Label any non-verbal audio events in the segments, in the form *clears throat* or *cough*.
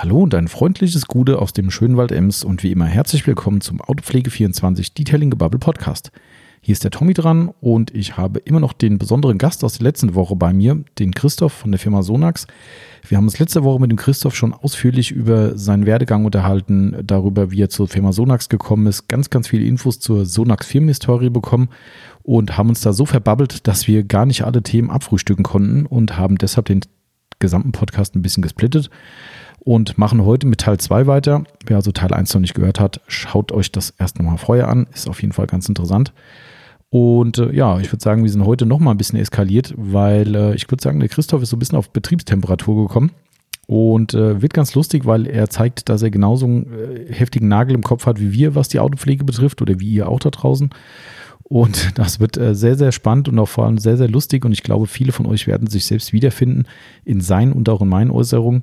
Hallo und ein freundliches Gude aus dem schönen Wald Ems und wie immer herzlich willkommen zum Autopflege24 Detailing Gebubble Podcast. Hier ist der Tommy dran und ich habe immer noch den besonderen Gast aus der letzten Woche bei mir, den Christoph von der Firma Sonax. Wir haben uns letzte Woche mit dem Christoph schon ausführlich über seinen Werdegang unterhalten, darüber, wie er zur Firma Sonax gekommen ist, ganz, ganz viele Infos zur Sonax Firmenhistorie bekommen und haben uns da so verbabbelt, dass wir gar nicht alle Themen abfrühstücken konnten und haben deshalb den gesamten Podcast ein bisschen gesplittet und machen heute mit Teil 2 weiter. Wer also Teil 1 noch nicht gehört hat, schaut euch das erst nochmal vorher an. Ist auf jeden Fall ganz interessant. Und äh, ja, ich würde sagen, wir sind heute nochmal ein bisschen eskaliert, weil äh, ich würde sagen, der Christoph ist so ein bisschen auf Betriebstemperatur gekommen. Und äh, wird ganz lustig, weil er zeigt, dass er genauso einen äh, heftigen Nagel im Kopf hat wie wir, was die Autopflege betrifft oder wie ihr auch da draußen. Und *laughs* das wird äh, sehr, sehr spannend und auch vor allem sehr, sehr lustig. Und ich glaube, viele von euch werden sich selbst wiederfinden in seinen und auch in meinen Äußerungen.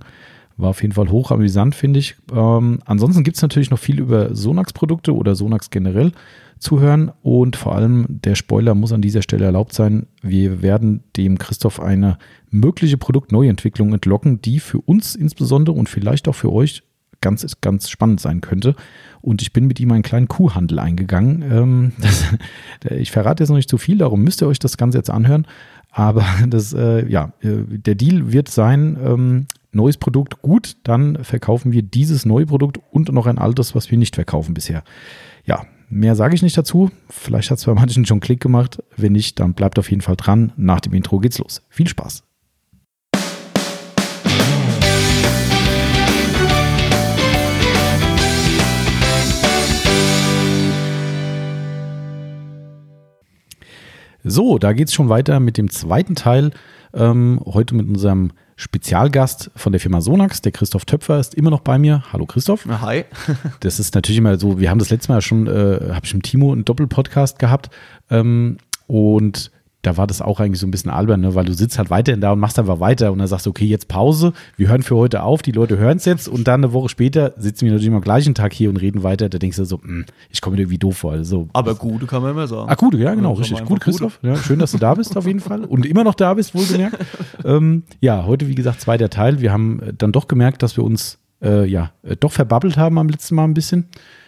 War auf jeden Fall hoch amüsant, finde ich. Ähm, ansonsten gibt es natürlich noch viel über Sonax-Produkte oder Sonax generell zu hören. Und vor allem der Spoiler muss an dieser Stelle erlaubt sein. Wir werden dem Christoph eine mögliche Produktneuentwicklung entlocken, die für uns insbesondere und vielleicht auch für euch ganz, ganz spannend sein könnte. Und ich bin mit ihm einen kleinen Kuhhandel eingegangen. Ähm, *laughs* das, ich verrate jetzt noch nicht zu viel, darum müsst ihr euch das Ganze jetzt anhören. Aber *laughs* das, äh, ja, äh, der Deal wird sein, ähm, neues Produkt gut, dann verkaufen wir dieses neue Produkt und noch ein altes, was wir nicht verkaufen bisher. Ja, mehr sage ich nicht dazu. Vielleicht hat es bei manchen schon Klick gemacht. Wenn nicht, dann bleibt auf jeden Fall dran. Nach dem Intro geht's los. Viel Spaß. So, da geht es schon weiter mit dem zweiten Teil. Ähm, heute mit unserem Spezialgast von der Firma Sonax, der Christoph Töpfer, ist immer noch bei mir. Hallo Christoph. Hi. *laughs* das ist natürlich immer so, wir haben das letzte Mal schon, äh, habe ich mit Timo einen Doppelpodcast gehabt. Ähm, und da war das auch eigentlich so ein bisschen albern, ne? weil du sitzt halt weiterhin da und machst einfach weiter und dann sagst du, okay, jetzt Pause, wir hören für heute auf, die Leute hören es jetzt und dann eine Woche später sitzen wir natürlich am gleichen Tag hier und reden weiter. Da denkst du so, mh, hm, ich komme mir irgendwie doof vor. Also, Aber gute kann man immer sagen. Ah, gute, ja, genau, ja, richtig. Gut, Christoph. Ja, schön, dass du da bist auf jeden Fall und immer noch da bist, wohlgemerkt. *laughs* ähm, ja, heute, wie gesagt, zweiter Teil. Wir haben äh, dann doch gemerkt, dass wir uns äh, ja äh, doch verbabbelt haben am letzten Mal ein bisschen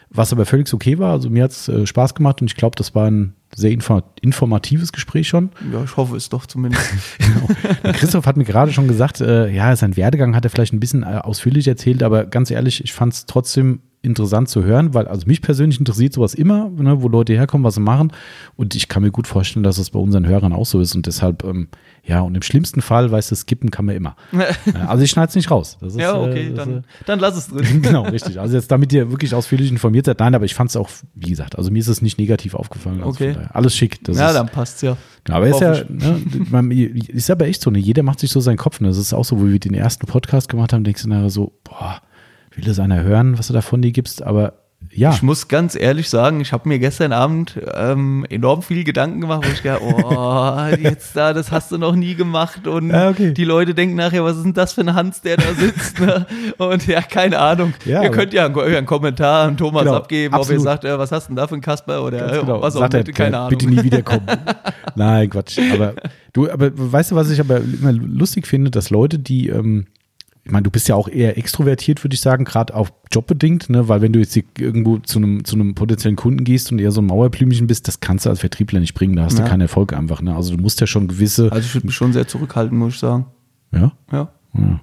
was aber völlig okay war. Also mir hat es äh, Spaß gemacht und ich glaube, das war ein sehr informatives Gespräch schon. Ja, ich hoffe es doch zumindest. *laughs* genau. Christoph hat mir gerade schon gesagt, äh, ja, sein Werdegang hat er vielleicht ein bisschen äh, ausführlich erzählt, aber ganz ehrlich, ich fand es trotzdem interessant zu hören, weil also mich persönlich interessiert sowas immer, ne, wo Leute herkommen, was sie machen. Und ich kann mir gut vorstellen, dass es bei unseren Hörern auch so ist. Und deshalb, ähm, ja, und im schlimmsten Fall, weißt du, skippen kann man immer. *laughs* also ich schneide es nicht raus. Ist, ja, okay, äh, dann, äh, dann lass es drin. *laughs* genau, richtig. Also jetzt, damit ihr wirklich ausführlich informiert seid. Nein, aber ich fand es auch, wie gesagt, also mir ist es nicht negativ aufgefallen. Also okay. Alles schick. ja, ist, dann passt's ja. Aber ist ja, ne, man, ist aber echt so, ne, jeder macht sich so seinen Kopf. Ne? Das ist auch so, wo wir den ersten Podcast gemacht haben, denkst du nachher so, boah, will das einer hören, was du da von dir gibst, aber ja. Ich muss ganz ehrlich sagen, ich habe mir gestern Abend ähm, enorm viel Gedanken gemacht, wo ich gedacht, oh, *laughs* jetzt da, das hast du noch nie gemacht und ja, okay. die Leute denken nachher, was ist denn das für ein Hans, der da sitzt? Ne? Und ja, keine Ahnung. Ja, ihr könnt ja einen, einen, Kommentar an Thomas genau, abgeben, absolut. ob ihr sagt, äh, was hast du denn da für ein Kasper oder äh, genau. was auch immer, keine Ahnung. Bitte nie wiederkommen. *laughs* Nein, Quatsch. Aber du, aber weißt du, was ich aber immer lustig finde, dass Leute, die ähm, ich meine, du bist ja auch eher extrovertiert, würde ich sagen, gerade auch jobbedingt, ne? weil wenn du jetzt irgendwo zu einem, zu einem potenziellen Kunden gehst und eher so ein Mauerblümchen bist, das kannst du als Vertriebler nicht bringen, da hast ja. du keinen Erfolg einfach. Ne? Also du musst ja schon gewisse. Also ich würde mich schon sehr zurückhalten, muss ich sagen. Ja? Ja. ja.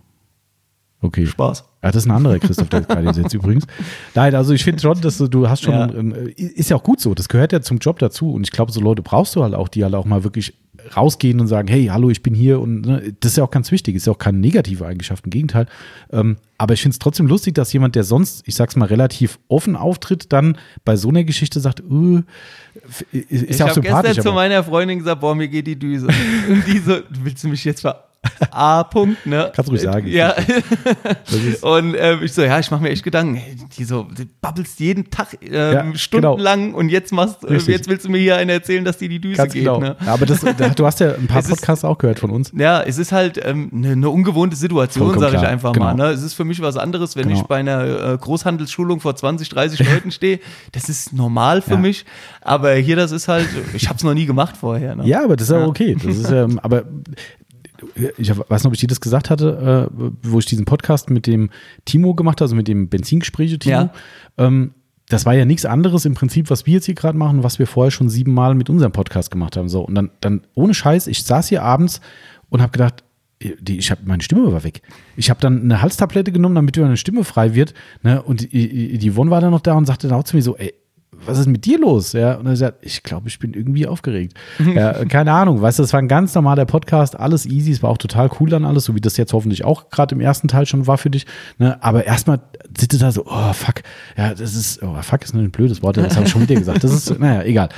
Okay. Spaß. Ja, das ist ein anderer Christoph, der gerade jetzt *laughs* übrigens. Nein, also ich finde schon, dass du, du hast schon, ja. Ähm, ist ja auch gut so, das gehört ja zum Job dazu und ich glaube, so Leute brauchst du halt auch, die halt auch mal wirklich rausgehen und sagen, hey, hallo, ich bin hier und ne, das ist ja auch ganz wichtig, ist ja auch keine negative Eigenschaft, im Gegenteil. Ähm, aber ich finde es trotzdem lustig, dass jemand, der sonst, ich sag's mal, relativ offen auftritt, dann bei so einer Geschichte sagt, uh, ist ich ja auch sympathisch. Ich habe gestern zu meiner Freundin gesagt, boah, mir geht die Düse. *laughs* und die so, willst du mich jetzt ver A. Punkt, ne? Kannst du ruhig sagen. Ja. *laughs* und ähm, ich so, ja, ich mache mir echt Gedanken. Hey, die so, die babbelst jeden Tag ähm, ja, genau. stundenlang genau. und jetzt machst, äh, jetzt willst du mir hier einen erzählen, dass die die Düse Ganz geht. Genau. Ne? Ja, aber das, du hast ja ein paar *laughs* es Podcasts ist, auch gehört von uns. Ja, es ist halt ähm, eine, eine ungewohnte Situation, sage ich einfach genau. mal. Ne? Es ist für mich was anderes, wenn genau. ich bei einer äh, Großhandelsschulung vor 20, 30 Leuten *laughs* stehe. Das ist normal für ja. mich. Aber hier, das ist halt, ich habe es noch nie gemacht vorher. Ne? Ja, aber das ist ja okay. Das ist, aber ich weiß nicht, ob ich dir das gesagt hatte, äh, wo ich diesen Podcast mit dem Timo gemacht habe, also mit dem Benzingespräche Timo. Ja. Ähm, das war ja nichts anderes im Prinzip, was wir jetzt hier gerade machen, was wir vorher schon siebenmal mit unserem Podcast gemacht haben. So, und dann, dann ohne Scheiß, ich saß hier abends und habe gedacht, die, ich habe meine Stimme war weg. Ich habe dann eine Halstablette genommen, damit meine Stimme frei wird. Ne? Und die, die Yvonne war dann noch da und sagte dann auch zu mir so, ey, was ist mit dir los? Ja, und er sagt, ich glaube, ich bin irgendwie aufgeregt. ja, *laughs* keine Ahnung, weißt du, das war ein ganz normaler Podcast, alles easy, es war auch total cool dann alles, so wie das jetzt hoffentlich auch gerade im ersten Teil schon war für dich. Ne? Aber erstmal sitzt du da so, oh fuck, ja, das ist, oh fuck ist ein blödes Wort, das habe ich schon mit dir gesagt. Das ist, naja, egal.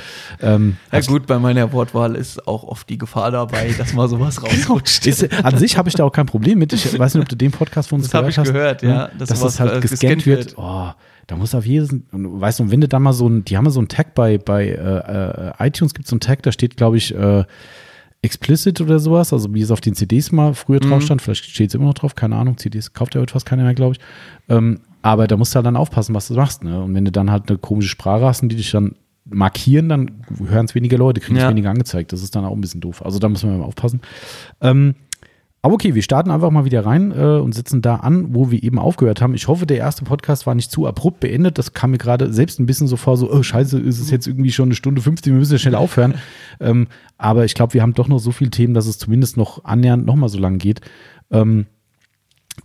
Ähm, ja gut, bei meiner Wortwahl ist auch oft die Gefahr dabei, dass mal sowas *laughs* genau. rausrutscht. Ist, an sich habe ich da auch kein Problem mit. Ich weiß nicht, ob du den Podcast von uns das gehört hast. Das habe ich gehört, ja. Dass, dass das halt äh, gescannt, wird. wird. Oh, da muss auf jedes, weißt du, wenn du da mal so ein, die haben ja so einen Tag bei, bei äh, äh iTunes gibt es so einen Tag, da steht, glaube ich, äh, explicit oder sowas, also wie es auf den CDs mal früher drauf mhm. stand, vielleicht steht es immer noch drauf, keine Ahnung, CDs kauft ja heute fast keiner mehr, glaube ich. Ähm, aber da musst du halt dann aufpassen, was du machst, ne? Und wenn du dann halt eine komische Sprache hast und die dich dann markieren, dann hören es weniger Leute, kriegen es ja. weniger angezeigt. Das ist dann auch ein bisschen doof. Also da muss man mal aufpassen. Ähm, aber okay, wir starten einfach mal wieder rein äh, und sitzen da an, wo wir eben aufgehört haben. Ich hoffe, der erste Podcast war nicht zu abrupt beendet. Das kam mir gerade selbst ein bisschen so vor, so, oh scheiße, ist es jetzt irgendwie schon eine Stunde 50, wir müssen ja schnell aufhören. *laughs* ähm, aber ich glaube, wir haben doch noch so viele Themen, dass es zumindest noch annähernd noch mal so lang geht. Ähm,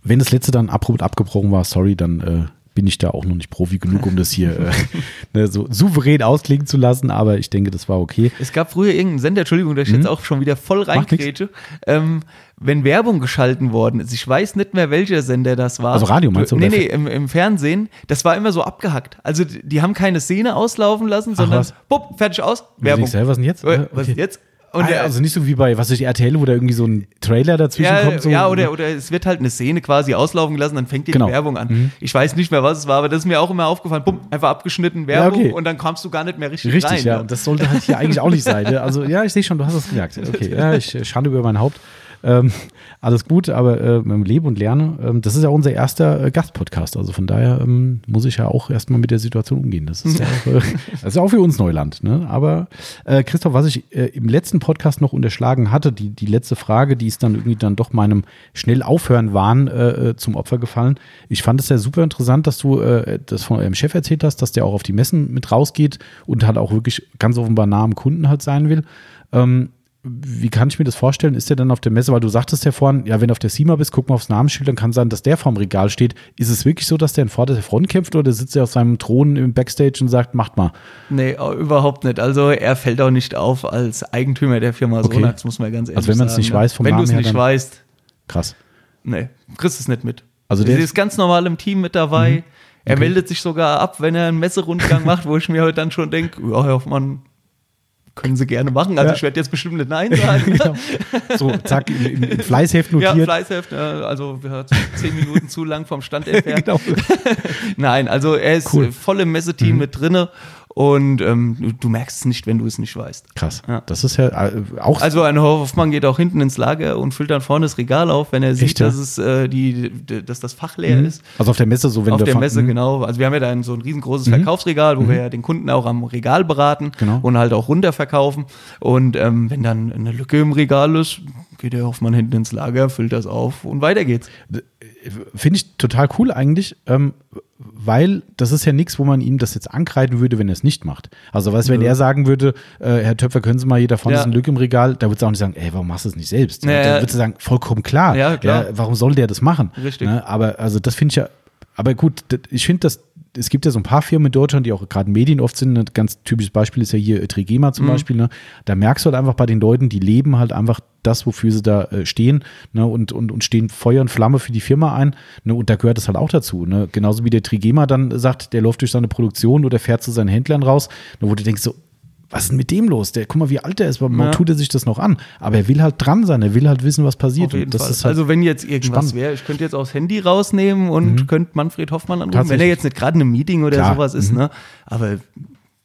wenn das letzte dann abrupt abgebrochen war, sorry, dann äh, bin ich da auch noch nicht Profi genug, um das hier äh, *laughs* ne, so souverän ausklingen zu lassen, aber ich denke, das war okay. Es gab früher irgendeinen Sender, Entschuldigung, dass ich mhm. jetzt auch schon wieder voll reingrätsche, ähm, wenn Werbung geschalten worden ist. Ich weiß nicht mehr, welcher Sender das war. Also Radio meinst du? Nee, nee, im, im Fernsehen. Das war immer so abgehackt. Also die haben keine Szene auslaufen lassen, sondern, bupp, fertig aus, Werbung. Was ist denn jetzt? Äh, was ist jetzt? Und ah, also nicht so wie bei, was ist RTL, wo da irgendwie so ein Trailer dazwischen ja, kommt. So. Ja, oder, oder es wird halt eine Szene quasi auslaufen gelassen, dann fängt die, genau. die Werbung an. Mhm. Ich weiß nicht mehr, was es war, aber das ist mir auch immer aufgefallen. Bumm, einfach abgeschnitten, Werbung ja, okay. und dann kamst du gar nicht mehr richtig, richtig rein. Richtig, ja. Und das sollte halt hier eigentlich auch nicht sein. Ne? Also ja, ich sehe schon, du hast es gemerkt. *laughs* Okay, ja, ich schande über mein Haupt. Ähm, alles gut, aber äh, lebe und lerne. Ähm, das ist ja unser erster äh, Gastpodcast. Also von daher ähm, muss ich ja auch erstmal mit der Situation umgehen. Das ist, ja auch, äh, *laughs* das ist auch für uns Neuland. Ne? Aber äh, Christoph, was ich äh, im letzten Podcast noch unterschlagen hatte, die, die letzte Frage, die ist dann irgendwie dann doch meinem schnell aufhören waren äh, äh zum Opfer gefallen. Ich fand es ja super interessant, dass du das von eurem Chef erzählt hast, dass der auch auf die Messen mit rausgeht und halt auch wirklich ganz offenbar nah am Kunden halt sein will. Ähm, wie kann ich mir das vorstellen? Ist der dann auf der Messe, weil du sagtest ja vorhin, ja, wenn du auf der SEMA bist, guck mal aufs Namensschild, dann kann sein, dass der vorm Regal steht. Ist es wirklich so, dass der in vorderster Front kämpft oder sitzt er auf seinem Thron im Backstage und sagt, macht mal? Nee, überhaupt nicht. Also er fällt auch nicht auf als Eigentümer der Firma okay. Sonax, muss man ganz ehrlich sagen. Also wenn man es nicht ne? weiß vom Wenn du es nicht weißt. Krass. Nee, kriegst es nicht mit. Also der ist ganz normal im Team mit dabei. Mhm. Er okay. meldet sich sogar ab, wenn er einen Messerundgang *laughs* macht, wo ich mir heute dann schon denke, ja, Herr Hoffmann, können sie gerne machen. Also ja. ich werde jetzt bestimmt nicht Nein sagen. *laughs* genau. So, zack, im, im Fleißheft notiert. Ja, Fleißheft, also wir haben zehn Minuten zu lang vom Stand entfernt. *laughs* genau. *laughs* Nein, also er ist cool. voll im Messeteam mhm. mit drinne und ähm, du, merkst es nicht, wenn du es nicht weißt. Krass. Ja. Das ist ja äh, auch. Also ein Hoffmann geht auch hinten ins Lager und füllt dann vorne das Regal auf, wenn er sieht, dass es äh, die, dass das Fach leer mhm. ist. Also auf der Messe so, wenn Auf der Messe, mhm. genau. Also wir haben ja da so ein riesengroßes mhm. Verkaufsregal, wo mhm. wir ja den Kunden auch am Regal beraten genau. und halt auch runterverkaufen. Und ähm, wenn dann eine Lücke im Regal ist, geht der Hoffmann hinten ins Lager, füllt das auf und weiter geht's. Finde ich total cool eigentlich, ähm, weil das ist ja nichts, wo man ihm das jetzt ankreiden würde, wenn er es nicht macht. Also, weißt, wenn ja. er sagen würde, äh, Herr Töpfer, können Sie mal hier da vorne ja. ist ein Lücke im Regal, da würde er auch nicht sagen, ey, warum machst du es nicht selbst? Ja, da würde er sagen, vollkommen klar. Ja, klar. warum soll der das machen? Richtig. Ne? Aber also das finde ich ja, aber gut, ich finde das es gibt ja so ein paar Firmen in Deutschland, die auch gerade Medien oft sind. Ein ganz typisches Beispiel ist ja hier Trigema zum mhm. Beispiel. Ne? Da merkst du halt einfach bei den Leuten, die leben halt einfach das, wofür sie da äh, stehen ne? und, und, und stehen Feuer und Flamme für die Firma ein. Ne? Und da gehört das halt auch dazu. Ne? Genauso wie der Trigema dann sagt, der läuft durch seine Produktion oder fährt zu seinen Händlern raus, ne? wo du denkst so, was ist denn mit dem los? Der, guck mal, wie alt er ist, warum ja. tut er sich das noch an? Aber er will halt dran sein, er will halt wissen, was passiert. Halt also wenn jetzt irgendwas wäre, ich könnte jetzt auch das Handy rausnehmen und mhm. könnte Manfred Hoffmann anrufen, wenn er jetzt nicht gerade in einem Meeting oder Klar. sowas ist, mhm. ne? Aber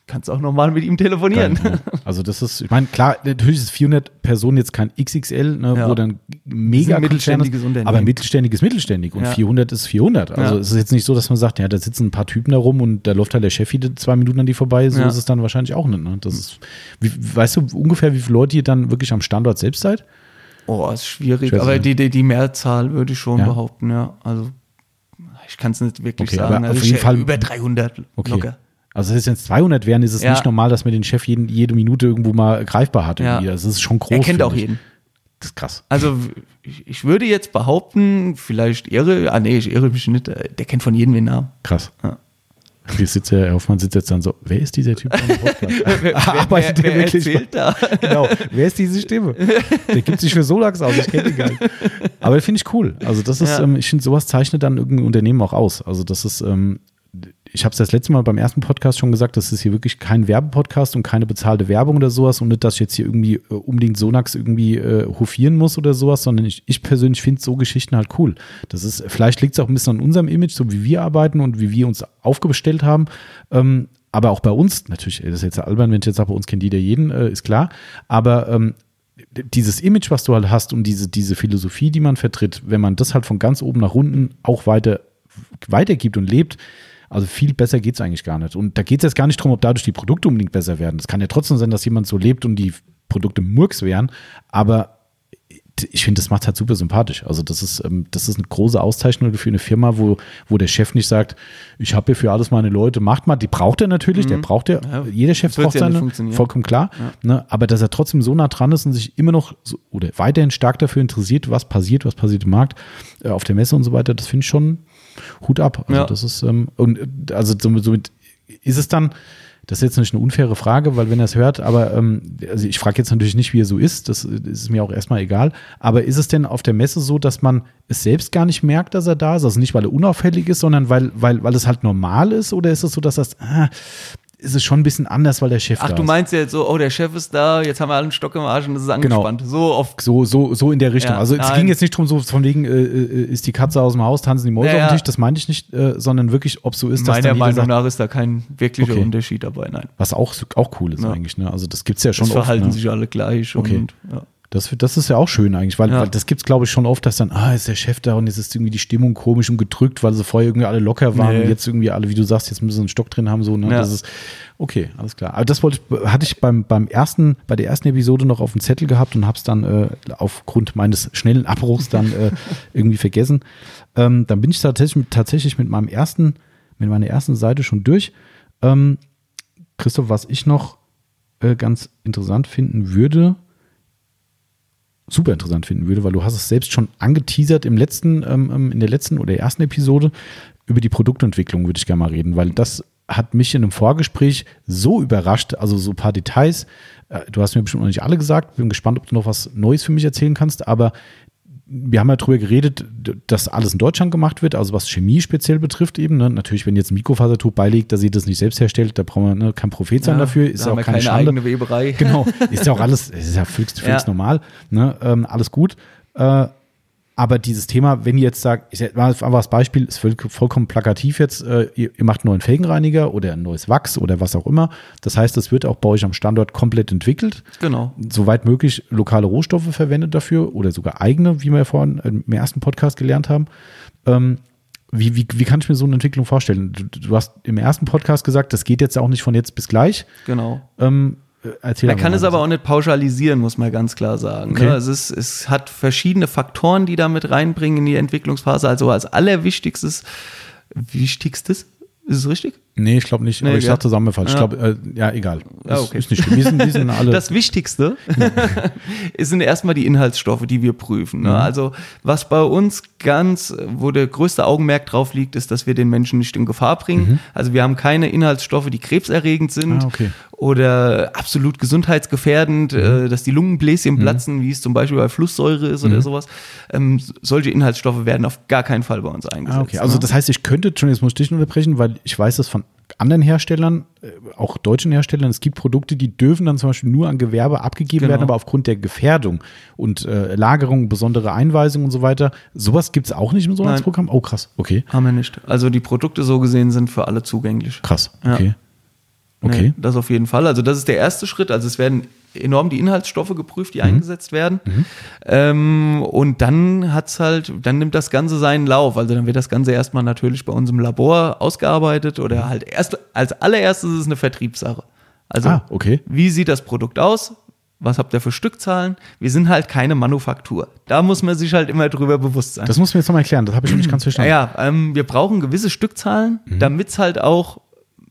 kannst auch nochmal mit ihm telefonieren. Geil, also das ist, ich meine, klar, natürlich ist 400 Personen jetzt kein XXL, ne, ja. wo dann mega mittelständiges Unternehmen. aber mittelständiges mittelständig und ja. 400 ist 400. Also es ist jetzt nicht so, dass man sagt, ja, da sitzen ein paar Typen da rum und da läuft halt der Chef wieder zwei Minuten an die vorbei. So ist es dann wahrscheinlich auch nicht. Ne? Das ist, wie, weißt du ungefähr, wie viele Leute ihr dann wirklich am Standort selbst seid? Oh, ist schwierig, aber die, die, die Mehrzahl würde ich schon behaupten, ja. Also ich kann es nicht wirklich okay, sagen. Also auf jeden Fall über 300 okay. locker. Also wenn es 200 wären, ist es ja. nicht normal, dass man den Chef jeden, jede Minute irgendwo mal greifbar hat. Ja. Das ist schon groß. Er kennt auch jeden. Das ist krass. Also ich, ich, würde jetzt behaupten, vielleicht irre, ah nee, ich irre mich nicht, der kennt von jedem den Namen. Krass. Ja. Wie sitzt der, Hoffmann sitzt jetzt dann so, wer ist dieser Typ *laughs* Podcast? wer, Arbeitet wer, wer, der wirklich? Da? *laughs* genau, wer ist diese Stimme? Der gibt sich für Solax aus, ich kenne ihn gar nicht. Aber finde ich cool. Also das ist, ja. ähm, ich finde, sowas zeichnet dann irgendein Unternehmen auch aus. Also das ist, ähm, ich habe es das letzte Mal beim ersten Podcast schon gesagt, das ist hier wirklich kein Werbepodcast und keine bezahlte Werbung oder sowas und nicht, dass ich jetzt hier irgendwie äh, unbedingt Sonax irgendwie äh, hofieren muss oder sowas, sondern ich, ich persönlich finde so Geschichten halt cool. Das ist, vielleicht liegt es auch ein bisschen an unserem Image, so wie wir arbeiten und wie wir uns aufgestellt haben. Ähm, aber auch bei uns, natürlich, das ist jetzt albern, wenn ich jetzt sage, bei uns kennt jeder jeden, äh, ist klar. Aber ähm, dieses Image, was du halt hast und diese, diese Philosophie, die man vertritt, wenn man das halt von ganz oben nach unten auch weiter weitergibt und lebt, also viel besser geht es eigentlich gar nicht. Und da geht es jetzt gar nicht darum, ob dadurch die Produkte unbedingt besser werden. Es kann ja trotzdem sein, dass jemand so lebt und die Produkte Murks wären, aber ich finde, das macht halt super sympathisch. Also das ist, ähm, das ist eine große Auszeichnung für eine Firma, wo, wo der Chef nicht sagt, ich habe hier für alles meine Leute, macht mal. Die braucht er natürlich, mhm. der braucht er. Ja, jeder Chef braucht ja seine, vollkommen klar. Ja. Ne, aber dass er trotzdem so nah dran ist und sich immer noch so, oder weiterhin stark dafür interessiert, was passiert, was passiert im Markt, äh, auf der Messe und so weiter, das finde ich schon, Hut ab. Also ja. das ist, ähm, und also somit ist es dann, das ist jetzt nicht eine unfaire Frage, weil wenn er es hört, aber ähm, also ich frage jetzt natürlich nicht, wie er so ist, das ist mir auch erstmal egal. Aber ist es denn auf der Messe so, dass man es selbst gar nicht merkt, dass er da ist? Also nicht, weil er unauffällig ist, sondern weil, weil, weil es halt normal ist? Oder ist es so, dass das, ah, ist es schon ein bisschen anders, weil der Chef Ach, da du meinst jetzt so, oh, der Chef ist da, jetzt haben wir alle einen Stock im Arsch und das ist genau. angespannt. Genau. So oft. So, so, so in der Richtung. Ja, also es ging jetzt nicht darum, so von wegen, äh, äh, ist die Katze aus dem Haus, tanzen die Mäuse ja, auf dem Tisch, das meinte ich nicht, äh, sondern wirklich, ob so ist, dass Meiner Meinung sagt, nach ist da kein wirklicher okay. Unterschied dabei, nein. Was auch, auch cool ist ja. eigentlich, ne? Also das gibt es ja schon das oft. verhalten ne? sich alle gleich okay. und ja. Das, das ist ja auch schön eigentlich, weil, ja. weil das gibt es, glaube ich, schon oft, dass dann, ah, ist der Chef da und jetzt ist irgendwie die Stimmung komisch und gedrückt, weil sie vorher irgendwie alle locker waren nee. und jetzt irgendwie alle, wie du sagst, jetzt müssen sie einen Stock drin haben, so, ne? Ja. Das ist, okay, alles klar. Aber das wollte ich, hatte ich beim, beim ersten, bei der ersten Episode noch auf dem Zettel gehabt und habe es dann äh, aufgrund meines schnellen Abbruchs dann äh, *laughs* irgendwie vergessen. Ähm, dann bin ich tatsächlich mit, tatsächlich mit meinem ersten, mit meiner ersten Seite schon durch. Ähm, Christoph, was ich noch äh, ganz interessant finden würde, super interessant finden würde, weil du hast es selbst schon angeteasert im letzten, ähm, ähm, in der letzten oder ersten Episode. Über die Produktentwicklung würde ich gerne mal reden, weil das hat mich in einem Vorgespräch so überrascht, also so ein paar Details. Äh, du hast mir bestimmt noch nicht alle gesagt, bin gespannt, ob du noch was Neues für mich erzählen kannst, aber wir haben ja darüber geredet, dass alles in Deutschland gemacht wird, also was Chemie speziell betrifft eben. Ne? Natürlich, wenn jetzt ein Mikrofasertuch beilegt, dass sie das nicht selbst herstellt, da braucht man ne, kein Prophet sein ja, dafür. Ist ja auch keine, keine Schande. eigene Weberei. Genau, *laughs* ist ja auch alles, ist ja höchst, höchst ja. normal. Ne? Ähm, alles gut. Äh, aber dieses Thema, wenn ihr jetzt sagt, ich mal einfach das Beispiel, ist vollkommen plakativ jetzt, äh, ihr, ihr, macht einen neuen Felgenreiniger oder ein neues Wachs oder was auch immer. Das heißt, das wird auch bei euch am Standort komplett entwickelt. Genau. Soweit möglich lokale Rohstoffe verwendet dafür oder sogar eigene, wie wir vorhin im ersten Podcast gelernt haben. Ähm, wie, wie, wie kann ich mir so eine Entwicklung vorstellen? Du, du, hast im ersten Podcast gesagt, das geht jetzt auch nicht von jetzt bis gleich. Genau. Ähm, Erzähl man kann es aber auch nicht pauschalisieren, muss man ganz klar sagen. Okay. Ne? Es, ist, es hat verschiedene Faktoren, die da mit reinbringen in die Entwicklungsphase. Also als allerwichtigstes, wichtigstes, ist es richtig? Nee, ich glaube nicht. Nee, aber ich sage zusammenfalls. Ja. Ich glaube, äh, ja, egal. Ja, okay. Ist nicht. Wir sind, wir sind *laughs* alle das Wichtigste *laughs* sind erstmal die Inhaltsstoffe, die wir prüfen. Ne? Mhm. Also, was bei uns ganz, wo der größte Augenmerk drauf liegt, ist, dass wir den Menschen nicht in Gefahr bringen. Mhm. Also, wir haben keine Inhaltsstoffe, die krebserregend sind ah, okay. oder absolut gesundheitsgefährdend, mhm. äh, dass die Lungenbläschen mhm. platzen, wie es zum Beispiel bei Flusssäure ist oder mhm. sowas. Ähm, solche Inhaltsstoffe werden auf gar keinen Fall bei uns eingesetzt. Ah, okay. Also, ne? das heißt, ich könnte, schon jetzt muss ich dich unterbrechen, weil ich weiß das von anderen Herstellern, äh, auch deutschen Herstellern, es gibt Produkte, die dürfen dann zum Beispiel nur an Gewerbe abgegeben genau. werden, aber aufgrund der Gefährdung und äh, Lagerung, besondere Einweisungen und so weiter, sowas gibt es auch nicht im Sonarsprogramm? Oh, krass, okay. Haben wir nicht. Also die Produkte so gesehen sind für alle zugänglich. Krass, okay. Ja. Okay. Nee, das auf jeden Fall. Also das ist der erste Schritt. Also es werden enorm die Inhaltsstoffe geprüft, die mhm. eingesetzt werden. Mhm. Ähm, und dann hat's halt, dann nimmt das Ganze seinen Lauf. Also dann wird das Ganze erstmal natürlich bei uns im Labor ausgearbeitet oder halt erst als allererstes ist es eine Vertriebssache. Also ah, okay. wie sieht das Produkt aus? was habt ihr für Stückzahlen? Wir sind halt keine Manufaktur. Da muss man sich halt immer drüber bewusst sein. Das muss man jetzt nochmal erklären, das habe ich noch nicht ganz *clears throat* verstanden. Ja, ähm, wir brauchen gewisse Stückzahlen, mhm. damit es halt auch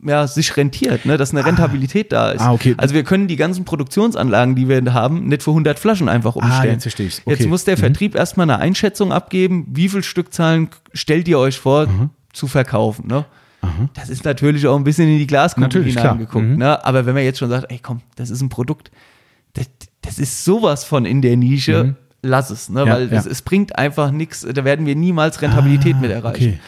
ja, sich rentiert, ne? dass eine ah. Rentabilität ah. da ist. Ah, okay. Also wir können die ganzen Produktionsanlagen, die wir haben, nicht für 100 Flaschen einfach ah, umstellen. Ah, jetzt verstehe ich. Okay. Jetzt muss der mhm. Vertrieb erstmal eine Einschätzung abgeben, wie viel Stückzahlen stellt ihr euch vor mhm. zu verkaufen. Ne? Mhm. Das ist natürlich auch ein bisschen in die Glaskugel hineingeguckt. Mhm. Ne? Aber wenn man jetzt schon sagt, ey komm, das ist ein Produkt, das, das ist sowas von in der Nische, mhm. lass es, ne? Ja, weil ja. es bringt einfach nichts, da werden wir niemals Rentabilität ah, mit erreichen. Okay.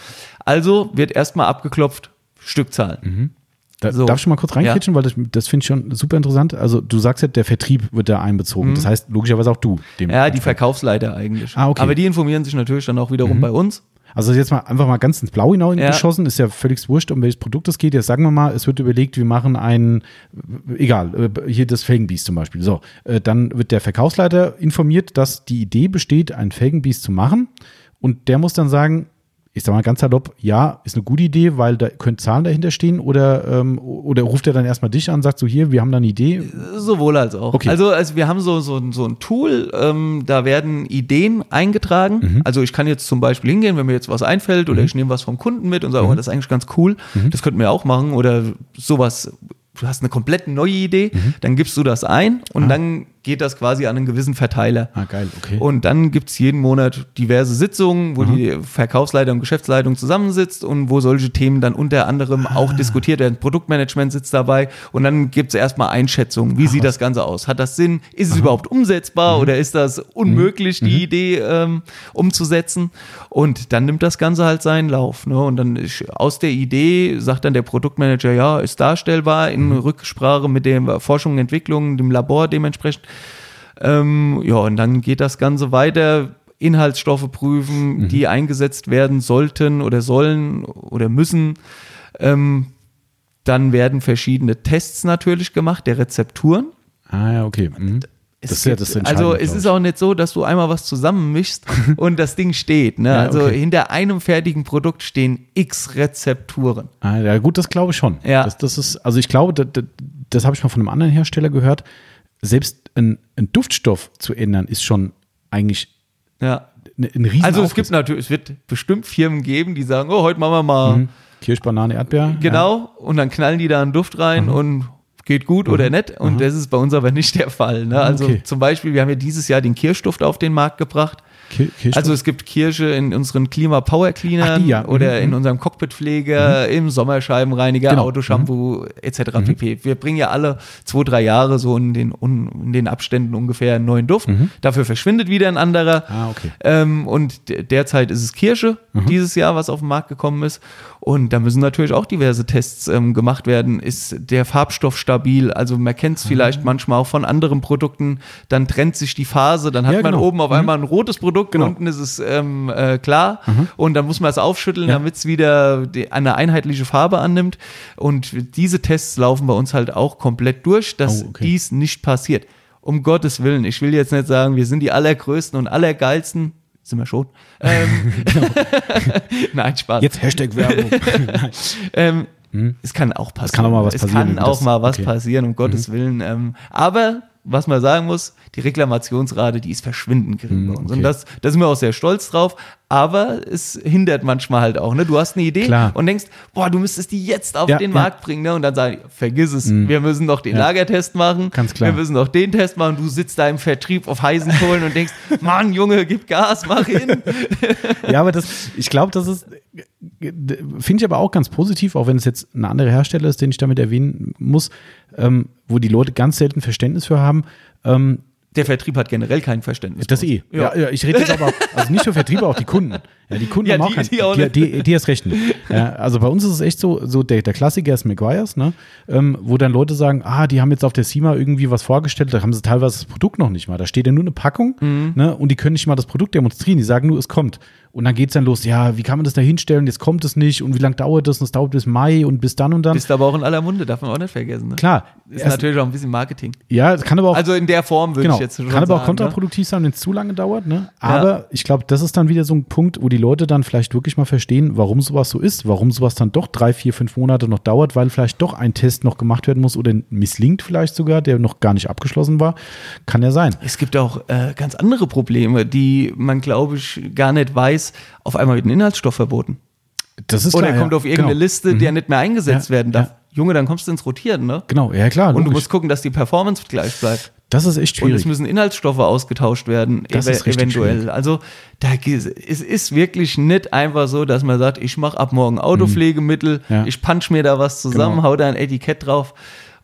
Also wird erstmal abgeklopft, Stückzahl. Mhm. Da, so. Darf ich schon mal kurz reinkritschen, ja. weil das, das finde ich schon super interessant. Also du sagst ja, der Vertrieb wird da einbezogen. Mhm. Das heißt logischerweise auch du. ja, die Verkaufsleiter eigentlich. Ah, okay. Aber die informieren sich natürlich dann auch wiederum mhm. bei uns. Also jetzt mal einfach mal ganz ins Blaue hinaus ja. geschossen, ist ja völlig wurscht, um welches Produkt es geht. Jetzt sagen wir mal, es wird überlegt, wir machen ein, egal, äh, hier das Felgenbiest zum Beispiel. So, äh, dann wird der Verkaufsleiter informiert, dass die Idee besteht, ein Felgenbiest zu machen. Und der muss dann sagen, ich sag mal ganz salopp, ja, ist eine gute Idee, weil da können Zahlen dahinter stehen oder, ähm, oder ruft er dann erstmal dich an, sagt so hier, wir haben da eine Idee? Sowohl als auch. Okay. Also, also wir haben so, so, so ein Tool, ähm, da werden Ideen eingetragen. Mhm. Also ich kann jetzt zum Beispiel hingehen, wenn mir jetzt was einfällt oder mhm. ich nehme was vom Kunden mit und sage, mhm. oh, das ist eigentlich ganz cool, mhm. das könnten wir auch machen oder sowas du hast eine komplett neue Idee, mhm. dann gibst du das ein und ah. dann geht das quasi an einen gewissen Verteiler. Ah, geil, okay. Und dann gibt es jeden Monat diverse Sitzungen, wo mhm. die Verkaufsleitung und Geschäftsleitung zusammensitzt und wo solche Themen dann unter anderem ah. auch diskutiert werden. Produktmanagement sitzt dabei und dann gibt es erstmal Einschätzungen. Wie Ach, sieht was? das Ganze aus? Hat das Sinn? Ist Aha. es überhaupt umsetzbar mhm. oder ist das unmöglich, mhm. die mhm. Idee ähm, umzusetzen? Und dann nimmt das Ganze halt seinen Lauf. Ne? Und dann ist, aus der Idee sagt dann der Produktmanager, ja, ist darstellbar in mhm. Rücksprache mit der Forschung und Entwicklung, dem Labor dementsprechend. Ähm, ja, und dann geht das Ganze weiter. Inhaltsstoffe prüfen, mhm. die eingesetzt werden sollten oder sollen oder müssen. Ähm, dann werden verschiedene Tests natürlich gemacht, der Rezepturen. Ah ja, okay. Mhm. Es das gibt, ja das also es ist auch nicht so, dass du einmal was zusammenmischst *laughs* und das Ding steht. Ne? Ja, also okay. hinter einem fertigen Produkt stehen x Rezepturen. Ah, ja, gut, das glaube ich schon. Ja. Das, das ist, also ich glaube, das, das habe ich mal von einem anderen Hersteller gehört selbst ein, ein Duftstoff zu ändern, ist schon eigentlich ja. ein, ein riesen Also es gibt natürlich, es wird bestimmt Firmen geben, die sagen, oh, heute machen wir mal mhm. Kirsch, Banane, Erdbeer. Genau, ja. und dann knallen die da einen Duft rein mhm. und geht gut mhm. oder nicht. Und mhm. das ist bei uns aber nicht der Fall. Ne? Also okay. zum Beispiel, wir haben ja dieses Jahr den Kirschduft auf den Markt gebracht. Kirschstoff? Also es gibt Kirsche in unseren Klima Power Cleanern ja. oder mhm. in unserem Cockpitpfleger, mhm. im Sommerscheibenreiniger, genau. Autoshampoo mhm. etc. Mhm. pp. Wir bringen ja alle zwei, drei Jahre so in den, in den Abständen ungefähr einen neuen Duft. Mhm. Dafür verschwindet wieder ein anderer. Ah, okay. ähm, und derzeit ist es Kirsche mhm. dieses Jahr, was auf den Markt gekommen ist. Und da müssen natürlich auch diverse Tests ähm, gemacht werden. Ist der Farbstoff stabil? Also man kennt es vielleicht manchmal auch von anderen Produkten. Dann trennt sich die Phase, dann hat ja, man genau. oben auf einmal ein rotes Produkt Produkt, genau. unten ist es ähm, äh, klar mhm. und dann muss man es aufschütteln, ja. damit es wieder die, eine einheitliche Farbe annimmt. Und diese Tests laufen bei uns halt auch komplett durch, dass oh, okay. dies nicht passiert. Um Gottes Willen, ich will jetzt nicht sagen, wir sind die allergrößten und allergeilsten, sind wir schon. Ähm, genau. *laughs* *laughs* Nein, Spaß. Jetzt Hashtag Werbung. *laughs* ähm, hm? Es kann auch passieren. Es kann auch mal was es passieren. Es kann auch mal was okay. passieren, um Gottes mhm. Willen. Ähm, aber was man sagen muss, die Reklamationsrate, die ist verschwindend gering bei hm, uns. Okay. Und das, da sind wir auch sehr stolz drauf. Aber es hindert manchmal halt auch. Ne? Du hast eine Idee Klar. und denkst, boah, du müsstest die jetzt auf ja, den ja. Markt bringen. Ne? Und dann sage ich, vergiss es, mhm. wir müssen doch den ja. Lagertest machen. Ganz klar. Wir müssen doch den Test machen. Du sitzt da im Vertrieb auf heißen Kohlen und denkst, *laughs* Mann, Junge, gib Gas, mach hin. ja, aber das, ich glaube, das ist, finde ich aber auch ganz positiv, auch wenn es jetzt ein anderer Hersteller ist, den ich damit erwähnen muss, ähm, wo die Leute ganz selten Verständnis für haben. Ähm, der Vertrieb hat generell kein Verständnis. Das eh. Ja. ja, ich rede jetzt aber, *laughs* also nicht nur Vertrieb, auch die Kunden. Ja, die Kunden ja, haben auch die, kein, die, auch die, die, die erst recht. *laughs* Ja, also bei uns ist es echt so, so der, der Klassiker ist McGuire's, ne? Ähm, wo dann Leute sagen, ah, die haben jetzt auf der CIMA irgendwie was vorgestellt, da haben sie teilweise das Produkt noch nicht mal. Da steht ja nur eine Packung, mhm. ne? Und die können nicht mal das Produkt demonstrieren, die sagen nur, es kommt. Und dann geht es dann los, ja, wie kann man das da hinstellen? Jetzt kommt es nicht und wie lange dauert das? Und es dauert bis Mai und bis dann und dann. Bist aber auch in aller Munde, darf man auch nicht vergessen. Ne? Klar. Ist natürlich auch ein bisschen Marketing. Ja, kann aber auch. Also in der Form würde genau, ich jetzt schon Kann aber sagen, auch kontraproduktiv sein, wenn es zu lange dauert. Ne? Aber ja. ich glaube, das ist dann wieder so ein Punkt, wo die Leute dann vielleicht wirklich mal verstehen, warum sowas so ist, warum sowas dann doch drei, vier, fünf Monate noch dauert, weil vielleicht doch ein Test noch gemacht werden muss oder misslingt vielleicht sogar, der noch gar nicht abgeschlossen war. Kann ja sein. Es gibt auch äh, ganz andere Probleme, die man, glaube ich, gar nicht weiß. Auf einmal wird ein Inhaltsstoff verboten. Das ist Oder klar, er kommt ja. auf irgendeine genau. Liste, der nicht mehr eingesetzt Ja, werden darf. ja. Junge, dann kommst du ins Rotieren, ne? Genau, ja klar. Und du logisch. musst gucken, dass die Performance gleich bleibt. das ist echt Und schwierig. es müssen Inhaltsstoffe ausgetauscht werden, Das ev eventuell. schwierig. Also da, es ist wirklich nicht einfach so, dass man sagt, ich mache ab morgen Autopflegemittel, Mhm. Ja. ich punch mir da was zusammen, Genau. hau da ein Etikett drauf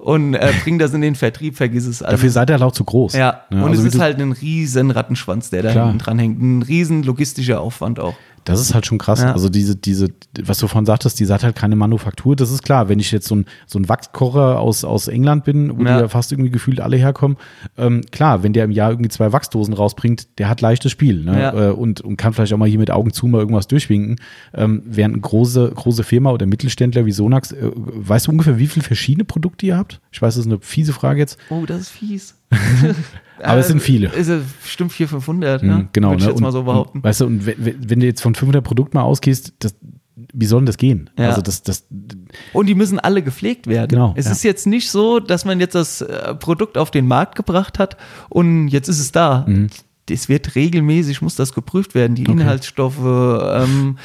und äh, bring das in den Vertrieb, vergiss es. Also, Dafür seid ihr halt auch zu groß. ja, und also es ist halt ein riesen Rattenschwanz, der da Klar. hinten dran hängt. Ein riesen logistischer Aufwand auch. Das ist halt schon krass. Ja. Also diese, diese, was du vorhin sagtest, die hat halt keine Manufaktur. Das ist klar. Wenn ich jetzt so ein, so ein Wachskocher aus, aus England bin, wo Ja. die ja fast irgendwie gefühlt alle herkommen, ähm, klar, wenn der im Jahr irgendwie zwei Wachsdosen rausbringt, der hat leichtes Spiel ne? Ja. äh, und, und kann vielleicht auch mal hier mit Augen zu mal irgendwas durchwinken. Ähm, während eine große, große Firma oder Mittelständler wie Sonax, äh, weißt du ungefähr, wie viele verschiedene Produkte ihr habt? Ich weiß, das ist eine fiese Frage jetzt. Oh, das ist fies. Aber es sind viele. Ist es bestimmt 400, 500, ne? Mhm, genau. Würde ich ne? jetzt mal so Und- behaupten. Und, weißt du, und wenn, wenn du jetzt von 500 Produkten mal ausgehst, das, wie soll denn das gehen? Ja. Also das, das, Und die müssen alle gepflegt werden. Genau, Es ja. ist jetzt nicht so, dass man jetzt das äh, Produkt auf den Markt gebracht hat und jetzt ist es da. Mhm. Es wird regelmäßig, muss das geprüft werden, die Inhaltsstoffe, ähm,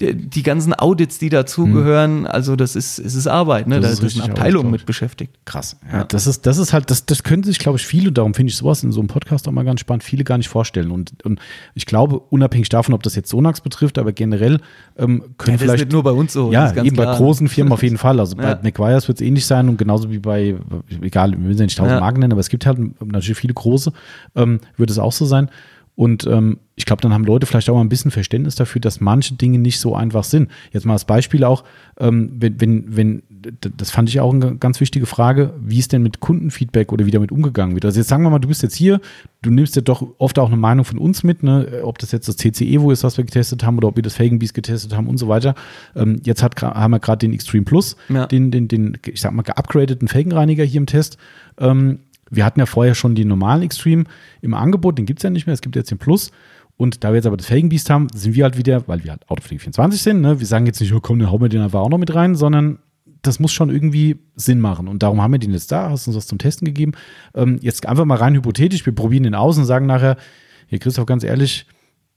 die, die ganzen Audits, die dazugehören. Also das ist, es ist Arbeit, ne? Das Da ist ist eine Abteilung mit beschäftigt. Krass. Ja, das ist, das ist halt, das, das können sich, glaube ich, viele, darum finde ich sowas in so einem Podcast auch mal ganz spannend, viele gar nicht vorstellen. Und, und ich glaube, unabhängig davon, ob das jetzt Sonax betrifft, aber generell ähm, können Ja, das vielleicht. nicht nur bei uns so. ja, das eben bei klar. großen Firmen auf jeden *laughs* Fall. Also bei Ja. McGuire's wird es ähnlich sein und genauso wie bei, egal, wir müssen ja nicht tausend Ja. Marken nennen, aber es gibt halt natürlich viele große, ähm, wird es auch so sein. Und ähm, ich glaube, dann haben Leute vielleicht auch mal ein bisschen Verständnis dafür, dass manche Dinge nicht so einfach sind. Jetzt mal als Beispiel auch, ähm, wenn, wenn, wenn, das fand ich auch eine ganz wichtige Frage, wie ist denn mit Kundenfeedback oder wie damit umgegangen wird. Also jetzt sagen wir mal, du bist jetzt hier, du nimmst ja doch oft auch eine Meinung von uns mit, ne? ob das jetzt das TCE wo ist, was wir getestet haben, oder ob wir das Felgenbies getestet haben und so weiter. Ähm, jetzt hat, haben wir gerade den Extreme Plus, Ja. den, den, den, ich sag mal, geupgradeten Felgenreiniger hier im Test. Ähm, wir hatten ja vorher schon den normalen Extreme im Angebot, den gibt es ja nicht mehr, es gibt jetzt den Plus. Und da wir jetzt aber das Felgenbiest haben, sind wir halt wieder, weil wir halt Autopflege 24 sind, ne? wir sagen jetzt nicht, oh, komm, dann hauen wir den einfach auch noch mit rein, sondern das muss schon irgendwie Sinn machen. Und darum haben wir den jetzt da, hast uns das zum Testen gegeben. Ähm, jetzt einfach mal rein hypothetisch, wir probieren den aus und sagen nachher, hier Christoph, ganz ehrlich,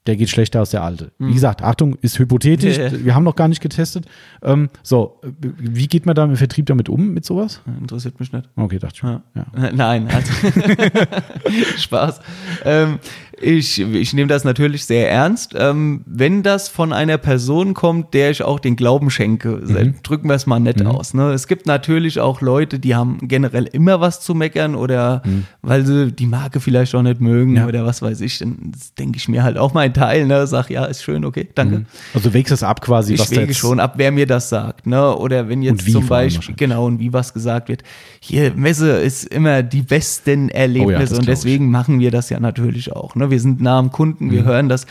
der geht schlechter als der alte. Wie gesagt, Achtung, ist hypothetisch, wir haben noch gar nicht getestet. Ähm, so, wie geht man da im Vertrieb damit um, mit sowas? Interessiert mich nicht. Okay, dachte ich. Ja. Ja. *laughs* Nein, also *laughs* Spaß. Ähm, ich ich nehme das natürlich sehr ernst. Ähm, wenn das von einer Person kommt, der ich auch den Glauben schenke, Mhm. drücken wir es mal nett aus. Ne? Es gibt natürlich auch Leute, die haben generell immer was zu meckern oder weil sie die Marke vielleicht auch nicht mögen Mhm. Ja. oder was weiß ich. Dann denke ich mir halt auch mal einen Teil, ne? sag ja, ist schön, okay, danke. Also du wägst das ab quasi, was Ich da wege schon ab, wer mir das sagt, ne? Oder wenn jetzt zum Beispiel, genau, und wie was gesagt wird. Hier, Messe ist immer die besten Oh ja, Erlebnisse und glaub ich. deswegen machen wir das ja natürlich auch. Ne? Wir sind nah am Kunden, Mhm. wir hören das,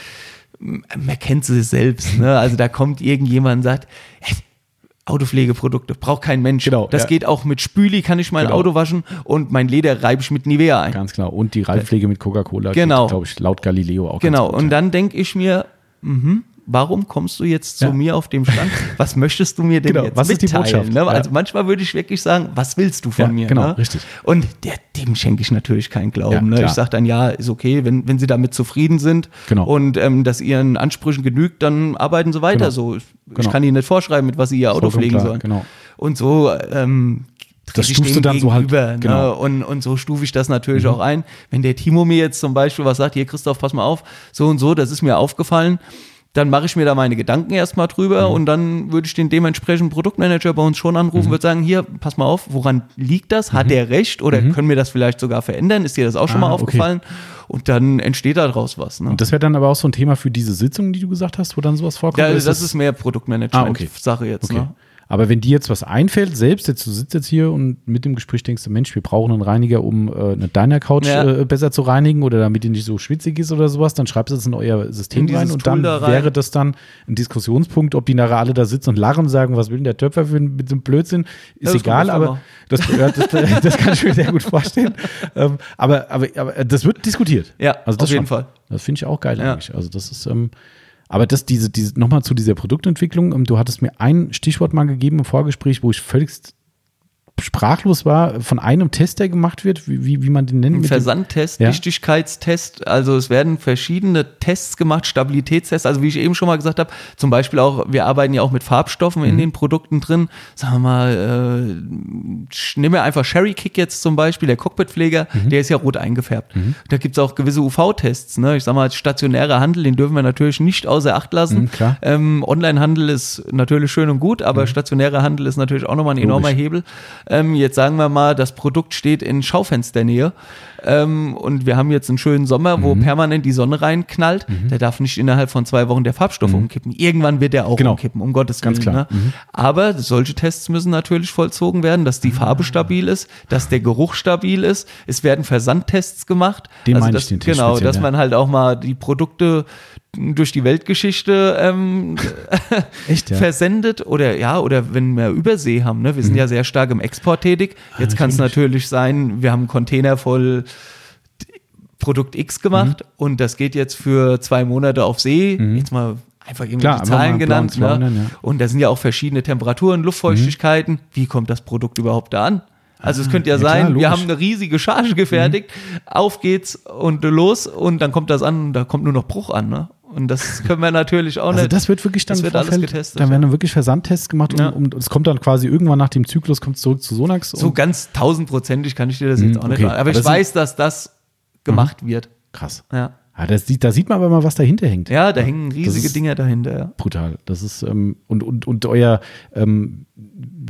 man kennt sie selbst, ne? Also da kommt irgendjemand und sagt, "Hey, Autopflegeprodukte, braucht kein Mensch. Genau, das ja. geht auch mit Spüli, kann ich mein Genau. Auto waschen und mein Leder reibe ich mit Nivea ein. Ganz klar. Und die Reifpflege mit Coca-Cola, Genau. glaube ich, laut Galileo auch. Genau, gut, und ja. dann denke ich mir, mhm, warum kommst du jetzt zu Ja. mir auf dem Stand? Was möchtest du mir denn Genau, jetzt was ist die mitteilen? Botschaft? Ne? Ja. Also manchmal würde ich wirklich sagen, was willst du von Ja, mir? genau, ne? richtig. Und der, dem schenke ich natürlich keinen Glauben. Ja, ne? Ich sage dann, ja, ist okay, wenn, wenn sie damit zufrieden sind Genau. und ähm, das ihren Ansprüchen genügt, dann arbeiten sie weiter Genau. so. Ich Genau. kann ihnen nicht vorschreiben, mit was sie ihr Auto pflegen sollen. genau. Und so ähm, Das stufst du dann so halt- gegenüber, genau. Ne? Und, und so stufe ich das natürlich auch ein. Wenn der Timo mir jetzt zum Beispiel was sagt, hier Christoph, pass mal auf, so und so, das ist mir aufgefallen, dann mache ich mir da meine Gedanken erstmal drüber Mhm. und dann würde ich den dementsprechenden Produktmanager bei uns schon anrufen, Mhm. würde sagen, hier, pass mal auf, woran liegt das? Hat der recht oder können wir das vielleicht sogar verändern? Ist dir das auch schon Mhm. Ah, mal okay. aufgefallen? Und dann entsteht daraus was. Ne? Und das wäre dann aber auch so ein Thema für diese Sitzung, die du gesagt hast, wo dann sowas vorkommt? Ja, Oder das, ist mehr Produktmanagement-Sache Ah, okay. jetzt. Okay. Ne? Aber wenn dir jetzt was einfällt, selbst jetzt du sitzt jetzt hier und mit dem Gespräch denkst du, Mensch, wir brauchen einen Reiniger, um äh, eine Diner-Couch ja. äh, besser zu reinigen oder damit die nicht so schwitzig ist oder sowas, dann schreibst du das in euer System in rein und dann da rein. wäre das dann ein Diskussionspunkt, ob die nachher alle da sitzen und lachen und sagen, was will denn der Töpfer für mit so einem Blödsinn, ist ja, egal, aber das, das, das, *laughs* das, kann ich mir sehr gut vorstellen. ähm, aber, aber, aber das wird diskutiert. Ja, also auf jeden schon. Fall. Das finde ich auch geil ja. eigentlich. Also das ist, ähm, aber das, diese, diese, nochmal zu dieser Produktentwicklung, ähm, du hattest mir ein Stichwort mal gegeben im Vorgespräch, wo ich völlig sprachlos war von einem Test, der gemacht wird, wie, wie man den nennt. Ein Versandtest, ja? Dichtigkeitstest. Also es werden verschiedene Tests gemacht, Stabilitätstests. Also wie ich eben schon mal gesagt habe, zum Beispiel auch, wir arbeiten ja auch mit Farbstoffen mhm. in den Produkten drin. Sagen wir mal, äh, ich nehme einfach Sherry Kick jetzt zum Beispiel, der Cockpitpfleger, mhm. der ist ja rot eingefärbt. Mhm. Da gibt es auch gewisse UV-Tests. Ne? Ich sag mal, stationärer Handel, den dürfen wir natürlich nicht außer Acht lassen. Mhm, ähm, Online-Handel ist natürlich schön und gut, aber mhm. stationärer Handel ist natürlich auch nochmal ein enormer Logisch. Hebel. Ähm, jetzt sagen wir mal, das Produkt steht in Schaufensternähe ähm, und wir haben jetzt einen schönen Sommer, wo mhm. permanent die Sonne reinknallt. Mhm. Der darf nicht innerhalb von zwei Wochen der Farbstoff mhm. umkippen. Irgendwann wird der auch genau. umkippen, um Gottes Willen. Ganz klar. Ne? Mhm. Aber solche Tests müssen natürlich vollzogen werden, dass die Farbe stabil ist, dass der Geruch stabil ist. Es werden Versandtests gemacht. Den also meine das, ich, den Genau, dass man halt auch mal die Produkte durch die Weltgeschichte ähm, *laughs* Echt, ja? versendet oder ja, oder wenn wir Übersee haben, ne? Wir sind mhm. ja sehr stark im Export tätig. Ah, Jetzt kann es natürlich sein, wir haben einen Container voll Produkt X gemacht mhm. und das geht jetzt für zwei Monate auf See. Mhm. Jetzt mal einfach irgendwie Klar, Zahlen genannt. Ne? Nennen, ja. Und da sind ja auch verschiedene Temperaturen, Luftfeuchtigkeiten. Mhm. Wie kommt das Produkt überhaupt da an? Also es könnte ja, ja sein, klar, wir haben eine riesige Charge gefertigt, mhm. auf geht's und los und dann kommt das an, da kommt nur noch Bruch an. Ne? Und das *laughs* können wir natürlich auch also nicht. Das wird wirklich dann das wird alles getestet. Da werden dann wirklich Versandtests gemacht und, ja. und, es kommt dann quasi irgendwann nach dem Zyklus kommt zurück zu Sonax. So ganz tausendprozentig kann ich dir das jetzt mhm, auch nicht sagen. Aber, aber ich weiß, dass das gemacht mhm. wird. Krass. Ja. Ja, das sieht, da sieht man aber mal, was dahinter hängt. Ja, da hängen riesige Dinge dahinter. Ja. Brutal. Das ist, ähm, und, und, und euer, ähm,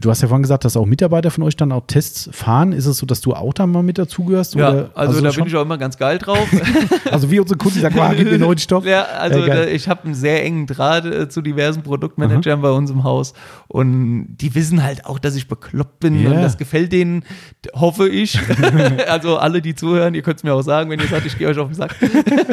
du hast ja vorhin gesagt, dass auch Mitarbeiter von euch dann auch Tests fahren. Ist es so, dass du auch da mal mit dazugehörst? Ja, also, also da schon? bin ich auch immer ganz geil drauf. *laughs* also wie unsere Kunden sagen, wow, gib mir neuen Stoff. Ja, also ja, ich habe einen sehr engen Draht äh, zu diversen Produktmanagern Aha. bei uns im Haus und die wissen halt auch, dass ich bekloppt bin yeah. und das gefällt denen, hoffe ich. *laughs* also alle, die zuhören, ihr könnt es mir auch sagen, wenn ihr sagt, ich gehe euch auf den Sack. *laughs*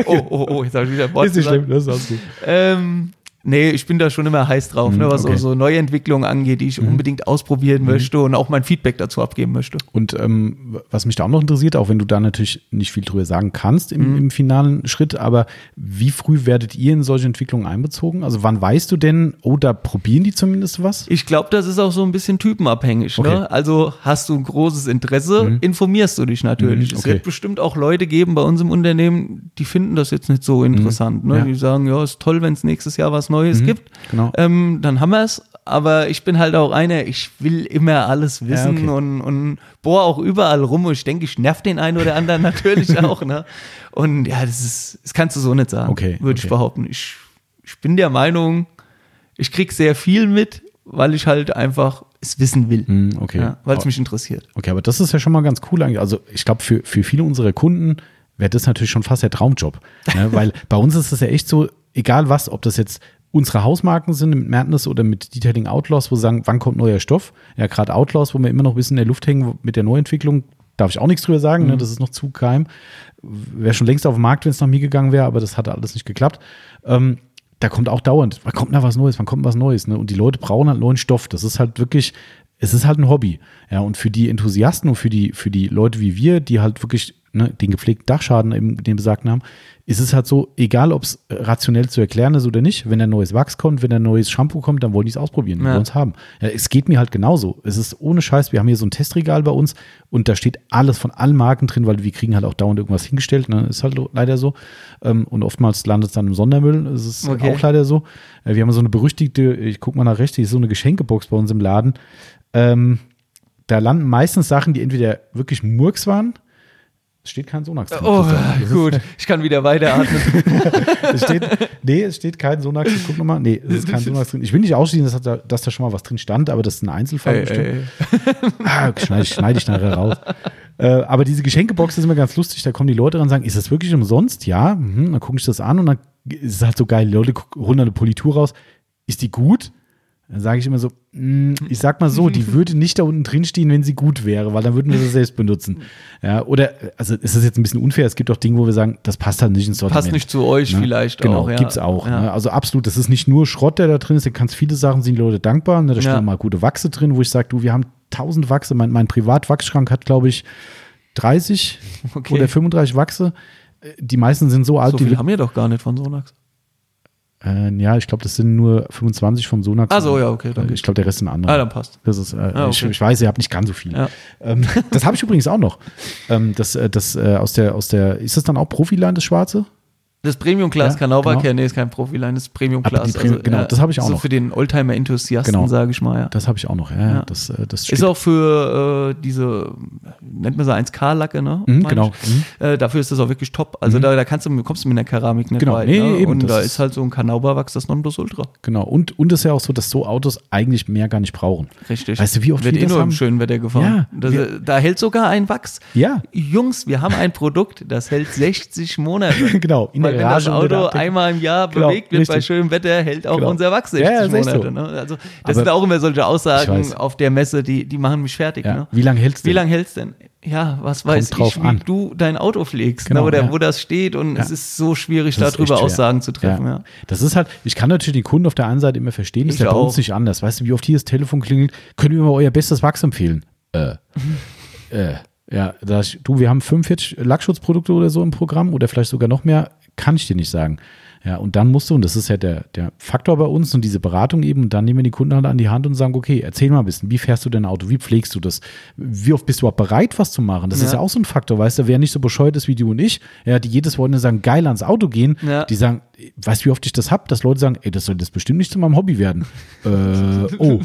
Oh, oh, oh, jetzt habe ich wieder Wort Ist nicht schlimm, das ist auch gut. Ähm, Nee, ich bin da schon immer heiß drauf, ne, mhm, was okay. so Neuentwicklungen angeht, die ich mhm. unbedingt ausprobieren mhm. möchte und auch mein Feedback dazu abgeben möchte. Und ähm, was mich da auch noch interessiert, auch wenn du da natürlich nicht viel drüber sagen kannst im, mhm. im, finalen Schritt, aber wie früh werdet ihr in solche Entwicklungen einbezogen? Also wann weißt du denn, oh, da probieren die zumindest was? Ich glaube, das ist auch so ein bisschen typenabhängig. Ne? Okay. Ne? Also hast du ein großes Interesse, mhm. informierst du dich natürlich. Mhm, okay. Es wird bestimmt auch Leute geben bei uns im Unternehmen, die finden das jetzt nicht so interessant. Ne? Ja. Die sagen, ja, ist toll, wenn es nächstes Jahr was Neues Neues mhm, gibt, genau. ähm, dann haben wir es. Aber ich bin halt auch einer, ich will immer alles wissen ja, okay. und, und bohr auch überall rum und ich denke, ich nerv den einen oder anderen *laughs* natürlich auch. Ne? Und ja, das ist, das kannst du so nicht sagen, okay, würde okay. ich behaupten. Ich, ich bin der Meinung, ich krieg sehr viel mit, weil ich halt einfach es wissen will. Mhm, okay. Ja, weil es mich interessiert. Okay, aber das ist ja schon mal ganz cool eigentlich. Also ich glaube, für, für viele unserer Kunden wäre das natürlich schon fast der Traumjob. ne? *laughs* Weil bei uns ist es ja echt so, egal was, ob das jetzt unsere Hausmarken sind mit Madness oder mit Detailing Outlaws, wo sie sagen, wann kommt neuer Stoff? Ja, gerade Outlaws, wo wir immer noch ein bisschen in der Luft hängen mit der Neuentwicklung, darf ich auch nichts drüber sagen, ne? mhm. ne? das ist noch zu keim. Wäre schon längst auf den Markt, wenn es nach mir gegangen wäre, aber das hatte alles nicht geklappt. Ähm, da kommt auch dauernd, wann kommt da was Neues, wann kommt was Neues, ne? Und die Leute brauchen halt neuen Stoff. Das ist halt wirklich, es ist halt ein Hobby. Ja, und für die Enthusiasten und für die, für die Leute wie wir, die halt wirklich ne, den gepflegten Dachschaden, eben, den besagten haben, ist es halt so, egal ob es rationell zu erklären ist oder nicht, wenn ein neues Wachs kommt, wenn ein neues Shampoo kommt, dann wollen die es ausprobieren, ja. wollen es haben. Ja, es geht mir halt genauso. Es ist ohne Scheiß, wir haben hier so ein Testregal bei uns und da steht alles von allen Marken drin, weil wir kriegen halt auch dauernd irgendwas hingestellt. Ne? Ist halt leider so. Ähm, und oftmals landet es dann im Sondermüll. Das ist okay. auch leider so. Äh, wir haben so eine berüchtigte, ich guck mal nach rechts, die ist so eine Geschenkebox bei uns im Laden. Ähm, da landen meistens Sachen, die entweder wirklich Murks waren, es steht kein Sonax drin. Oh, gut. Ich kann wieder weiteratmen. *laughs* es steht, nee, es steht kein Sonax. Ich guck nochmal. Nee, es ist kein Sonax drin. Ich will nicht ausschließen, dass da, dass da schon mal was drin stand, aber das ist ein Einzelfall ey, bestimmt. Ey. Ah, schneide, schneide ich nachher raus. Äh, aber diese Geschenkebox ist immer ganz lustig. Da kommen die Leute ran und sagen, ist das wirklich umsonst? Ja. Mhm, dann gucke ich das an und dann ist es halt so geil. Die Leute holen eine Politur raus. Ist die gut? Dann sage ich immer so, mh, ich sag mal so, die *laughs* würde nicht da unten drin stehen, wenn sie gut wäre, weil dann würden wir sie selbst benutzen. Ja, oder, also es ist jetzt ein bisschen unfair, es gibt auch Dinge, wo wir sagen, das passt halt nicht ins Sortiment. Passt nicht zu euch ne? vielleicht genau, auch. Ja. gibt's auch. Ja. Ne? Also absolut, das ist nicht nur Schrott, der da drin ist, da kannst viele Sachen sind die Leute dankbar. Ne? Da stehen Ja. mal gute Wachse drin, wo ich sage, du, wir haben tausend Wachse, mein, mein Privatwachsschrank hat, glaube ich, 30 *laughs* Okay. oder 35 Wachse. Äh, Die meisten sind so alt, So die viel haben wir doch gar nicht von Sonax. Äh, ja, ich glaube, das sind nur 25 vom Sonax. Ach so, ja, okay, dann Äh, Ich glaube, der Rest sind andere. Ah, dann passt. Das ist, äh, Ah, ich, okay. ich weiß, ihr habt nicht ganz so viel. Ja. Ähm, das habe ich übrigens auch noch. Ähm, das, äh, das äh, aus der, aus der, ist das dann auch Profiline, das Schwarze? Das Premium-Class Ja, kann auch genau. nee, ist kein Profiline, das die Premium-Class. Premium- genau, das habe ich auch so noch. für den Oldtimer-Enthusiasten, Genau. sage ich mal, ja. Das habe ich auch noch. Ja, Ja. Das, äh, das Ist auch für äh, diese, nennt man so 1K-Lacke, ne? Mhm, genau. ich. Äh, dafür ist das auch wirklich top. Also da, da kannst du, kommst du mit einer Keramik nicht Genau. weit. Nee, ne? eben, Und da ist- halt so ein Kanauberwachs das Nonplusultra. Genau. Und, und es ist ja auch so, dass so Autos eigentlich mehr gar nicht brauchen. Richtig. Weißt du, wie oft Wird wir eh das nur haben? im schönen Wetter gefahren. Ja, das, wir- da hält sogar ein Wachs. Ja. Jungs, wir haben ein Produkt, das hält 60 Monate. *laughs* Genau. In Weil wenn das Auto einmal im Jahr Genau, bewegt wird bei richtig. schönem Wetter, hält auch Genau. unser Wachs Ja, 60 ja, das Monate. so. Ne? Also das Aber- sind auch immer solche Ich Aussagen auf der Messe, die, die machen mich fertig. Ja. Ne? Wie lange hält's denn? Wie lange hält's denn? Ja, was weiß drauf ich, wie an. du dein Auto pflegst Genau, ne? oder ja. wo das steht und Ja. es ist so schwierig, Das darüber. Aussagen zu treffen. Ja. Das ist halt, ich kann natürlich den Kunden auf der einen Seite immer verstehen, das ist Ich ja bei uns nicht anders. Weißt du, wie oft hier das Telefon klingelt, können wir mal euer bestes Wachs empfehlen? Äh. *laughs* äh. Ja, da ich, du, wir haben 45 Lackschutzprodukte oder so im Programm oder vielleicht sogar noch mehr, kann ich dir nicht sagen. Ja, und dann musst du, und das ist ja der, der Faktor bei uns und diese Beratung eben, und dann nehmen wir die Kunden halt an die Hand und sagen, okay, erzähl mal ein bisschen, wie fährst du dein Auto, wie pflegst du das, wie oft bist du überhaupt bereit, was zu machen? Das ist ja Ja. auch so ein Faktor, weißt du, wer nicht so bescheuert ist wie du und ich, ja, die jedes Wochenende sagen, geil ans Auto gehen, Ja. die sagen, weißt du, wie oft ich das hab, dass Leute sagen, ey, das soll das bestimmt nicht zu meinem Hobby werden. *laughs* äh, oh,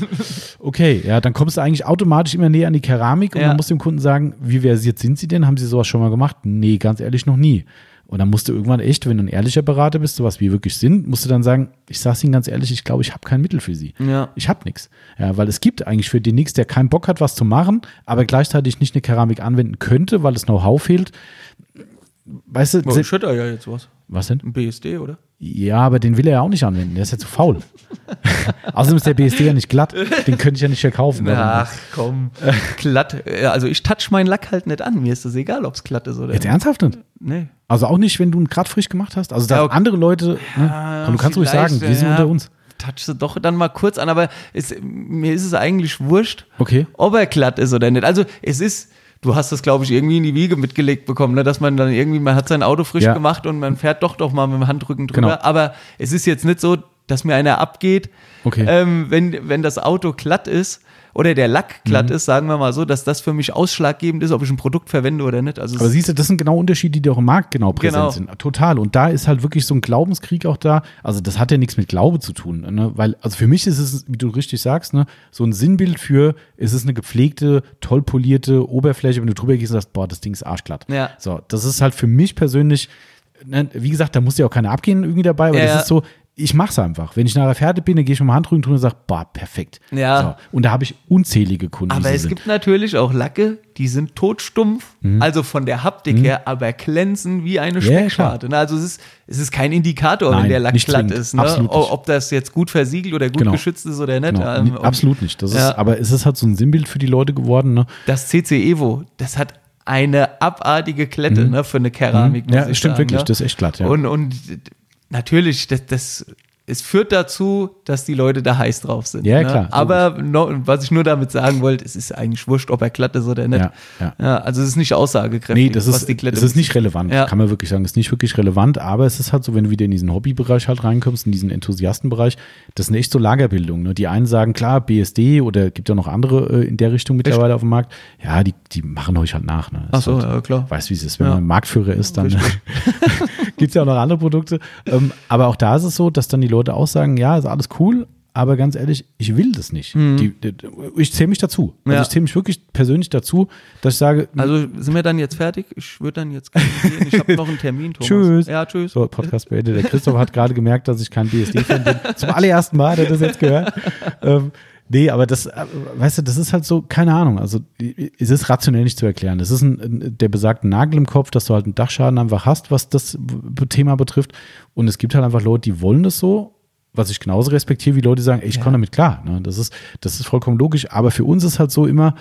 okay, ja, dann kommst du eigentlich automatisch immer näher an die Keramik und Ja. man muss dem Kunden sagen, wie versiert sind sie denn? Haben sie sowas schon mal gemacht? Nee, ganz ehrlich noch nie. Und dann musst du irgendwann echt, wenn du ein ehrlicher Berater bist, sowas wie wir wirklich sind, musst du dann sagen, ich sag's Ihnen ganz ehrlich, ich glaube, ich habe kein Mittel für Sie. Ja. Ich habe nichts. Ja, weil es gibt eigentlich für den nichts, der keinen Bock hat, was zu machen, aber gleichzeitig nicht eine Keramik anwenden könnte, weil das Know-how fehlt. Weißt du, se- Schütter ja jetzt was. was denn? Ein BSD, oder? Ja, aber den will er ja auch nicht anwenden. Der ist ja zu faul. *laughs* Außerdem ist der BSD ja nicht glatt. Den könnte ich ja nicht verkaufen. Ach komm, glatt. Also ich touch meinen Lack halt nicht an. Mir ist das egal, ob es glatt ist oder Jetzt nicht. ernsthaft nicht? Nee. Also auch nicht, wenn du ihn gerade frisch gemacht hast? Also da Ja, okay. andere Leute, ne? Komm, du kannst ruhig sagen, wir sind ja, unter uns. Touch sie doch dann mal kurz an, aber es, mir ist es eigentlich wurscht, Okay. ob er glatt ist oder nicht. Also es ist, du hast das, glaube ich, irgendwie in die Wiege mitgelegt bekommen, ne? dass man dann irgendwie, man hat sein Auto frisch Ja. gemacht und man fährt doch doch mal mit dem Handrücken drüber. Genau. Aber es ist jetzt nicht so, dass mir einer abgeht, Okay. ähm, wenn, wenn das Auto glatt ist oder der Lack glatt Mhm. ist, sagen wir mal so, dass das für mich ausschlaggebend ist, ob ich ein Produkt verwende oder nicht. Also Aber siehst du, das sind genau Unterschiede, die auch im Markt genau präsent Genau. sind. Total. Und da ist halt wirklich so ein Glaubenskrieg auch da. Also das hat ja nichts mit Glaube zu tun. Ne? Weil, also für mich ist es, wie du richtig sagst, ne, so ein Sinnbild für, es ist eine gepflegte, toll polierte Oberfläche, wenn du drüber gehst und sagst, boah, das Ding ist arschglatt. Ja. So, das ist halt für mich persönlich, ne, wie gesagt, da muss ja auch keiner abgehen irgendwie dabei, aber Ja, das ist so, ich mach's einfach. Wenn ich nachher fertig bin, dann gehe ich mit dem Handrücken drüber und sage, boah, perfekt. Ja. So. Und da habe ich unzählige Kunden. Aber es sind. gibt natürlich auch Lacke, die sind totstumpf, also von der Haptik her, aber glänzen wie eine Mhm. Ja, Speckscharte. ne? also es ist, es ist kein Indikator, Nein, wenn der Lack glatt zwingend. ist. Ne? Ob das jetzt gut versiegelt oder gut Genau. geschützt ist oder nicht. Genau. Ähm, Absolut nicht. Das ist, Ja. aber es ist halt so ein Sinnbild für die Leute geworden. Ne? Das CC Evo, das hat eine abartige Klette ne, für eine Keramik. Mhm. Ja, stimmt sagen, wirklich. ne? Das ist echt glatt. Ja. Und, und natürlich, das, das, es führt dazu, dass die Leute da heiß drauf sind. Ja, ne? klar, Aber no, was ich nur damit sagen wollte, es ist eigentlich wurscht, ob er glatt ist oder nicht. Ja, ja. also es ist nicht aussagekräftig, Nee, das was ist, die das ist nicht relevant, Ja. kann man wirklich sagen. Das ist nicht wirklich relevant, aber es ist halt so, wenn du wieder in diesen Hobbybereich halt reinkommst, in diesen Enthusiastenbereich, das ist echt so Lagerbildung. Ne? Die einen sagen, klar, BSD oder gibt ja noch andere äh, in der Richtung mittlerweile auf dem Markt. Ja, die, die machen euch halt nach. Ne? Ach so, halt, ja, klar. Weißt wie es ist, wenn Ja. man Marktführer ist, dann *laughs* gibt es ja auch noch andere Produkte. Ähm, aber auch da ist es so, dass dann die Leute auch sagen, ja, ist alles cool, aber ganz ehrlich, ich will das nicht. Die, die, ich zähle mich dazu. Also Mhm. Ja. ich zähle mich wirklich persönlich dazu, dass ich sage, Also sind wir dann jetzt fertig? Ich würde dann jetzt gehen. Ich habe noch einen Termin, Thomas. Tschüss. Ja, tschüss. So, Podcast beendet. Der Christoph hat gerade gemerkt, dass ich kein BSD-Fan bin. Zum allerersten Mal hat er das jetzt gehört. ähm, nee, aber das, äh, weißt du, das ist halt so, keine Ahnung. Also, es ist rationell nicht zu erklären. Es ist ein, der besagte Nagel im Kopf, dass du halt einen Dachschaden einfach hast, was das Thema betrifft. Und es gibt halt einfach Leute, die wollen das so. was ich genauso respektiere, wie Leute sagen, ey, ich ja. komme damit klar. Ne? Das, ist, das ist vollkommen logisch. Aber für uns ist halt so immer,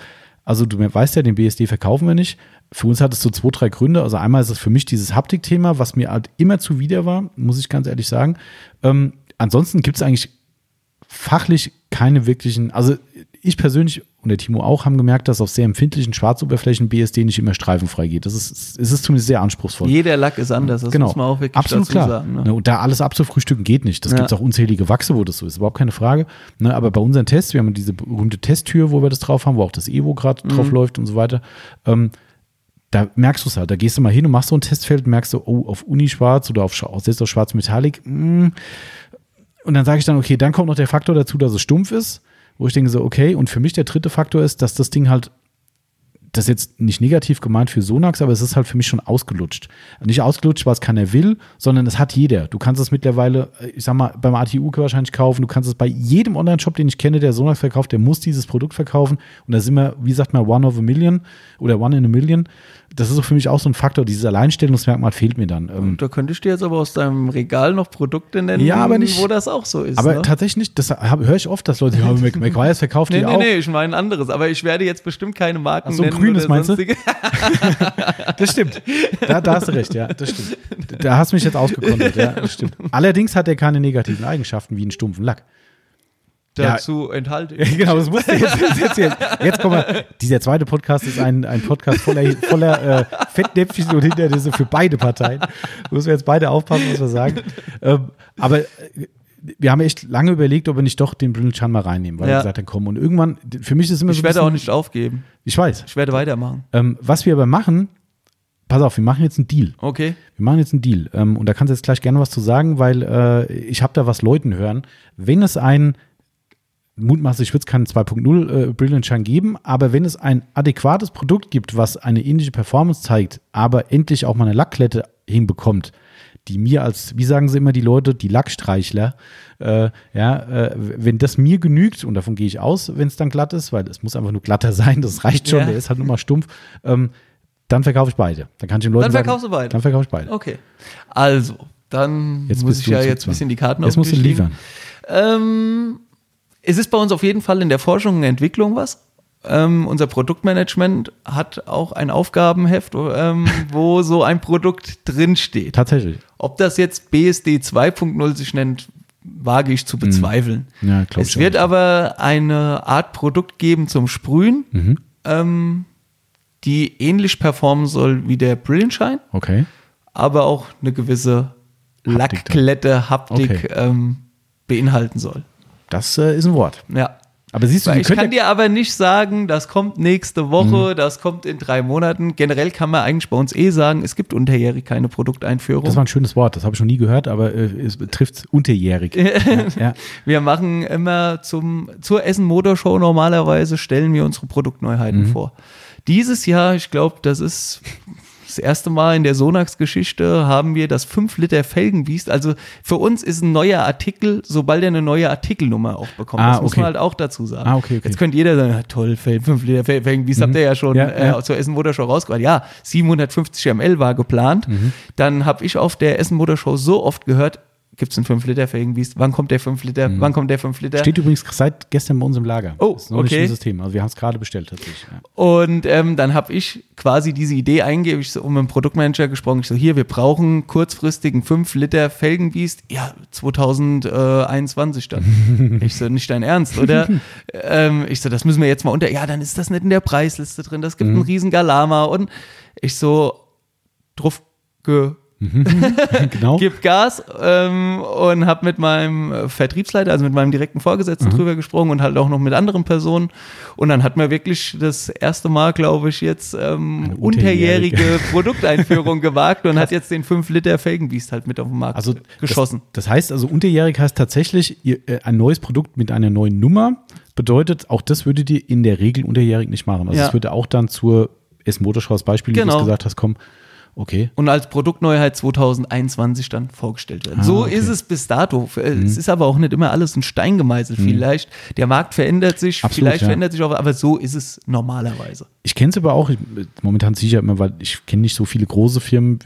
also du weißt ja, den BSD verkaufen wir nicht. Für uns hat es so zwei, drei Gründe. Also einmal ist es für mich dieses Haptik-Thema, was mir halt immer zuwider war, muss ich ganz ehrlich sagen. Ähm, ansonsten gibt es eigentlich fachlich keine wirklichen, also ich persönlich und der Timo auch haben gemerkt, dass auf sehr empfindlichen Schwarzoberflächen BSD nicht immer streifenfrei geht. Das ist, es ist zumindest sehr anspruchsvoll. Jeder Lack ist anders, das genau. muss man auch wirklich Absolut klar. sagen. Ne? Und da alles abzufrühstücken geht nicht. Das ja. gibt es auch unzählige Wachse, wo das so ist, überhaupt keine Frage. Ne, aber bei unseren Tests, wir haben diese berühmte Testtür, wo wir das drauf haben, wo auch das Evo gerade mhm. drauf läuft und so weiter. Ähm, da merkst du es halt. Da gehst du mal hin und machst so ein Testfeld, merkst du, oh, auf Uni schwarz oder auf, selbst auf schwarz Metallic. Mh. Und dann sage ich dann, okay, dann kommt noch der Faktor dazu, dass es stumpf ist wo ich denke so, okay, und für mich der dritte Faktor ist, dass das Ding halt, das ist jetzt nicht negativ gemeint für Sonax, aber es ist halt für mich schon ausgelutscht. Nicht ausgelutscht, weil es keiner will, sondern es hat jeder. Du kannst es mittlerweile, ich sag mal, beim ATU wahrscheinlich kaufen, du kannst es bei jedem Online-Shop, den ich kenne, der Sonax verkauft, der muss dieses Produkt verkaufen. Und da sind wir, wie sagt man, one of a million oder one in a million das ist für mich auch so ein Faktor. Dieses Alleinstellungsmerkmal fehlt mir dann. Ähm, da könnte ich dir jetzt aber aus deinem Regal noch Produkte nennen, ja, aber nicht, wo das auch so ist. Aber ne? tatsächlich nicht. Das höre ich oft, dass Leute sagen, *laughs* Mac McGuire's verkauft nee, die nee, auch. Nee, nee, ich meine ein anderes. Aber ich werde jetzt bestimmt keine Marken Ach, so nennen. So grünes meinst du? *laughs* das stimmt. Da, da, hast du recht, ja, das stimmt. Da hast du mich jetzt ausgekonnt, ja, das stimmt. Allerdings hat er keine negativen Eigenschaften wie einen stumpfen Lack dazu ja. enthalte ich. *laughs* genau, das musst du jetzt, jetzt, jetzt, jetzt kommen wir. Dieser zweite Podcast ist ein, ein Podcast voller, voller äh, Fettnäpfchen und Hindernisse für beide Parteien. Da müssen wir jetzt beide aufpassen, was wir sagen. Ähm, aber äh, wir haben echt lange überlegt, ob wir nicht doch den Brindle Chan mal reinnehmen, weil ja. wir gesagt haben, komm. Und irgendwann, für mich ist es immer ich so. Ich werde bisschen, auch nicht aufgeben. Ich weiß. Ich werde weitermachen. Ähm, was wir aber machen, pass auf, wir machen jetzt einen Deal. Okay. Wir machen jetzt einen Deal. Ähm, und da kannst du jetzt gleich gerne was zu sagen, weil äh, ich habe da was Leuten hören. Wenn es ein mutmaßlich wird es keinen 2.0 äh, Brilliant Shine geben, aber wenn es ein adäquates Produkt gibt, was eine ähnliche Performance zeigt, aber endlich auch mal eine Lackklette hinbekommt, die mir als, wie sagen sie immer die Leute, die Lackstreichler, äh, ja, äh, wenn das mir genügt, und davon gehe ich aus, wenn es dann glatt ist, weil es muss einfach nur glatter *laughs* sein, das reicht schon, ja. der ist halt nur mal stumpf, ähm, dann verkaufe ich beide. Dann kann ich den Leuten Dann verkaufst sagen, du beide. Dann verkaufe ich beide. Okay. Also, dann jetzt muss ich ja jetzt ein bisschen die Karten Jetzt musst du liefern. Ähm, es ist bei uns auf jeden Fall in der Forschung und Entwicklung was. Ähm, unser Produktmanagement hat auch ein Aufgabenheft, ähm, *laughs* wo so ein Produkt drinsteht. Tatsächlich. Ob das jetzt BSD 2.0 sich nennt, wage ich zu mhm. bezweifeln. Ja, es wird auch. aber eine Art Produkt geben zum Sprühen, mhm. ähm, die ähnlich performen soll wie der Brillenschein. Okay. Aber auch eine gewisse Lackklette, Haptik okay. ähm, beinhalten soll. Das äh, ist ein Wort. Ja. Aber siehst du, ich kann dir aber nicht sagen, das kommt nächste Woche, mhm. das kommt in drei Monaten. Generell kann man eigentlich bei uns eh sagen, es gibt unterjährig keine Produkteinführung. Das war ein schönes Wort, das habe ich noch nie gehört, aber äh, es betrifft unterjährig. *laughs* ja, ja. Wir machen immer zum, zur Essen Motorshow normalerweise, stellen wir unsere Produktneuheiten mhm. vor. Dieses Jahr, ich glaube, das ist das erste Mal in der Sonax-Geschichte haben wir das 5 Liter Felgenbiest. Also für uns ist ein neuer Artikel, sobald er eine neue Artikelnummer auch bekommt. Ah, das muss okay. man halt auch dazu sagen. Ah, okay, okay. Jetzt könnte jeder sagen, toll, 5 Liter Felgenbiest mhm. habt ihr ja schon ja, ja. Äh, zur Essen Motor Show rausgebracht. Ja, 750 ml war geplant. Mhm. Dann habe ich auf der Essen Motor Show so oft gehört, gibt es einen 5-Liter-fähigen Biest? Wann kommt der 5 Liter? Mhm. Wann kommt der 5 Liter? Steht übrigens seit gestern bei uns im Lager. Oh, das ist noch okay. nicht im System. Also wir haben es gerade bestellt tatsächlich. Ja. Und ähm, dann habe ich quasi diese Idee eingegeben, ich so um einen Produktmanager gesprochen. Ich so, hier, wir brauchen kurzfristig einen 5 Liter Felgenbiest. Ja, 2021 dann. *laughs* ich so, nicht dein Ernst, oder? *laughs* ähm, ich so, das müssen wir jetzt mal unter. Ja, dann ist das nicht in der Preisliste drin. Das gibt mhm. einen riesen Galama. Und ich so, drauf ge. *laughs* genau. Gib Gas ähm, und habe mit meinem Vertriebsleiter, also mit meinem direkten Vorgesetzten mhm. drüber gesprochen und halt auch noch mit anderen Personen. Und dann hat man wirklich das erste Mal, glaube ich, jetzt ähm, unterjährige *laughs* Produkteinführung gewagt und hat jetzt den 5 Liter Felgenbiest halt mit auf den Markt also geschossen. Das, das, heißt also, unterjährig heißt tatsächlich äh, ein neues Produkt mit einer neuen Nummer. Bedeutet, auch das würdet ihr in der Regel unterjährig nicht machen. Also es ja. würde auch dann zur S-Motorshow als Beispiel, genau. wie du genau. gesagt hast, kommen. Okay. Und als Produktneuheit 2021 dann vorgestellt werden. Ah, so okay. ist es bis dato. Äh, mhm. Es ist aber auch nicht immer alles ein Stein gemeißelt. Mhm. Vielleicht, der Markt verändert sich, Absolut, vielleicht ja. verändert sich auch, aber so ist es normalerweise. Ich kenne es aber auch, ich, momentan sicher immer, weil ich kenne nicht so viele große Firmen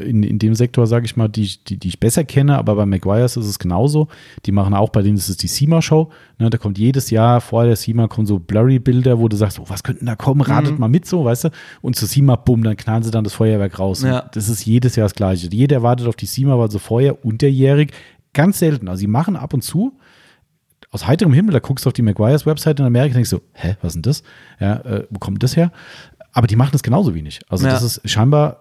in, in dem Sektor, sage ich mal, die, die, die ich besser kenne, aber bei McGuire's ist es genauso. Die machen auch, bei denen ist es die SEMA-Show. Ne, da kommt jedes Jahr vor der SEMA kommen so Blurry-Bilder, wo du sagst, oh, was könnten da kommen, ratet mhm. mal mit so, weißt du? Und zur SEMA, bumm, dann knallen sie dann das Feuerwerk raus. Ja. Das ist jedes Jahr das Gleiche. Jeder wartet auf die SEMA, weil so Feuer unterjährig, ganz selten. Also sie machen ab und zu, aus heiterem Himmel, da guckst du auf die Maguires Website in Amerika und denkst so, hä, was ist denn das? Ja, äh, wo kommt das her? Aber die machen das genauso wenig. Also ja. das ist scheinbar,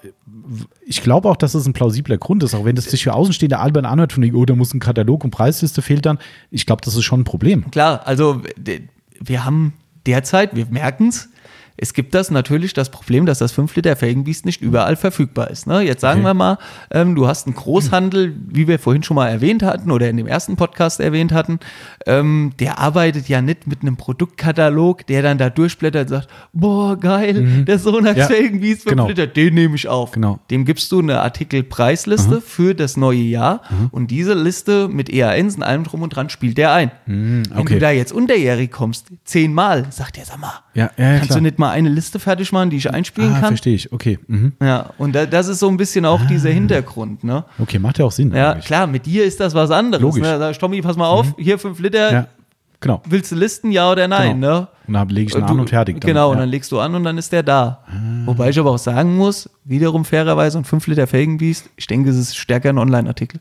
ich glaube auch, dass es das ein plausibler Grund ist, auch wenn das sich für Außenstehende albern anhört, von oh, da muss ein Katalog und Preisliste fehlt dann. Ich glaube, das ist schon ein Problem. Klar, also wir haben derzeit, wir merken es, es gibt das natürlich das Problem, dass das 5 Liter Felgenbiest nicht überall verfügbar ist. Ne? Jetzt sagen okay. wir mal, ähm, du hast einen Großhandel, wie wir vorhin schon mal erwähnt hatten oder in dem ersten Podcast erwähnt hatten, ähm, der arbeitet ja nicht mit einem Produktkatalog, der dann da durchblättert und sagt, boah, geil, mhm. der Sonax ja. Felgenbiest 5 genau. Liter, den nehme ich auf. Genau. Dem gibst du eine Artikelpreisliste mhm. für das neue Jahr mhm. und diese Liste mit EANs und allem drum und dran spielt der ein. Mhm, okay. Wenn du da jetzt unterjährig kommst, zehnmal, sagt der, sag mal, ja, ja, kannst klar. du nicht mal eine Liste fertig machen, die ich einspielen ah, kann. verstehe ich, okay. Mhm. Ja, und da, das ist so ein bisschen auch ah. dieser Hintergrund. Ne? Okay, macht ja auch Sinn. Ja, eigentlich. klar, mit dir ist das was anderes. Logisch. Ne? Da ich, Tommy, pass mal auf, mhm. hier fünf Liter. Ja. Genau. Willst du listen, ja oder nein? Genau. Ne? Und dann lege ich ihn an und fertig. Damit, genau, ja. und dann legst du an und dann ist der da. Ah. Wobei ich aber auch sagen muss, wiederum fairerweise, ein 5 Liter Felgenbiest, ich denke, es ist stärker ein Online-Artikel.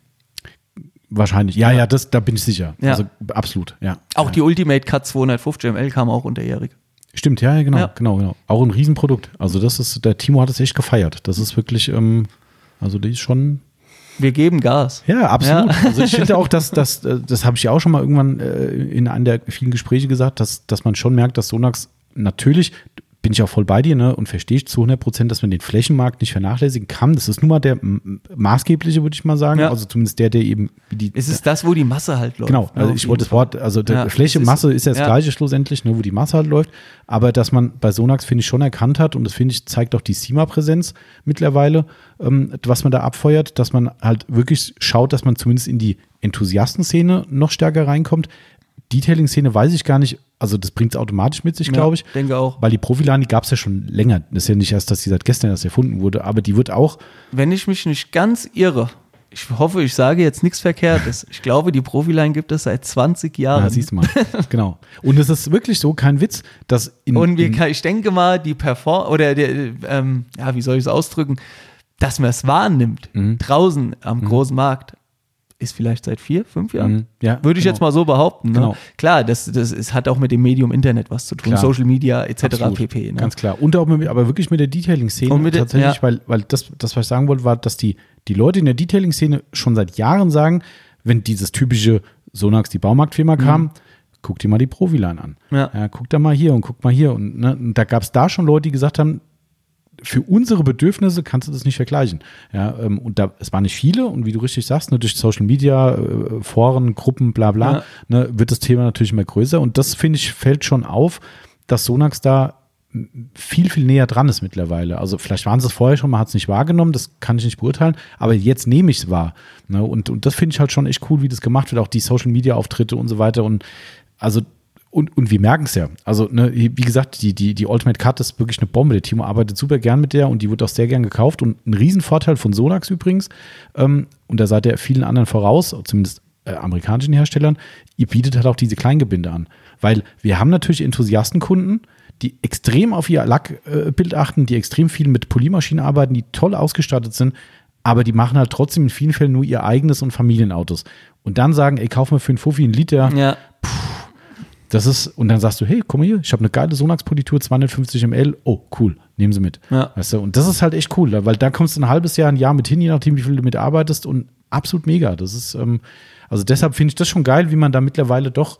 Wahrscheinlich. Ja, ja, ja, das, da bin ich sicher. Ja. Also absolut, ja. Auch die Ultimate Cut 250 ml kam auch unterjährig. Stimmt, ja, genau, ja. genau, genau. Auch ein Riesenprodukt. Also das ist, der Timo hat es echt gefeiert. Das ist wirklich, ähm, also die ist schon. Wir geben Gas. Ja, absolut. Ja. Also ich finde *laughs* auch, dass das, äh, das habe ich ja auch schon mal irgendwann äh, in einem der vielen Gespräche gesagt, dass, dass man schon merkt, dass Sonax natürlich, bin ich auch voll bei dir ne, und verstehe ich zu 100 Prozent, dass man den Flächenmarkt nicht vernachlässigen kann. Das ist nun mal der maßgebliche, würde ich mal sagen. Ja. Also zumindest der, der eben. Die, es ist das, wo die Masse halt läuft. Genau, also ich wollte das Wort, also ja, Fläche, Masse ist ja das ja. gleiche schlussendlich, ne, wo die Masse halt läuft. Aber dass man bei Sonax, finde ich, schon erkannt hat, und das finde ich, zeigt auch die SIMA-Präsenz mittlerweile, ähm, was man da abfeuert, dass man halt wirklich schaut, dass man zumindest in die Enthusiastenszene noch stärker reinkommt. Detailing-Szene weiß ich gar nicht, also das bringt es automatisch mit sich, ja, glaube ich. denke auch. Weil die Profiline, die gab es ja schon länger. Das ist ja nicht erst, dass die seit gestern erst erfunden wurde, aber die wird auch. Wenn ich mich nicht ganz irre, ich hoffe, ich sage jetzt nichts Verkehrtes. Ich glaube, die Profiline gibt es seit 20 Jahren. Ja, siehst du mal. *laughs* genau. Und es ist wirklich so, kein Witz, dass in. Und wir, in ich denke mal, die Perform oder der, ähm, ja, wie soll ich es ausdrücken, dass man es wahrnimmt, mhm. draußen am mhm. großen Markt ist vielleicht seit vier, fünf Jahren. Mhm. Ja, Würde ich genau. jetzt mal so behaupten. Ne? Genau. Klar, das, das es hat auch mit dem Medium Internet was zu tun, Klar. Social Media etc. Absolut. pp. Ne? Ganz klar. Und auch mit, aber wirklich mit der Detailing-Szene tatsächlich, ja. weil, weil das, das, was ich sagen wollte, war, dass die, die Leute in der Detailing-Szene schon seit Jahren sagen, wenn dieses typische Sonax, die Baumarktfirma kam, mhm. guck dir mal die Profiline an. Ja. ja. guck da mal hier und guck mal hier. Und, ne, und da gab es da schon Leute, die gesagt haben, für unsere Bedürfnisse kannst du das nicht vergleichen. Ja, ähm, und da, es waren nicht viele und wie du richtig sagst, ne, durch Social Media, äh, Foren, Gruppen, bla bla, ja. ne, wird das Thema natürlich immer größer und das finde ich fällt schon auf, dass Sonax da viel, viel näher dran ist mittlerweile. Also vielleicht waren sie es vorher schon, man hat es nicht wahrgenommen, das kann ich nicht beurteilen, aber jetzt nehme ich es wahr. Ne? Und, und das finde ich halt schon echt cool, wie das gemacht wird, auch die Social-Media-Auftritte und so weiter. Und also und, und wir merken es ja. Also, ne, wie gesagt, die, die, die Ultimate Cut ist wirklich eine Bombe. Der Timo arbeitet super gern mit der und die wird auch sehr gern gekauft. Und ein Riesenvorteil von Sonax übrigens, ähm, und da seid ihr vielen anderen voraus, zumindest äh, amerikanischen Herstellern, ihr bietet halt auch diese Kleingebinde an. Weil wir haben natürlich Enthusiastenkunden, die extrem auf ihr Lackbild äh, achten, die extrem viel mit Polymaschinen arbeiten, die toll ausgestattet sind, aber die machen halt trotzdem in vielen Fällen nur ihr eigenes und Familienautos. Und dann sagen, ey, kauf mir für einen Fuffi einen Liter. Ja. Puh, das ist, und dann sagst du, hey, guck mal hier, ich habe eine geile Sonax-Politur, 250 ml, oh, cool, nehmen sie mit. Ja. Weißt du, und das ist halt echt cool, weil da kommst du ein halbes Jahr, ein Jahr mit hin, je nachdem, wie viel du mitarbeitest und absolut mega. Das ist, ähm, also deshalb finde ich das schon geil, wie man da mittlerweile doch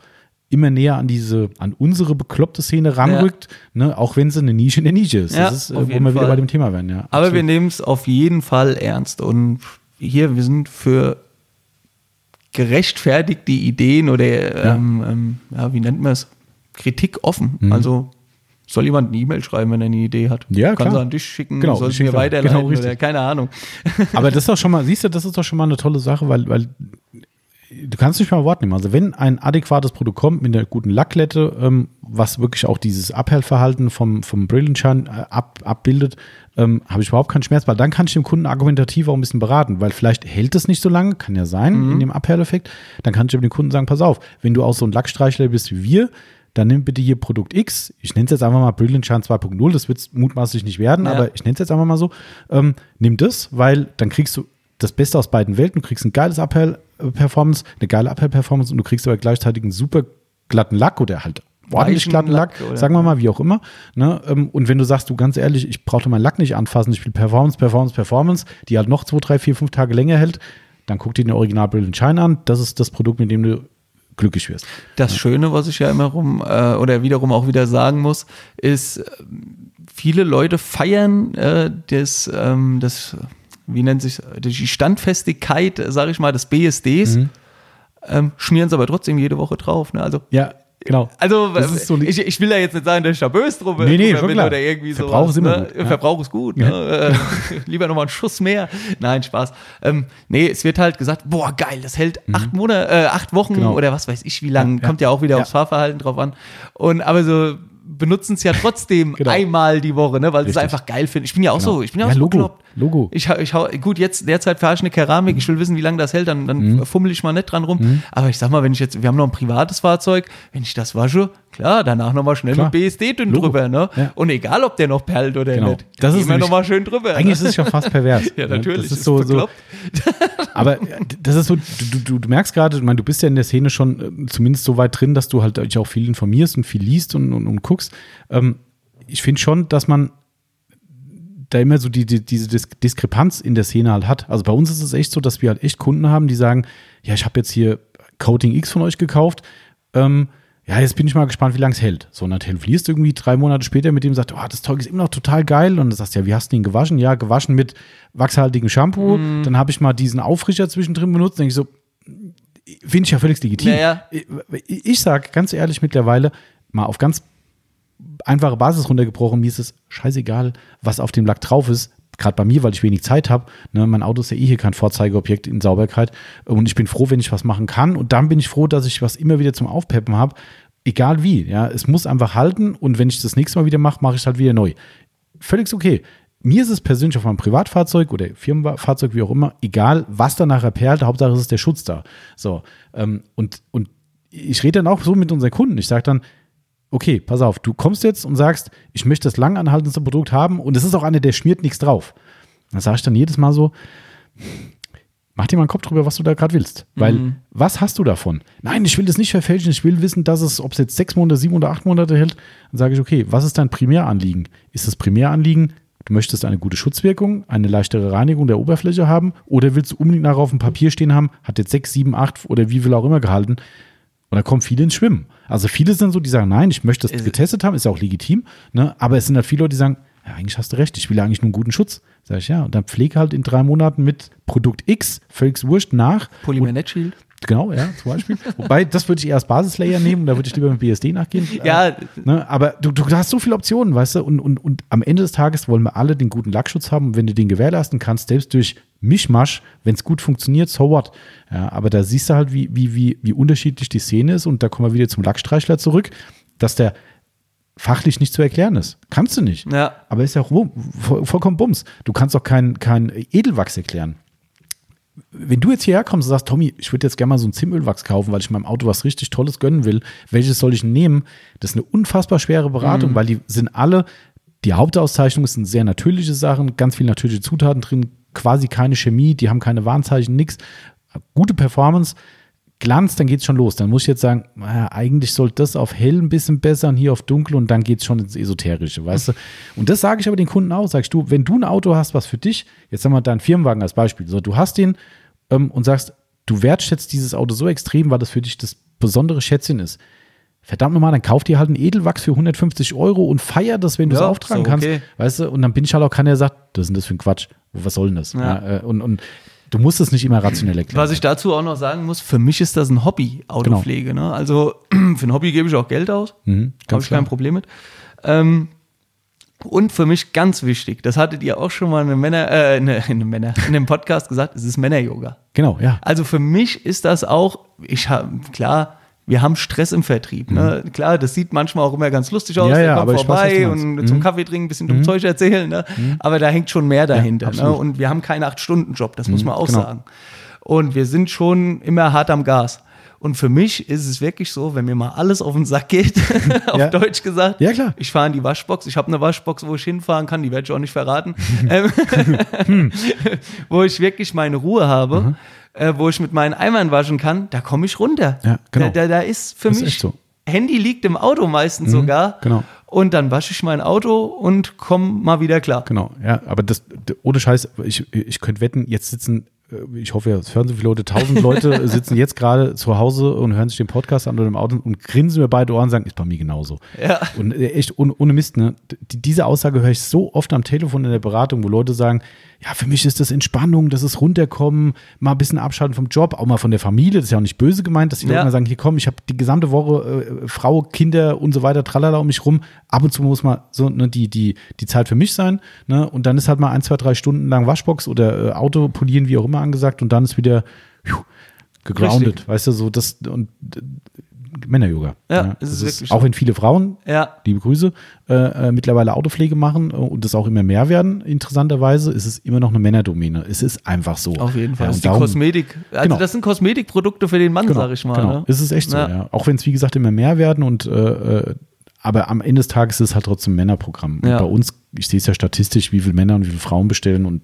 immer näher an diese, an unsere bekloppte Szene ranrückt, ja. ne, auch wenn sie eine Nische in der Nische ist. Ja, das ist, äh, wo wir Fall. wieder bei dem Thema werden, ja. Aber absolut. wir nehmen es auf jeden Fall ernst und hier, wir sind für gerechtfertigte Ideen oder, ja. Ähm, ähm, ja, wie nennt man es? Kritik offen. Mhm. Also soll jemand eine E-Mail schreiben, wenn er eine Idee hat? Ja, Kann klar. an dich schicken, genau, soll sie mir weiterleiten genau, oder keine Ahnung. *laughs* Aber das ist doch schon mal, siehst du, das ist doch schon mal eine tolle Sache, weil, weil du kannst nicht mal Wort nehmen. Also wenn ein adäquates Produkt kommt mit einer guten Lacklette, ähm, was wirklich auch dieses Abhellverhalten vom, vom Brillenschein äh, ab, abbildet, ähm, habe ich überhaupt keinen Schmerz, weil dann kann ich dem Kunden argumentativ auch ein bisschen beraten, weil vielleicht hält es nicht so lange, kann ja sein, mhm. in dem Abhelleffekt. Dann kann ich dem Kunden sagen, pass auf, wenn du auch so ein Lackstreichler bist wie wir, dann nimm bitte hier Produkt X. Ich nenne es jetzt einfach mal Brilliant Shine 2.0. Das wird es mutmaßlich nicht werden, ja. aber ich nenne es jetzt einfach mal so. Ähm, nimm das, weil dann kriegst du das Beste aus beiden Welten. Du kriegst ein geiles Abhell-Performance, eine geile Abhell-Performance und du kriegst aber gleichzeitig einen super glatten Lack oder halt ordentlich glatten Lack, Lack sagen wir mal, wie auch immer. Ne? Ähm, und wenn du sagst, du ganz ehrlich, ich brauche meinen Lack nicht anfassen, ich will Performance, Performance, Performance, die halt noch zwei, drei, vier, fünf Tage länger hält, dann guck dir den Original Brilliant Shine an. Das ist das Produkt, mit dem du glücklich wirst. Das Schöne, was ich ja immer rum äh, oder wiederum auch wieder sagen muss, ist, äh, viele Leute feiern äh, das, ähm, das, wie nennt sich die Standfestigkeit, sage ich mal, des BSDs. Mhm. Ähm, schmieren es aber trotzdem jede Woche drauf. Ne? Also ja, Genau. Also, so ich, ich, will da jetzt nicht sagen, dass ich da böse drum nee, nee, bin oder irgendwie so. Verbrauch ist immer ne? gut. Ja. Verbrauch ist gut. Ja. Ne? Äh, *laughs* lieber nochmal einen Schuss mehr. Nein, Spaß. Ähm, nee, es wird halt gesagt, boah, geil, das hält mhm. acht Monate, äh, acht Wochen genau. oder was weiß ich wie lang. Ja, Kommt ja auch wieder aufs Fahrverhalten drauf an. Und aber so benutzen es ja trotzdem *laughs* genau. einmal die Woche, ne, weil sie es einfach geil finden. Ich bin ja auch genau. so, ich bin ja auch ja, so Logo. Bekloppt. Logo. Ich, ich hau, gut, jetzt derzeit fahre ich eine Keramik, ich will wissen, wie lange das hält, dann, dann mhm. fummel ich mal nicht dran rum. Mhm. Aber ich sag mal, wenn ich jetzt, wir haben noch ein privates Fahrzeug, wenn ich das wasche, klar, danach nochmal schnell klar. mit BSD dünn Logo. drüber, ne? Ja. Und egal, ob der noch perlt oder genau. nicht. Das ist nochmal schön drüber. Eigentlich ne? ist es schon fast pervers. *laughs* ja, natürlich. Das ist so, so *laughs* aber das ist so, du, du, du merkst gerade, ich meine, du bist ja in der Szene schon äh, zumindest so weit drin, dass du halt dich auch viel informierst und viel liest und, und, und guckst. Ähm, ich finde schon, dass man da immer so die, die, diese Diskrepanz in der Szene halt hat. Also bei uns ist es echt so, dass wir halt echt Kunden haben, die sagen, ja, ich habe jetzt hier Coating X von euch gekauft. Ähm, ja, jetzt bin ich mal gespannt, wie lange es hält. So, und dann telefonierst du irgendwie drei Monate später mit dem und sagst, oh, das Zeug ist immer noch total geil. Und du sagst, ja, wie hast du ihn gewaschen? Ja, gewaschen mit wachshaltigem Shampoo. Mm. Dann habe ich mal diesen Aufrischer zwischendrin benutzt. Denke ich so, finde ich ja völlig legitim. Ja, Ich, ich sage ganz ehrlich mittlerweile, mal auf ganz einfache Basis runtergebrochen. Mir ist es scheißegal, was auf dem Lack drauf ist. Gerade bei mir, weil ich wenig Zeit habe. Ne, mein Auto ist ja eh hier kein Vorzeigeobjekt in Sauberkeit. Und ich bin froh, wenn ich was machen kann. Und dann bin ich froh, dass ich was immer wieder zum Aufpeppen habe. Egal wie. Ja, es muss einfach halten. Und wenn ich das nächste Mal wieder mache, mache ich es halt wieder neu. Völlig okay. Mir ist es persönlich auf meinem Privatfahrzeug oder Firmenfahrzeug, wie auch immer, egal, was da nachher perlt. Hauptsache, es ist der Schutz da. So. Ähm, und, und ich rede dann auch so mit unseren Kunden. Ich sage dann, okay, pass auf, du kommst jetzt und sagst, ich möchte das langanhaltendste Produkt haben und es ist auch eine, der schmiert nichts drauf. Dann sage ich dann jedes Mal so, mach dir mal einen Kopf drüber, was du da gerade willst. Weil, mhm. was hast du davon? Nein, ich will das nicht verfälschen, ich will wissen, dass es, ob es jetzt sechs Monate, sieben oder acht Monate hält. Dann sage ich, okay, was ist dein Primäranliegen? Ist das Primäranliegen, du möchtest eine gute Schutzwirkung, eine leichtere Reinigung der Oberfläche haben oder willst du unbedingt nachher auf dem Papier stehen haben, hat jetzt sechs, sieben, acht oder wie viel auch immer gehalten? Und da kommen viele ins Schwimmen. Also viele sind so, die sagen, nein, ich möchte das getestet haben, ist ja auch legitim. Ne? Aber es sind halt viele Leute, die sagen, ja, eigentlich hast du recht, ich will ja eigentlich nur einen guten Schutz. Sag ich, ja, und dann pflege halt in drei Monaten mit Produkt X, völlig wurscht, nach. Polymer Shield. Genau, ja, zum Beispiel. Wobei, das würde ich eher als Basislayer nehmen, da würde ich lieber mit BSD nachgehen. Ja. Äh, ne, aber du, du hast so viele Optionen, weißt du, und, und, und am Ende des Tages wollen wir alle den guten Lackschutz haben. Und wenn du den gewährleisten kannst, selbst durch Mischmasch, wenn es gut funktioniert, so what. Ja, aber da siehst du halt, wie, wie, wie, wie unterschiedlich die Szene ist. Und da kommen wir wieder zum Lackstreichler zurück, dass der fachlich nicht zu erklären ist. Kannst du nicht. Ja. Aber ist ja auch vollkommen Bums. Du kannst auch kein, kein Edelwachs erklären wenn du jetzt hierher kommst und sagst, Tommy, ich würde jetzt gerne mal so ein Zimölwachs kaufen, weil ich meinem Auto was richtig Tolles gönnen will, welches soll ich nehmen? Das ist eine unfassbar schwere Beratung, mhm. weil die sind alle, die Hauptauszeichnung sind sehr natürliche Sachen, ganz viele natürliche Zutaten drin, quasi keine Chemie, die haben keine Warnzeichen, nichts. Gute Performance. Glanz, dann geht es schon los. Dann muss ich jetzt sagen, naja, eigentlich sollte das auf hell ein bisschen besser und hier auf dunkel und dann geht es schon ins Esoterische, weißt du? Und das sage ich aber den Kunden auch. Sagst du, wenn du ein Auto hast, was für dich, jetzt haben wir deinen Firmenwagen als Beispiel, so, du hast den ähm, und sagst, du wertschätzt dieses Auto so extrem, weil das für dich das besondere Schätzchen ist. Verdammt nochmal, dann kauf dir halt einen Edelwachs für 150 Euro und feier das, wenn du es ja, auftragen so, okay. kannst. Weißt du, und dann bin ich halt auch keiner, der sagt, das ist das für ein Quatsch. Was soll denn das? Ja. Ja, äh, und, und Du musst es nicht immer rationell erklären. Was ich dazu auch noch sagen muss, für mich ist das ein Hobby, Autopflege. Genau. Ne? Also *clears throat* für ein Hobby gebe ich auch Geld aus. Mhm, Habe ich kein Problem mit. Ähm, Und für mich ganz wichtig, das hattet ihr auch schon mal in, Männer, äh, in, in, Männer, in einem Podcast gesagt, es ist Männer-Yoga. Genau, ja. Also für mich ist das auch, ich habe, klar, wir haben Stress im Vertrieb. Ne? Mhm. Klar, das sieht manchmal auch immer ganz lustig aus. Ja, ja, kommt vorbei weiß, und mhm. zum Kaffee trinken, ein bisschen dumm mhm. Zeug erzählen. Ne? Mhm. Aber da hängt schon mehr dahinter. Ja, ne? Und wir haben keinen Acht-Stunden-Job, das muss mhm, man auch genau. sagen. Und wir sind schon immer hart am Gas. Und für mich ist es wirklich so, wenn mir mal alles auf den Sack geht, *laughs* auf ja. Deutsch gesagt, ja, klar. ich fahre in die Waschbox, ich habe eine Waschbox, wo ich hinfahren kann, die werde ich auch nicht verraten, *laughs* ähm, hm. *laughs* wo ich wirklich meine Ruhe habe, mhm. Äh, wo ich mit meinen Eimern waschen kann, da komme ich runter. Ja, genau. da, da, da ist für das mich, ist so. Handy liegt im Auto meistens mhm, sogar. Genau. Und dann wasche ich mein Auto und komme mal wieder klar. Genau, ja, aber das, ohne Scheiß, ich, ich könnte wetten, jetzt sitzen äh, ich hoffe, es hören so viele Leute, tausend Leute *laughs* sitzen jetzt gerade zu Hause und hören sich den Podcast an oder im Auto und grinsen mir beide Ohren und sagen, ist bei mir genauso. Ja. Und äh, echt ohne, ohne Mist, ne? Diese Aussage höre ich so oft am Telefon in der Beratung, wo Leute sagen, ja, für mich ist das Entspannung, das ist runterkommen, mal ein bisschen abschalten vom Job, auch mal von der Familie. Das ist ja auch nicht böse gemeint, dass die ja. Leute mal sagen, hier komm, ich habe die gesamte Woche äh, Frau, Kinder und so weiter, tralala um mich rum. Ab und zu muss mal so ne, die, die, die Zeit für mich sein. Ne? Und dann ist halt mal ein, zwei, drei Stunden lang Waschbox oder äh, Auto polieren, wie auch immer angesagt. Und dann ist wieder phew, gegroundet, weißt du, so das und Männer-Yoga. Ja, ja, ist es ist, wirklich. Auch wenn viele Frauen, ja. liebe Grüße, äh, äh, mittlerweile Autopflege machen äh, und das auch immer mehr werden, interessanterweise, ist es immer noch eine Männerdomäne. Es ist einfach so. Auf jeden Fall. Ja, das ist die darum, Kosmetik. Also genau. das sind Kosmetikprodukte für den Mann, genau, sag ich mal. Genau. Ne? Es ist echt so, ja. Auch wenn es, wie gesagt, immer mehr werden und äh, äh, aber am Ende des Tages ist es halt trotzdem ein Männerprogramm. Und bei uns, ich sehe es ja statistisch, wie viele Männer und wie viele Frauen bestellen und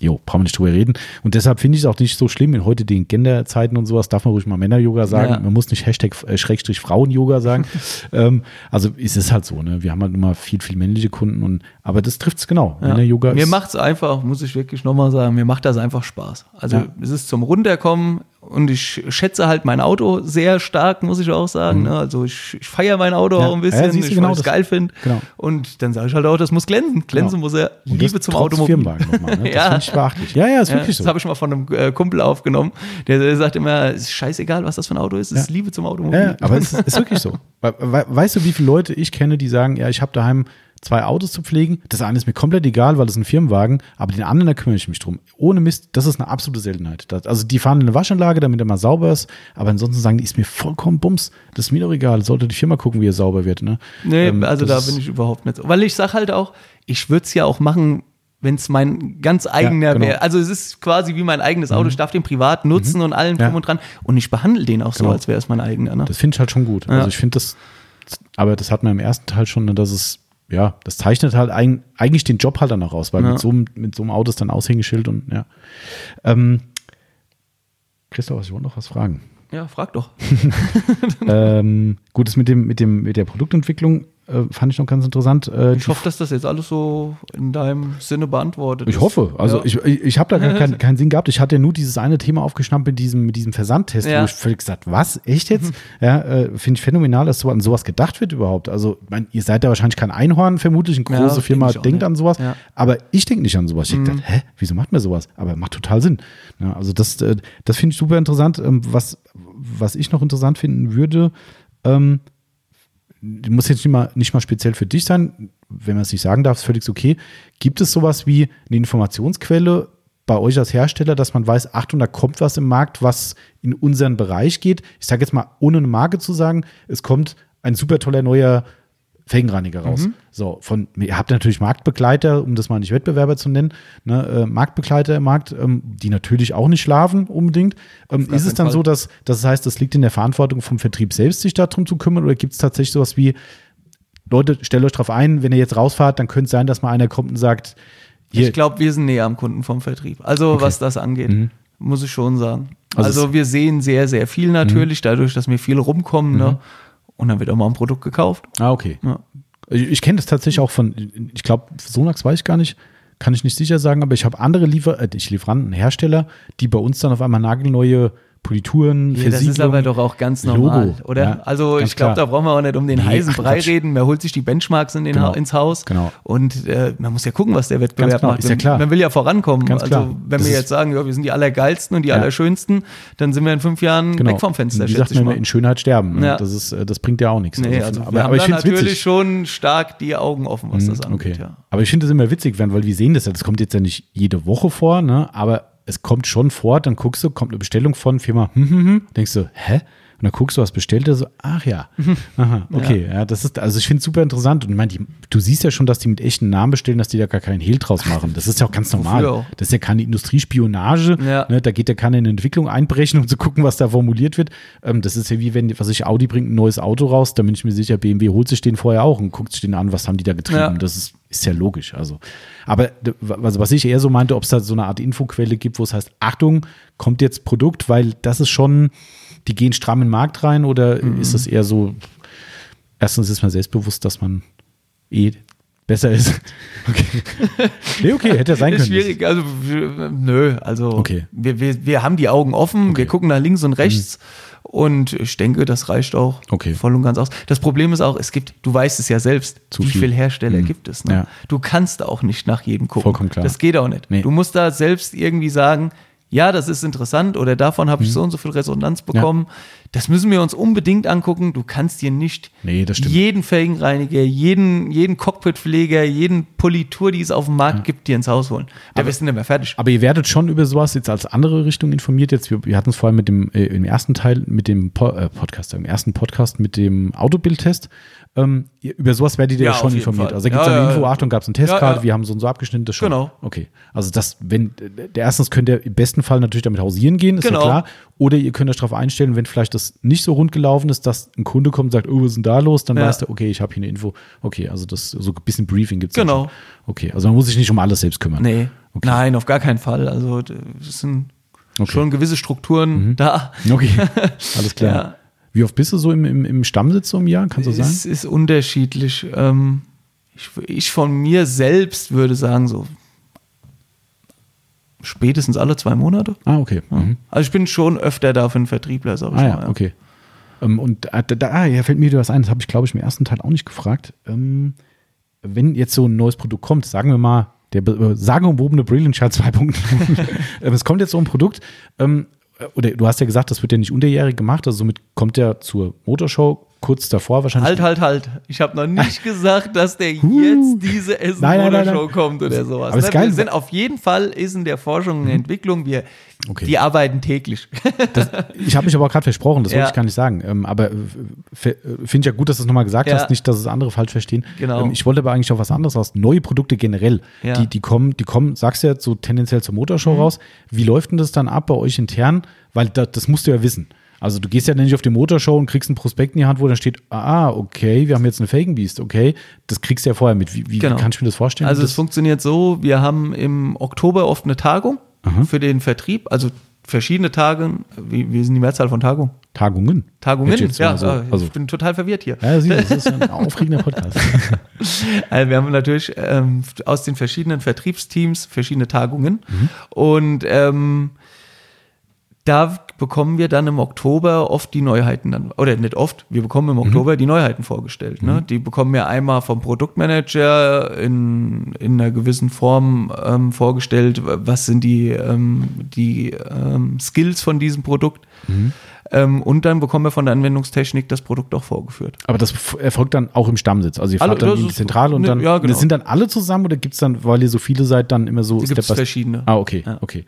jo, brauchen wir nicht drüber reden. Und deshalb finde ich es auch nicht so schlimm, in heute den Genderzeiten und sowas darf man ruhig mal Männer-Yoga sagen. Ja. Man muss nicht Hashtag äh, Schrägstrich Frauen-Yoga sagen. *laughs* ähm, also ist es halt so, ne? Wir haben halt immer viel, viel männliche Kunden und aber das trifft es genau. Ja. Männer-Yoga Mir macht es einfach, muss ich wirklich nochmal sagen, mir macht das einfach Spaß. Also ja. es ist zum Runterkommen, und ich schätze halt mein Auto sehr stark, muss ich auch sagen. Mhm. Ne? Also ich, ich feiere mein Auto ja. auch ein bisschen, ja, ich, genau es geil finde. Genau. Und dann sage ich halt auch, das muss glänzen. Glänzen genau. muss er. Und Liebe zum Automobil. Firmenwagen nochmal, ne? *laughs* Das ja. ich. Ja, ja, ist wirklich so. Das habe ich mal von einem äh, Kumpel aufgenommen. Der, der sagt immer, es ist scheißegal, was das für ein Auto ist. Es ist Liebe zum Automobil. Ja, aber es ist, ist wirklich so. *laughs* Weißt du, wie viele Leute ich kenne, die sagen, ja, ich habe daheim zwei Autos zu pflegen. Das eine ist mir komplett egal, weil das ist ein Firmenwagen, aber den anderen, da kümmere ich mich drum. Ohne Mist, das ist eine absolute Seltenheit. Das, also die fahren in eine Waschanlage, damit er mal sauber ist, aber ansonsten sagen die, ist mir vollkommen Bums. Das ist mir doch egal. Sollte die Firma gucken, wie er sauber wird. Ne? Nee, ähm, also da bin ich überhaupt nicht so. Weil ich sage halt auch, ich würde es ja auch machen, wenn es mein ganz eigener ja, genau. wäre. Also es ist quasi wie mein eigenes Auto. Mhm. Ich darf den privat nutzen mhm. und allen drum ja. und dran. Und ich behandle den auch genau. so, als wäre es mein eigener. Ne? Das finde ich halt schon gut. Ja. Also ich finde das, aber das hat man im ersten Teil schon, ne, dass es ja, das zeichnet halt ein, eigentlich den Job halt dann auch aus, weil ja. mit, so, mit so einem Auto ist dann Aushängeschild und ja. Ähm, Christoph, ich wollte noch was fragen. Ja, frag doch. *laughs* ähm, gut, das mit, dem, mit, dem, mit der Produktentwicklung äh, fand ich noch ganz interessant. Äh, ich hoffe, dass das jetzt alles so in deinem Sinne beantwortet ich ist. Ich hoffe. Also ja. ich, ich habe da keinen *laughs* kein Sinn gehabt. Ich hatte ja nur dieses eine Thema aufgeschnappt mit diesem, mit diesem Versandtest, ja. wo ich völlig gesagt, was? Echt jetzt? Mhm. Ja, äh, finde ich phänomenal, dass so an sowas gedacht wird überhaupt. Also, ich mein, ihr seid ja wahrscheinlich kein Einhorn, vermutlich. Eine große ja, Firma denkt nicht. an sowas. Aber ich denke nicht an sowas. Ich mhm. dachte, hä, wieso macht man sowas? Aber macht total Sinn. also das, äh, das finde ich super interessant. Ähm, was, was ich noch interessant finden würde, ähm, muss jetzt nicht mal, nicht mal speziell für dich sein, wenn man es nicht sagen darf, ist völlig okay. Gibt es sowas wie eine Informationsquelle bei euch als Hersteller, dass man weiß, Achtung, da kommt was im Markt, was in unseren Bereich geht? Ich sage jetzt mal, ohne eine Marke zu sagen, es kommt ein super toller neuer Felgenreiniger raus. Mhm. So, von, ihr habt natürlich Marktbegleiter, um das mal nicht Wettbewerber zu nennen, ne, äh, Marktbegleiter im Markt, ähm, die natürlich auch nicht schlafen unbedingt. Ähm, ist es dann Fall. so, dass, das heißt, das liegt in der Verantwortung vom Vertrieb selbst, sich darum zu kümmern, oder gibt es tatsächlich sowas wie, Leute, stellt euch drauf ein, wenn ihr jetzt rausfahrt, dann könnte es sein, dass mal einer kommt und sagt, hier. Ich glaube, wir sind näher am Kunden vom Vertrieb. Also, okay. was das angeht, mhm. muss ich schon sagen. Also, also wir sehen sehr, sehr viel natürlich, mhm. dadurch, dass wir viel rumkommen. Ne? Und dann wird auch mal ein Produkt gekauft. Ah, okay. Ja. Ich, ich kenne das tatsächlich auch von, ich glaube, Sonax weiß ich gar nicht, kann ich nicht sicher sagen, aber ich habe andere Liefer äh, Lieferanten, Hersteller, die bei uns dann auf einmal nagelneue Polituren, ja, Das ist aber doch auch ganz normal, Logo, oder? Ja, also ich glaube, da brauchen wir auch nicht um den nee, heißen Brei Quatsch. reden. Man holt sich die Benchmarks in den genau, ha ins Haus genau. und äh, man muss ja gucken, was der Wettbewerb macht. Ist ja klar. Man will ja vorankommen. Ganz also klar. wenn das wir jetzt sagen, ja, wir sind die allergeilsten und die ja. allerschönsten, dann sind wir in fünf Jahren genau. weg vom Fenster. Wie sagt man immer, in Schönheit sterben. Ne? Ja. Das, ist, äh, das bringt ja auch nichts. Nee, also, also wir aber, haben aber da natürlich witzig. schon stark die Augen offen, was mhm, das angeht. Okay. Aber ich finde das immer witzig, weil wir sehen das ja, das kommt jetzt ja nicht jede Woche vor, ne? aber es kommt schon vor, dann guckst du, kommt eine Bestellung von Firma, hm, hm, hm, denkst du, hä? Und dann guckst du, was bestellt er so, ach ja, *laughs* aha, okay, ja. ja das ist, also ich finde es super interessant und ich meine, du siehst ja schon, dass die mit echten Namen bestellen, dass die da gar keinen Hehl draus machen. Das ist ja auch ganz normal. Auch. Das ist ja keine Industriespionage, ja. ne, da geht ja keiner in Entwicklung einbrechen, um zu gucken, was da formuliert wird. Ähm, das ist ja wie wenn, was ich, Audi bringt ein neues Auto raus, da bin ich mir sicher, BMW holt sich den vorher auch und guckt sich den an, was haben die da getrieben. Ja. Das ist, ist ja logisch. Also, aber was, was ich eher so meinte, ob es da so eine Art Infoquelle gibt, wo es heißt, Achtung, kommt jetzt Produkt, weil das ist schon, die gehen stramm in den Markt rein oder mhm. ist es eher so, erstens ist man selbstbewusst, dass man eh besser ist. *laughs* Okay. *laughs* Nee, okay, hätte ja sein können. Schwierig, also nö, also okay. wir, wir, wir haben die Augen offen, okay. wir gucken nach links und rechts. Mhm. Und ich denke, das reicht auch okay. voll und ganz aus. Das Problem ist auch, es gibt, du weißt es ja selbst, Zu wie viel. viele Hersteller mhm. gibt es. Ne? Ja. Du kannst auch nicht nach jedem gucken. Vollkommen klar. Das geht auch nicht. Nee. Du musst da selbst irgendwie sagen, ja, das ist interessant oder davon habe ich mhm. so und so viel Resonanz bekommen. Ja. Das müssen wir uns unbedingt angucken. Du kannst dir nicht nee, jeden Felgenreiniger, jeden, jeden Cockpitpfleger, jeden Politur, die es auf dem Markt ja. gibt, dir ins Haus holen. Da bist du nicht mehr fertig. Aber ihr werdet schon über sowas jetzt als andere Richtung informiert. Jetzt, wir, wir hatten es vorhin mit dem, äh, im ersten Teil mit dem po äh, Podcast, im ersten Podcast mit dem Autobildtest. Ähm, über sowas werdet ihr ja, ja schon informiert. Fall. Also da gibt es ja, eine Info, Achtung, gab es einen Testkarte, wir haben so und so abgeschnitten, das schon. Genau. Okay. Also das, wenn, der erstens könnt ihr im besten Fall natürlich damit hausieren gehen, ist genau. ja klar. Oder ihr könnt euch darauf einstellen, wenn vielleicht das nicht so rund gelaufen ist, dass ein Kunde kommt und sagt, oh, was ist denn da los? Dann ja. weißt du, okay, ich habe hier eine Info. Okay, also das, so ein bisschen Briefing gibt es. Genau. Okay, also man muss sich nicht um alles selbst kümmern. Nee. Okay. Nein, auf gar keinen Fall. Also es sind okay. schon gewisse Strukturen mhm. da. Okay, *laughs* alles klar. Wie oft bist du so im, im, im Stammsitz so im Jahr? Kannst du sagen? Es ist unterschiedlich. Ähm, ich, ich von mir selbst würde sagen, so spätestens alle zwei Monate. Ah, okay. Mhm. Also ich bin schon öfter da für einen Vertriebler, sag ich ah, mal. Ja, okay. Ähm, und da, da ah, ja, fällt mir wieder was ein, das habe ich, glaube ich, im ersten Teil auch nicht gefragt. Ähm, wenn jetzt so ein neues Produkt kommt, sagen wir mal, der *laughs* äh, sagenumwobene Brilliant Shard 2.0, ähm, es kommt jetzt so ein Produkt, ähm, oder du hast ja gesagt, das wird ja nicht unterjährig gemacht, also somit kommt der zur Motorshow kurz davor wahrscheinlich. Halt, halt, halt. Ich habe noch nicht *laughs* gesagt, dass der jetzt diese Essen Motorshow kommt oder sowas. Aber ne? geil. Wir sind auf jeden Fall ist in der Forschung und mhm. Entwicklung. Wir okay. die arbeiten täglich. Das, ich habe mich aber gerade versprochen, das ja. wollte ich gar nicht sagen. Ähm, aber äh, äh, finde ich ja gut, dass du es nochmal gesagt ja. hast, nicht, dass es andere falsch verstehen. Genau. Ähm, ich wollte aber eigentlich auch was anderes raus. Neue Produkte generell, ja. die, die kommen, die kommen, sagst du ja so tendenziell zur Motorshow mhm. raus. Wie läuft denn das dann ab bei euch intern? Weil da, das musst du ja wissen. Also du gehst ja nicht auf die Motorshow und kriegst ein Prospekt in die Hand, wo dann steht, ah, okay, wir haben jetzt eine Faken Beast, okay. Das kriegst du ja vorher mit. Wie, wie genau. kann ich mir das vorstellen? Also es funktioniert so, wir haben im Oktober oft eine Tagung Aha. für den Vertrieb, also verschiedene Tage. Wie, wie sind die Mehrzahl von Tagung? Tagungen. Tagungen, ja, so, also. ich bin total verwirrt hier. Ja, sieh, das ist ein *laughs* aufregender Podcast. *laughs* also wir haben natürlich ähm, aus den verschiedenen Vertriebsteams verschiedene Tagungen mhm. und ähm, da bekommen wir dann im Oktober oft die Neuheiten dann, oder nicht oft, wir bekommen im mhm. Oktober mhm. die Neuheiten vorgestellt. Ne? Mhm. Die bekommen wir einmal vom Produktmanager in, in einer gewissen Form ähm, vorgestellt, was sind die, ähm, die ähm, Skills von diesem Produkt. Mhm. Ähm, und dann bekommen wir von der Anwendungstechnik das Produkt auch vorgeführt. Aber das erfolgt dann auch im Stammsitz. Also ihr fahrt alle, dann in die Zentrale und ne, dann ja, genau. sind dann alle zusammen oder gibt es dann, weil ihr so viele seid, dann immer so Step gibt verschiedene. Ah, okay, ja. okay.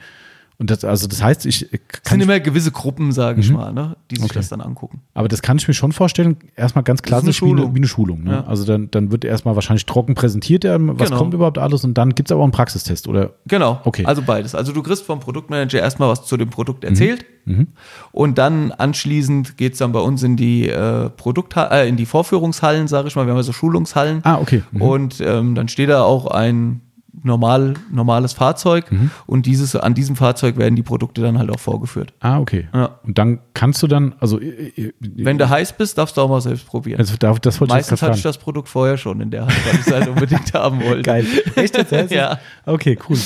Und das, also das heißt, ich kann. Es sind immer gewisse Gruppen, sage ich mhm. mal, ne, die sich okay. das dann angucken. Aber das kann ich mir schon vorstellen, erstmal ganz klassisch wie eine, wie eine Schulung. Ne? Ja. Also dann, dann wird erstmal wahrscheinlich trocken präsentiert, was genau. kommt überhaupt alles und dann gibt es aber auch einen Praxistest, oder? Genau. Okay. Also beides. Also du kriegst vom Produktmanager erstmal was zu dem Produkt erzählt mhm. Mhm. und dann anschließend geht es dann bei uns in die äh, Produkt äh, in die Vorführungshallen, sage ich mal. Wir haben ja so Schulungshallen. Ah, okay. Mhm. Und ähm, dann steht da auch ein normal, normales Fahrzeug mhm. und dieses, an diesem Fahrzeug werden die Produkte dann halt auch vorgeführt. Ah, okay. Ja. Und dann kannst du dann, also äh, äh, wenn du heiß bist, darfst du auch mal selbst probieren. Also, das, das Meistens hatte ich das Produkt vorher schon in der Hand, weil ich es halt unbedingt *laughs* haben wollte. Geil. Echt jetzt? *laughs* ja. Okay, cool.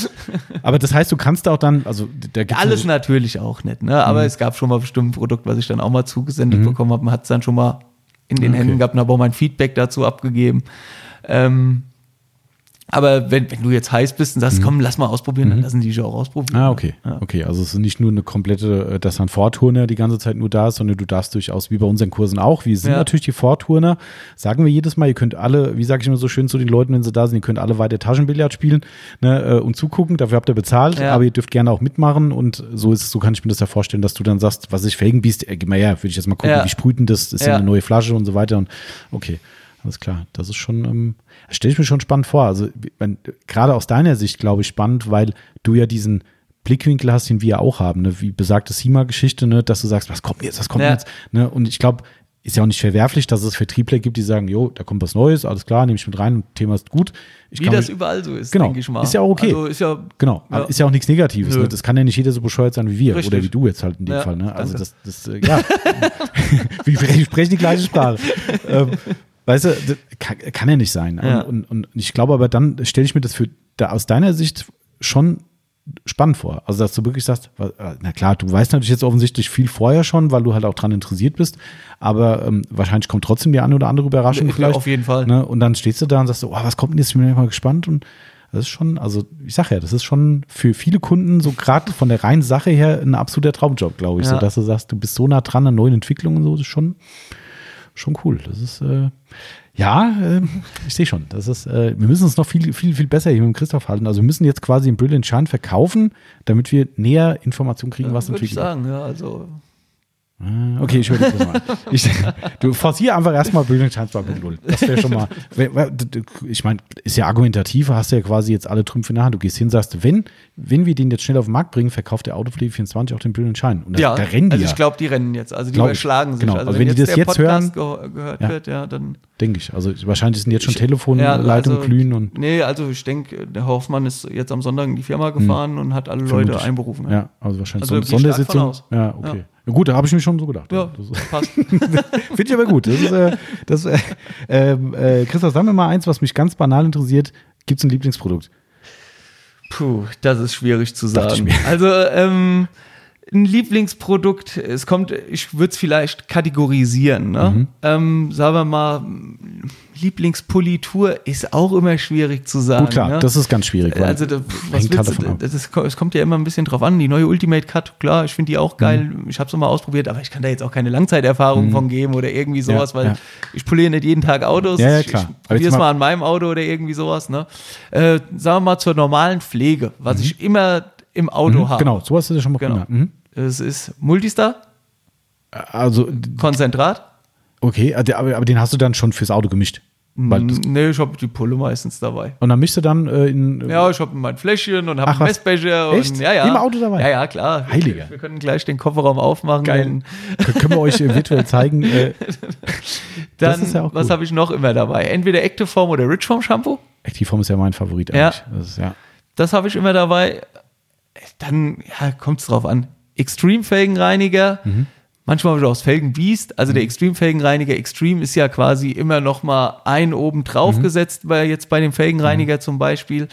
Aber das heißt, du kannst auch dann, also da alles also, natürlich auch nicht, ne? Aber mhm. es gab schon mal bestimmt ein Produkt, was ich dann auch mal zugesendet mhm. bekommen habe. Man hat es dann schon mal in den okay. Händen gehabt und habe auch mein Feedback dazu abgegeben. Ähm, aber wenn, wenn du jetzt heiß bist und sagst, mhm. komm, lass mal ausprobieren, dann mhm. lassen die dich auch ausprobieren. Ah, okay. Ja. Okay, also es ist nicht nur eine komplette, äh, dass ein Vorturner die ganze Zeit nur da ist, sondern du darfst durchaus, wie bei unseren Kursen auch, wir sind ja. natürlich die Vorturner, sagen wir jedes Mal, ihr könnt alle, wie sage ich immer so schön zu den Leuten, wenn sie da sind, ihr könnt alle weiter Taschenbillard spielen ne, äh, und zugucken, dafür habt ihr bezahlt, ja. aber ihr dürft gerne auch mitmachen und so ist so kann ich mir das ja vorstellen, dass du dann sagst, was ich Felgenbiest, äh, gib mal her, würde ich jetzt mal gucken, wie sprüht das, ist ja eine neue Flasche und so weiter und okay. Alles klar, das ist schon, ähm, stelle ich mir schon spannend vor. Also wenn, gerade aus deiner Sicht, glaube ich, spannend, weil du ja diesen Blickwinkel hast, den wir auch haben, ne? wie besagte SIMA-Geschichte, ne? dass du sagst, was kommt jetzt, was kommt ja. jetzt? Ne? Und ich glaube, ist ja auch nicht verwerflich, dass es Vertriebler gibt, die sagen, jo, da kommt was Neues, alles klar, nehme ich mit rein Thema ist gut. Ich Wie das mich, überall so ist, genau, denke ich mal. Ist ja auch okay. Also ist ja, genau, ja. ist ja auch nichts Negatives. Ne? Das kann ja nicht jeder so bescheuert sein wie wir Richtig. oder wie du jetzt halt in dem ja, Fall. Ne? Also danke. das, das, äh, ja, *laughs* wir sprechen die gleiche Sprache. *laughs* ähm, Weißt du, kann, kann ja nicht sein. Ja. Und, und, und, ich glaube aber, dann stelle ich mir das für da aus deiner Sicht schon spannend vor. Also, dass du wirklich sagst, äh, na klar, du weißt natürlich jetzt offensichtlich viel vorher schon, weil du halt auch dran interessiert bist, aber ähm, wahrscheinlich kommt trotzdem die eine oder andere Überraschung vielleicht. Auf jeden Fall. Ne? Und dann stehst du da und sagst so, oh, was kommt denn jetzt? Ich bin mal gespannt und das ist schon, also ich sag ja, das ist schon für viele Kunden so gerade von der reinen Sache her ein absoluter Traumjob, glaube ich. Ja. So, dass du sagst, du bist so nah dran an neuen Entwicklungen und so, das ist schon, schon cool. Das ist, äh, ja, äh, ich sehe schon. Das ist, äh, wir müssen uns noch viel, viel, viel besser hier mit dem Christoph halten. Also wir müssen jetzt quasi einen Brilliant Shine verkaufen, damit wir näher Informationen kriegen, ja, was natürlich. Ich sagen, ja, also Ah, okay, ich höre dich mal. Ich, *laughs* du forcier einfach erstmal Bildung Chance bei Null. Das wäre schon mal. Ich meine, ist ja argumentativ, hast ja quasi jetzt alle Trümpfe in der Hand. Du gehst hin, sagst, wenn, wenn wir den jetzt schnell auf den Markt bringen, verkauft der Autopflege 24 auch den Bildung Schein. Und das, ja, da rennen die. Also ich glaube, die rennen jetzt. Also die glaub überschlagen sich. Genau. Also, also wenn, wenn die das jetzt hören, gehört ja. wird, ja, dann. Denke ich. Also wahrscheinlich sind jetzt schon Telefonleitungen ja, also, glühen und. Nee, also ich denke, der Hoffmann ist jetzt am Sonntag in die Firma gefahren hm. und hat alle Leute einberufen. Ja, also wahrscheinlich also so Sondersitzung. Ja, okay. Ja, gut, da habe ich mir schon so gedacht. Ja, das passt. *laughs* Finde ich aber gut. Das ist, äh, das, äh, ähm, äh, Christoph, sag mir mal eins, was mich ganz banal interessiert. Gibt es ein Lieblingsprodukt? Puh, das ist schwierig zu sagen. Also, ähm, ein Lieblingsprodukt, es kommt, ich würde es vielleicht kategorisieren. Ne? Mhm. Ähm, sagen wir mal, Lieblingspolitur ist auch immer schwierig zu sagen. Gut, klar, ne? das ist ganz schwierig. Also, das, was willst du, das, es kommt ja immer ein bisschen drauf an. Die neue Ultimate Cut, klar, ich finde die auch geil. Mhm. Ich habe es mal ausprobiert, aber ich kann da jetzt auch keine Langzeiterfahrung mhm. von geben oder irgendwie sowas, ja, weil ja. ich poliere nicht jeden Tag Autos. Ja, ja klar. Ich, ich probiere es mal an meinem Auto oder irgendwie sowas. Ne? Äh, sagen wir mal zur normalen Pflege, was mhm. ich immer im Auto mhm, habe. Genau, so hast du das schon mal genau. Mhm. Es ist Multistar. Also Konzentrat. Okay, aber, aber den hast du dann schon fürs Auto gemischt. Weil nee, ich habe die Pulle meistens dabei. Und dann mischst du dann äh, in. Ja, ich habe mein Fläschchen und habe einen Messbecher. Echt? Und, ja, ja. Im Auto dabei? Ja, ja, klar. Heiliger. Wir, wir können gleich den Kofferraum aufmachen. Geil. können wir euch virtuell zeigen. Äh, *laughs* dann, ja cool. was habe ich noch immer dabei? Entweder Activeform oder Richform Shampoo. Activeform ist ja mein Favorit eigentlich. Ja. Das, ja. das habe ich immer dabei. Dann ja, kommt es drauf an. Extreme-Felgenreiniger. Mhm. Manchmal habe ich auch das Felgenbeast. Also mhm. der Extreme-Felgenreiniger Extreme ist ja quasi immer noch mal ein oben drauf mhm. gesetzt, bei, jetzt bei dem Felgenreiniger mhm. zum Beispiel.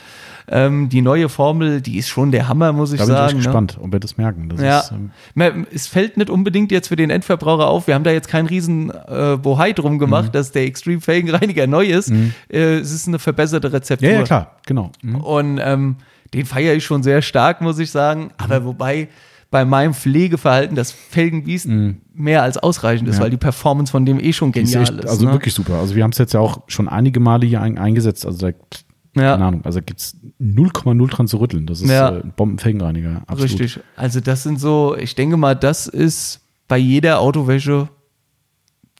Ähm, die neue Formel, die ist schon der Hammer, muss ich da sagen. Da bin ich ne? gespannt, ob wir das merken. Das ja. Ist, ähm es fällt nicht unbedingt jetzt für den Endverbraucher auf. Wir haben da jetzt keinen riesen äh, Bohai drum gemacht, mhm. dass der Extreme Felgenreiniger neu ist. Mhm. Äh, es ist eine verbesserte Rezeptur. Ja, ja klar, genau. Mhm. Und ähm, den feiere ich schon sehr stark, muss ich sagen. Aber wobei bei meinem Pflegeverhalten das Felgenbiest mhm. mehr als ausreichend ist, ja. weil die Performance von dem eh schon genial ist. Echt, ist also ne? wirklich super. Also wir haben es jetzt ja auch schon einige Male hier ein, eingesetzt. Also da, ja. keine Ahnung, also gibt es 0,0 dran zu rütteln. Das ist ja. äh, ein Bombenfelgenreiniger. Absolut. Richtig. Also das sind so, ich denke mal, das ist bei jeder Autowäsche,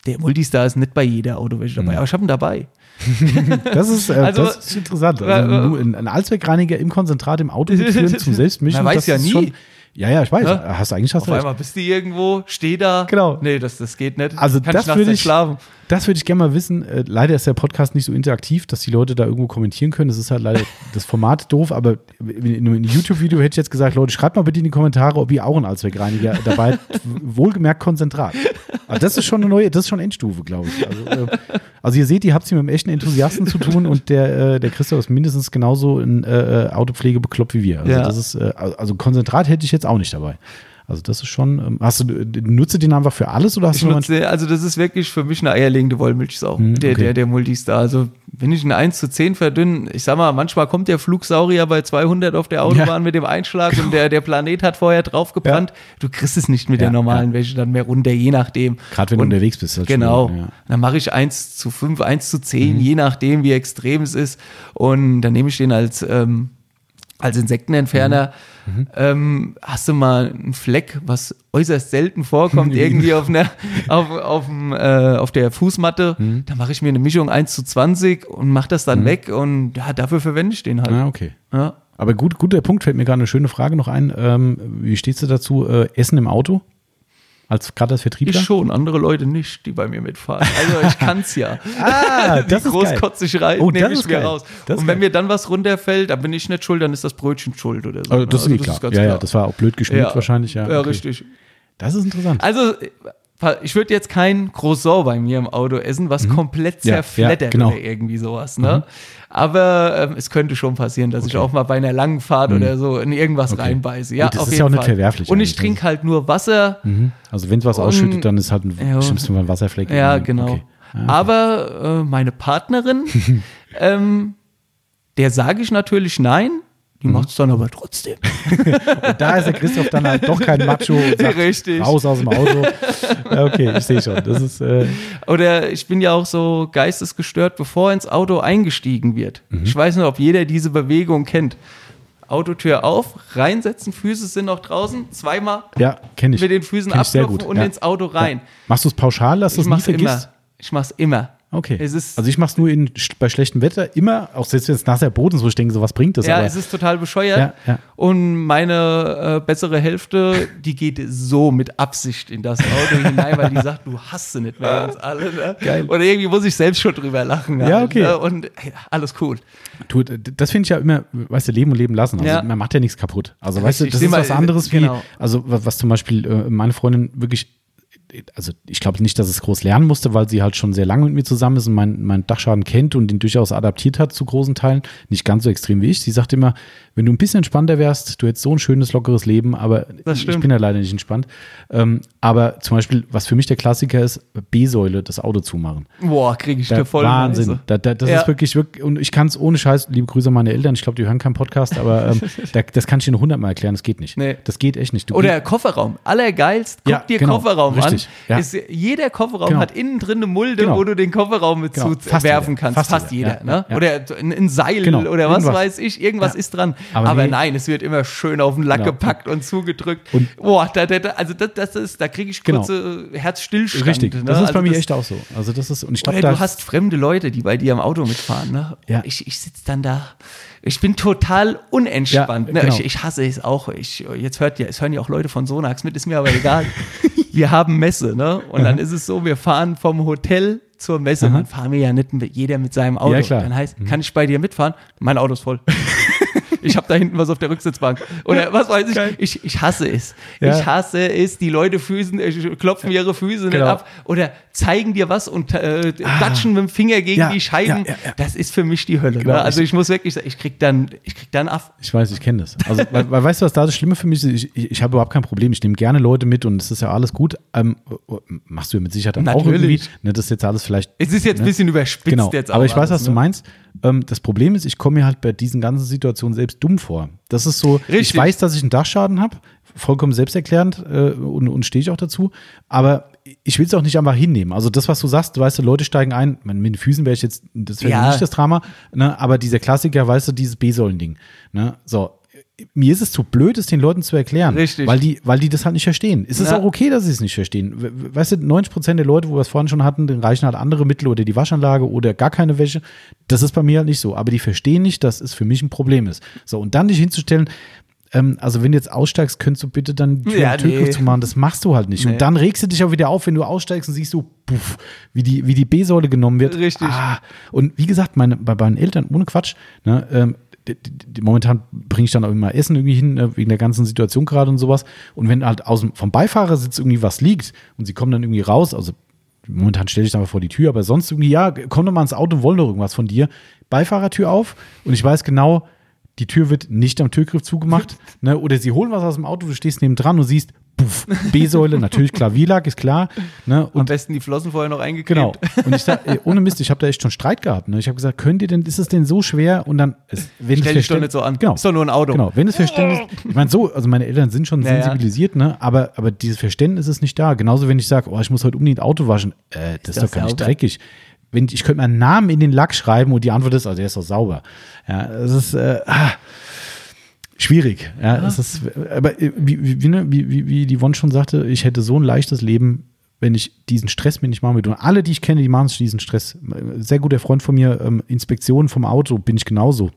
der Multistar ist nicht bei jeder Autowäsche dabei, mhm. aber ich habe ihn dabei. *laughs* das, ist, äh, also, das ist interessant. Also, äh, ein, ein Allzweckreiniger im Konzentrat im Auto mitführen *laughs* zum Selbstmischen. Man weiß ja nie. Schon, Ja, ja, ich weiß. Ja? Hast eigentlich hast Auf einmal bist du irgendwo, steh da. Genau. Nee, das, das geht nicht. Also Kann das würde ich, schlafen. Das würde ich gerne mal wissen. Äh, leider ist der Podcast nicht so interaktiv, dass die Leute da irgendwo kommentieren können. Das ist halt leider *laughs* das Format doof, aber in einem YouTube-Video hätte ich jetzt gesagt, Leute, schreibt mal bitte in die Kommentare, ob ihr auch einen Allzweckreiniger dabei habt. Wohlgemerkt Konzentrat. Aber das ist schon eine neue, das ist schon Endstufe, glaube ich. Also, äh, also, ihr seht, ihr habt es hier mit einem echten Enthusiasten zu tun und der, äh, der Christoph ist mindestens genauso in äh, Autopflege bekloppt wie wir. Also, ja. das ist, äh, also Konzentrat hätte ich jetzt auch nicht dabei. Also das ist schon, ähm, hast du, nutze den einfach für alles oder hast ich du nutze, Also das ist wirklich für mich eine eierlegende Wollmilchsau, hm, der, okay. der, der Multistar. Also wenn ich eine 1 zu 10 verdünne, ich sag mal, manchmal kommt der Flugsaurier bei 200 auf der Autobahn ja. mit dem Einschlag und der, der Planet hat vorher draufgebrannt. Ja. Du kriegst es nicht mit ja, der normalen Wäsche dann mehr runter, je nachdem. Gerade wenn und, du unterwegs bist. Genau. Dann mache ich 1 zu 5, 1 zu 10, mhm. je nachdem, wie extrem es ist. Und dann nehme ich den als, ähm, als Insektenentferner. Mhm Mhm. Ähm, hast du mal einen Fleck, was äußerst selten vorkommt, *laughs* irgendwie auf, einer, auf, auf, äh, auf der Fußmatte? Mhm. Da mache ich mir eine Mischung 1 zu 20 und mache das dann mhm. weg und ja, dafür verwende ich den halt. Ah, okay. Ja. Aber gut, guter Punkt, fällt mir gerade eine schöne Frage noch ein. Ähm, wie stehst du dazu? Äh, Essen im Auto? Als gerade als Vertriebler? Ich schon, andere Leute nicht, die bei mir mitfahren. Also ich kann es ja. *laughs* ah, *laughs* das die ist großkotzig rein, oh, nehme ich mir geil. raus. Das und wenn geil. mir dann was runterfällt, dann bin ich nicht schuld, dann ist das Brötchen schuld oder so. Also das, also, ist, das ist ganz ja, klar. Ja, das war auch blöd geschmiert ja. wahrscheinlich. Ja, ja okay. richtig. Das ist interessant. Also ich würde jetzt kein Croissant bei mir im Auto essen, was mhm. komplett zerfleddert ja, ja, genau. oder irgendwie sowas. Ne? Mhm. Aber ähm, es könnte schon passieren, dass okay. ich auch mal bei einer langen Fahrt mhm. oder so in irgendwas okay. reinbeiße. Ja, Gut, das ist ja auch nicht verwerflich. Und ich trinke halt nur Wasser. Mhm. Also wenn es was ausschüttet, dann ist halt ein, ja, schlimmsten ein Wasserfleck. Ja, genau. Okay. Ah, Aber äh, meine Partnerin, *laughs* ähm, der sage ich natürlich nein. Die mhm. macht es dann aber trotzdem. *laughs* und da ist der Christoph dann halt doch kein Macho und sagt, Richtig. raus aus dem Auto. okay, ich sehe schon. Das ist, äh Oder ich bin ja auch so geistesgestört, bevor ins Auto eingestiegen wird. Mhm. Ich weiß nicht, ob jeder diese Bewegung kennt. Autotür auf, reinsetzen, Füße sind noch draußen, zweimal ja, ich. mit den Füßen ablaufen und ja. ins Auto rein. Ja. Machst du es pauschal, dass du es nie vergisst? Immer. Ich mach's immer. Okay. also ich mache es nur in, bei schlechtem Wetter immer, auch selbst wenn es nasser Boden ist, wo ich denke, so was bringt das. Ja, aber, es ist total bescheuert. Ja, ja. Und meine äh, bessere Hälfte, die geht so mit Absicht in das Auto hinein, weil die sagt, du hast sie nicht mehr uns alle. Ne? Geil. Und irgendwie muss ich selbst schon drüber lachen. Ja, halt, okay. Ne? Und hey, alles cool. Du, das finde ich ja immer, weißt du, leben und leben lassen. Also ja. man macht ja nichts kaputt. Also weißt du, das ist was anderes wie, genau. also was zum Beispiel äh, meine Freundin wirklich also ich glaube nicht, dass es groß lernen musste, weil sie halt schon sehr lange mit mir zusammen ist und meinen mein Dachschaden kennt und ihn durchaus adaptiert hat zu großen Teilen. Nicht ganz so extrem wie ich. Sie sagt immer, wenn du ein bisschen entspannter wärst, du hättest so ein schönes, lockeres Leben, aber ich bin ja leider nicht entspannt. Ähm, aber zum Beispiel, was für mich der Klassiker ist, B-Säule, das Auto zumachen. Boah, kriege ich da voll Wahnsinn. Da, da, das ja. ist wirklich, wirklich, und ich kann es ohne Scheiß, liebe Grüße an meine Eltern, ich glaube, die hören keinen Podcast, aber ähm, *laughs* da, das kann ich dir nur hundertmal erklären, das geht nicht. Nee. Das geht echt nicht. Du Oder Kofferraum, allergeilst, guck ja, dir genau, Kofferraum richtig, an. Ja. Ist, jeder Kofferraum genau. hat innen drin eine Mulde, genau. wo du den Kofferraum mit genau. werfen kannst. Fast, Fast jeder. jeder ne? Oder ein, Seil genau. oder was weiß ich, irgendwas ist dran. Aber, aber nee. nein, es wird immer schön auf den Lack genau. gepackt und zugedrückt. Und Boah, da, da, also das, das ist, da kriege ich genau. kurze genau. Herzstillstand. Richtig, ne? das ist also bei mir echt auch so. Also das ist, und ich glaub, du hast fremde Leute, die bei dir im Auto mitfahren. Ne? Ja. Ich, ich sitze dann da. Ich bin total unentspannt. Ja, ne? genau. ich, ich, hasse es auch. Ich, jetzt hört ja, es hören ja auch Leute von Sonax mit, ist mir aber egal. *laughs* wir haben Messe, ne? Und dann ist es so, wir fahren vom Hotel zur Messe. Aha. Dann fahren wir ja nicht jeder mit seinem Auto. Ja, klar. Dann heißt, mhm. kann ich bei dir mitfahren? Mein Auto ist voll. *laughs* ich habe da hinten was auf der Rücksitzbank. Oder was weiß ich. Ich, ich hasse es. Ja. Ich hasse es. Die Leute Füßen, äh, klopfen ihre Füße genau. nicht ab oder zeigen dir was und äh, ah. klatschen mit dem Finger gegen ja. die Scheiben. Ja, das ist für mich die Hölle. Ne? Genau. Ne? Also ich muss wirklich sagen, ich krieg dann, ich krieg dann ab. Ich weiß, ich kenne das. Also, *laughs* weil, weil, weißt du, was da das Schlimme für mich ist? Ich, ich, ich habe überhaupt kein Problem. Ich nehme gerne Leute mit und es ist ja alles gut. Ähm, machst du ja mit Sicherheit dann Natürlich. auch irgendwie. Ne, das ist jetzt alles vielleicht. Es ist jetzt ne? ein bisschen überspitzt genau. jetzt auch. Aber ich weiß, was ne? du meinst. Ähm, das Problem ist, ich komme mir halt bei diesen ganzen Situationen selbst dumm vor. Das ist so, Richtig. ich weiß, dass ich einen Dachschaden habe, vollkommen selbsterklärend äh, und, und stehe ich auch dazu, aber ich will es auch nicht einfach hinnehmen. Also das, was du sagst, du weißt, Leute steigen ein, mit den Füßen wäre ich jetzt, das wäre ja. nicht das Drama, ne? aber dieser Klassiker, weißt du, dieses B-Säulen-Ding. Ne? So, mir ist es zu blöd, es den Leuten zu erklären. Richtig. Weil die, weil die das halt nicht verstehen. Es ist ja. auch okay, dass sie es nicht verstehen. Weißt du, 90 Prozent der Leute, wo wir es vorhin schon hatten, den reichen halt andere Mittel oder die Waschanlage oder gar keine Wäsche. Das ist bei mir halt nicht so. Aber die verstehen nicht, dass es für mich ein Problem ist. So, und dann dich hinzustellen, ähm, also wenn du jetzt aussteigst, könntest du bitte dann die Tür Ja, Türgriff nee. zumachen. Das machst du halt nicht. Nee. Und dann regst du dich auch wieder auf, wenn du aussteigst und siehst du, puff, wie die, wie die B-Säule genommen wird. Richtig. Ah. Und wie gesagt, meine, bei meinen Eltern, ohne Quatsch, ne, ähm, momentan bringe ich dann auch immer Essen irgendwie hin, ne, wegen der ganzen Situation gerade und sowas. Und wenn halt aus dem, vom Beifahrersitz irgendwie was liegt und sie kommen dann irgendwie raus, also momentan stelle ich dann einfach vor die Tür, aber sonst irgendwie, ja, komm doch mal ins Auto und wollen doch irgendwas von dir. Beifahrertür auf und ich weiß genau, die Tür wird nicht am Türgriff zugemacht. *laughs* ne? Oder sie holen was aus dem Auto, du stehst neben dran und siehst, B-Säule, natürlich Klavierlack, ist klar. Ne? Am Und besten die Flossen vorher noch eingeklebt. Genau. Und ich sag, ey, ohne Mist, ich habe da echt schon Streit gehabt. Ne? Ich habe gesagt, könnt ihr denn, ist es denn so schwer? Und dann, ist, wenn Stell dich doch nicht so an. Genau. Ist doch nur ein Auto. Genau, wenn das Verständnis, ich meine so, also meine Eltern sind schon Ja, ja. sensibilisiert, ne, aber, aber dieses Verständnis ist nicht da. Genauso, wenn ich sage, oh, ich muss heute unbedingt Auto waschen, äh, das ist, das doch gar nicht sauber? dreckig. Wenn, ich könnte meinen Namen in den Lack schreiben und die Antwort ist, also der ist doch sauber. Ja, das ist, äh, ah, schwierig. Ja, es ist, aber äh, wie, wie, wie, ne, wie, wie, wie die Won schon sagte, ich hätte so ein leichtes Leben, wenn ich diesen Stress mir nicht machen würde. Und alle, die ich kenne, die machen diesen Stress. Sehr guter Freund von mir, ähm, Inspektionen vom Auto, bin ich genauso.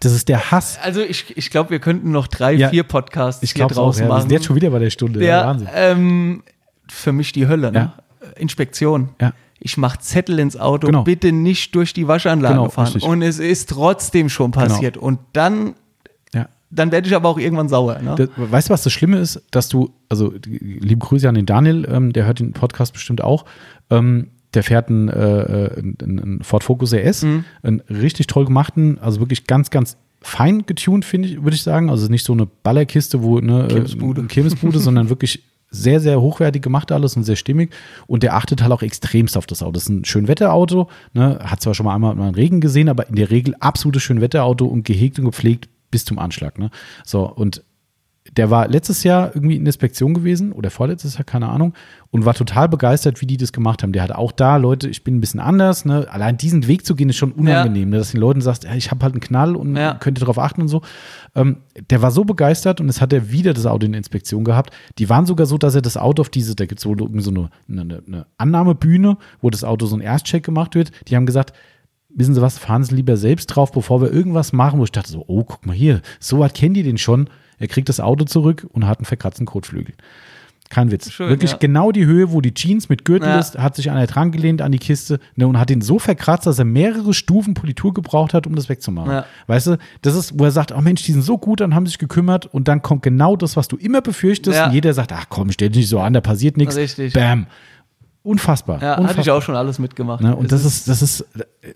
Das ist der Hass. Also ich, ich glaube, wir könnten noch drei, Ja. vier Podcasts Ich hier glaube auch. draus Ja, wir machen. sind jetzt schon wieder bei der Stunde. der, Wahnsinn. ähm, für mich die Hölle, ne? Inspektion. Ja. Ich mache Zettel ins Auto, Genau. bitte nicht durch die Waschanlage Genau, fahren. richtig. Und es ist trotzdem schon passiert. Und dann, Ja. Dann werde ich aber auch irgendwann sauer. Ne? Das, weißt du, was das Schlimme ist? Dass du, also liebe Grüße an den Daniel, ähm, der hört den Podcast bestimmt auch. Ähm, der fährt einen, äh, einen, einen Ford Focus RS, Mhm. einen richtig toll gemachten, also wirklich ganz, ganz fein getuned, finde ich, würde ich sagen. Also nicht so eine Ballerkiste, wo ne, äh, Kirmesbude. eine Kirmesbude, sondern *laughs* wirklich sehr, sehr hochwertig gemacht alles und sehr stimmig. Und der achtet halt auch extremst auf das Auto. Das ist ein Schönwetterauto, ne? hat zwar schon mal einmal mal einen Regen gesehen, aber in der Regel absolutes Schönwetterauto und gehegt und gepflegt bis zum Anschlag. Ne? So, und der war letztes Jahr irgendwie in Inspektion gewesen oder vorletztes Jahr, keine Ahnung, und war total begeistert, wie die das gemacht haben. Der hat auch da, Leute, ich bin ein bisschen anders, ne? Allein diesen Weg zu gehen, ist schon unangenehm, ne? dass den Leuten sagst, ja, ich habe halt einen Knall und Ja. könnt ihr darauf achten und so. Ähm, der war so begeistert und es hat er wieder das Auto in Inspektion gehabt. Die waren sogar so, dass er das Auto auf diese, da gibt es wohl irgendwie so eine, eine, eine Annahmebühne, wo das Auto so ein Erstcheck gemacht wird. Die haben gesagt, wissen Sie was, fahren Sie lieber selbst drauf, bevor wir irgendwas machen, wo ich dachte so, oh, guck mal hier, so weit kennen die den schon. Er kriegt das Auto zurück und hat einen verkratzten Kotflügel. Kein Witz. Schön, Wirklich ja. genau die Höhe, wo die Jeans mit Gürtel Ja. ist, hat sich einer dran gelehnt an die Kiste ne, und hat ihn so verkratzt, dass er mehrere Stufen Politur gebraucht hat, um das wegzumachen. Ja. Weißt du, das ist, wo er sagt, oh Mensch, die sind so gut, dann haben sich gekümmert und dann kommt genau das, was du immer befürchtest. Und jeder sagt, ach komm, stell dich nicht so an, da passiert nichts. Richtig. Bam. Unfassbar. ja, Unfassbar. hatte ich auch schon alles mitgemacht. Ne? Und Es das ist, das ist,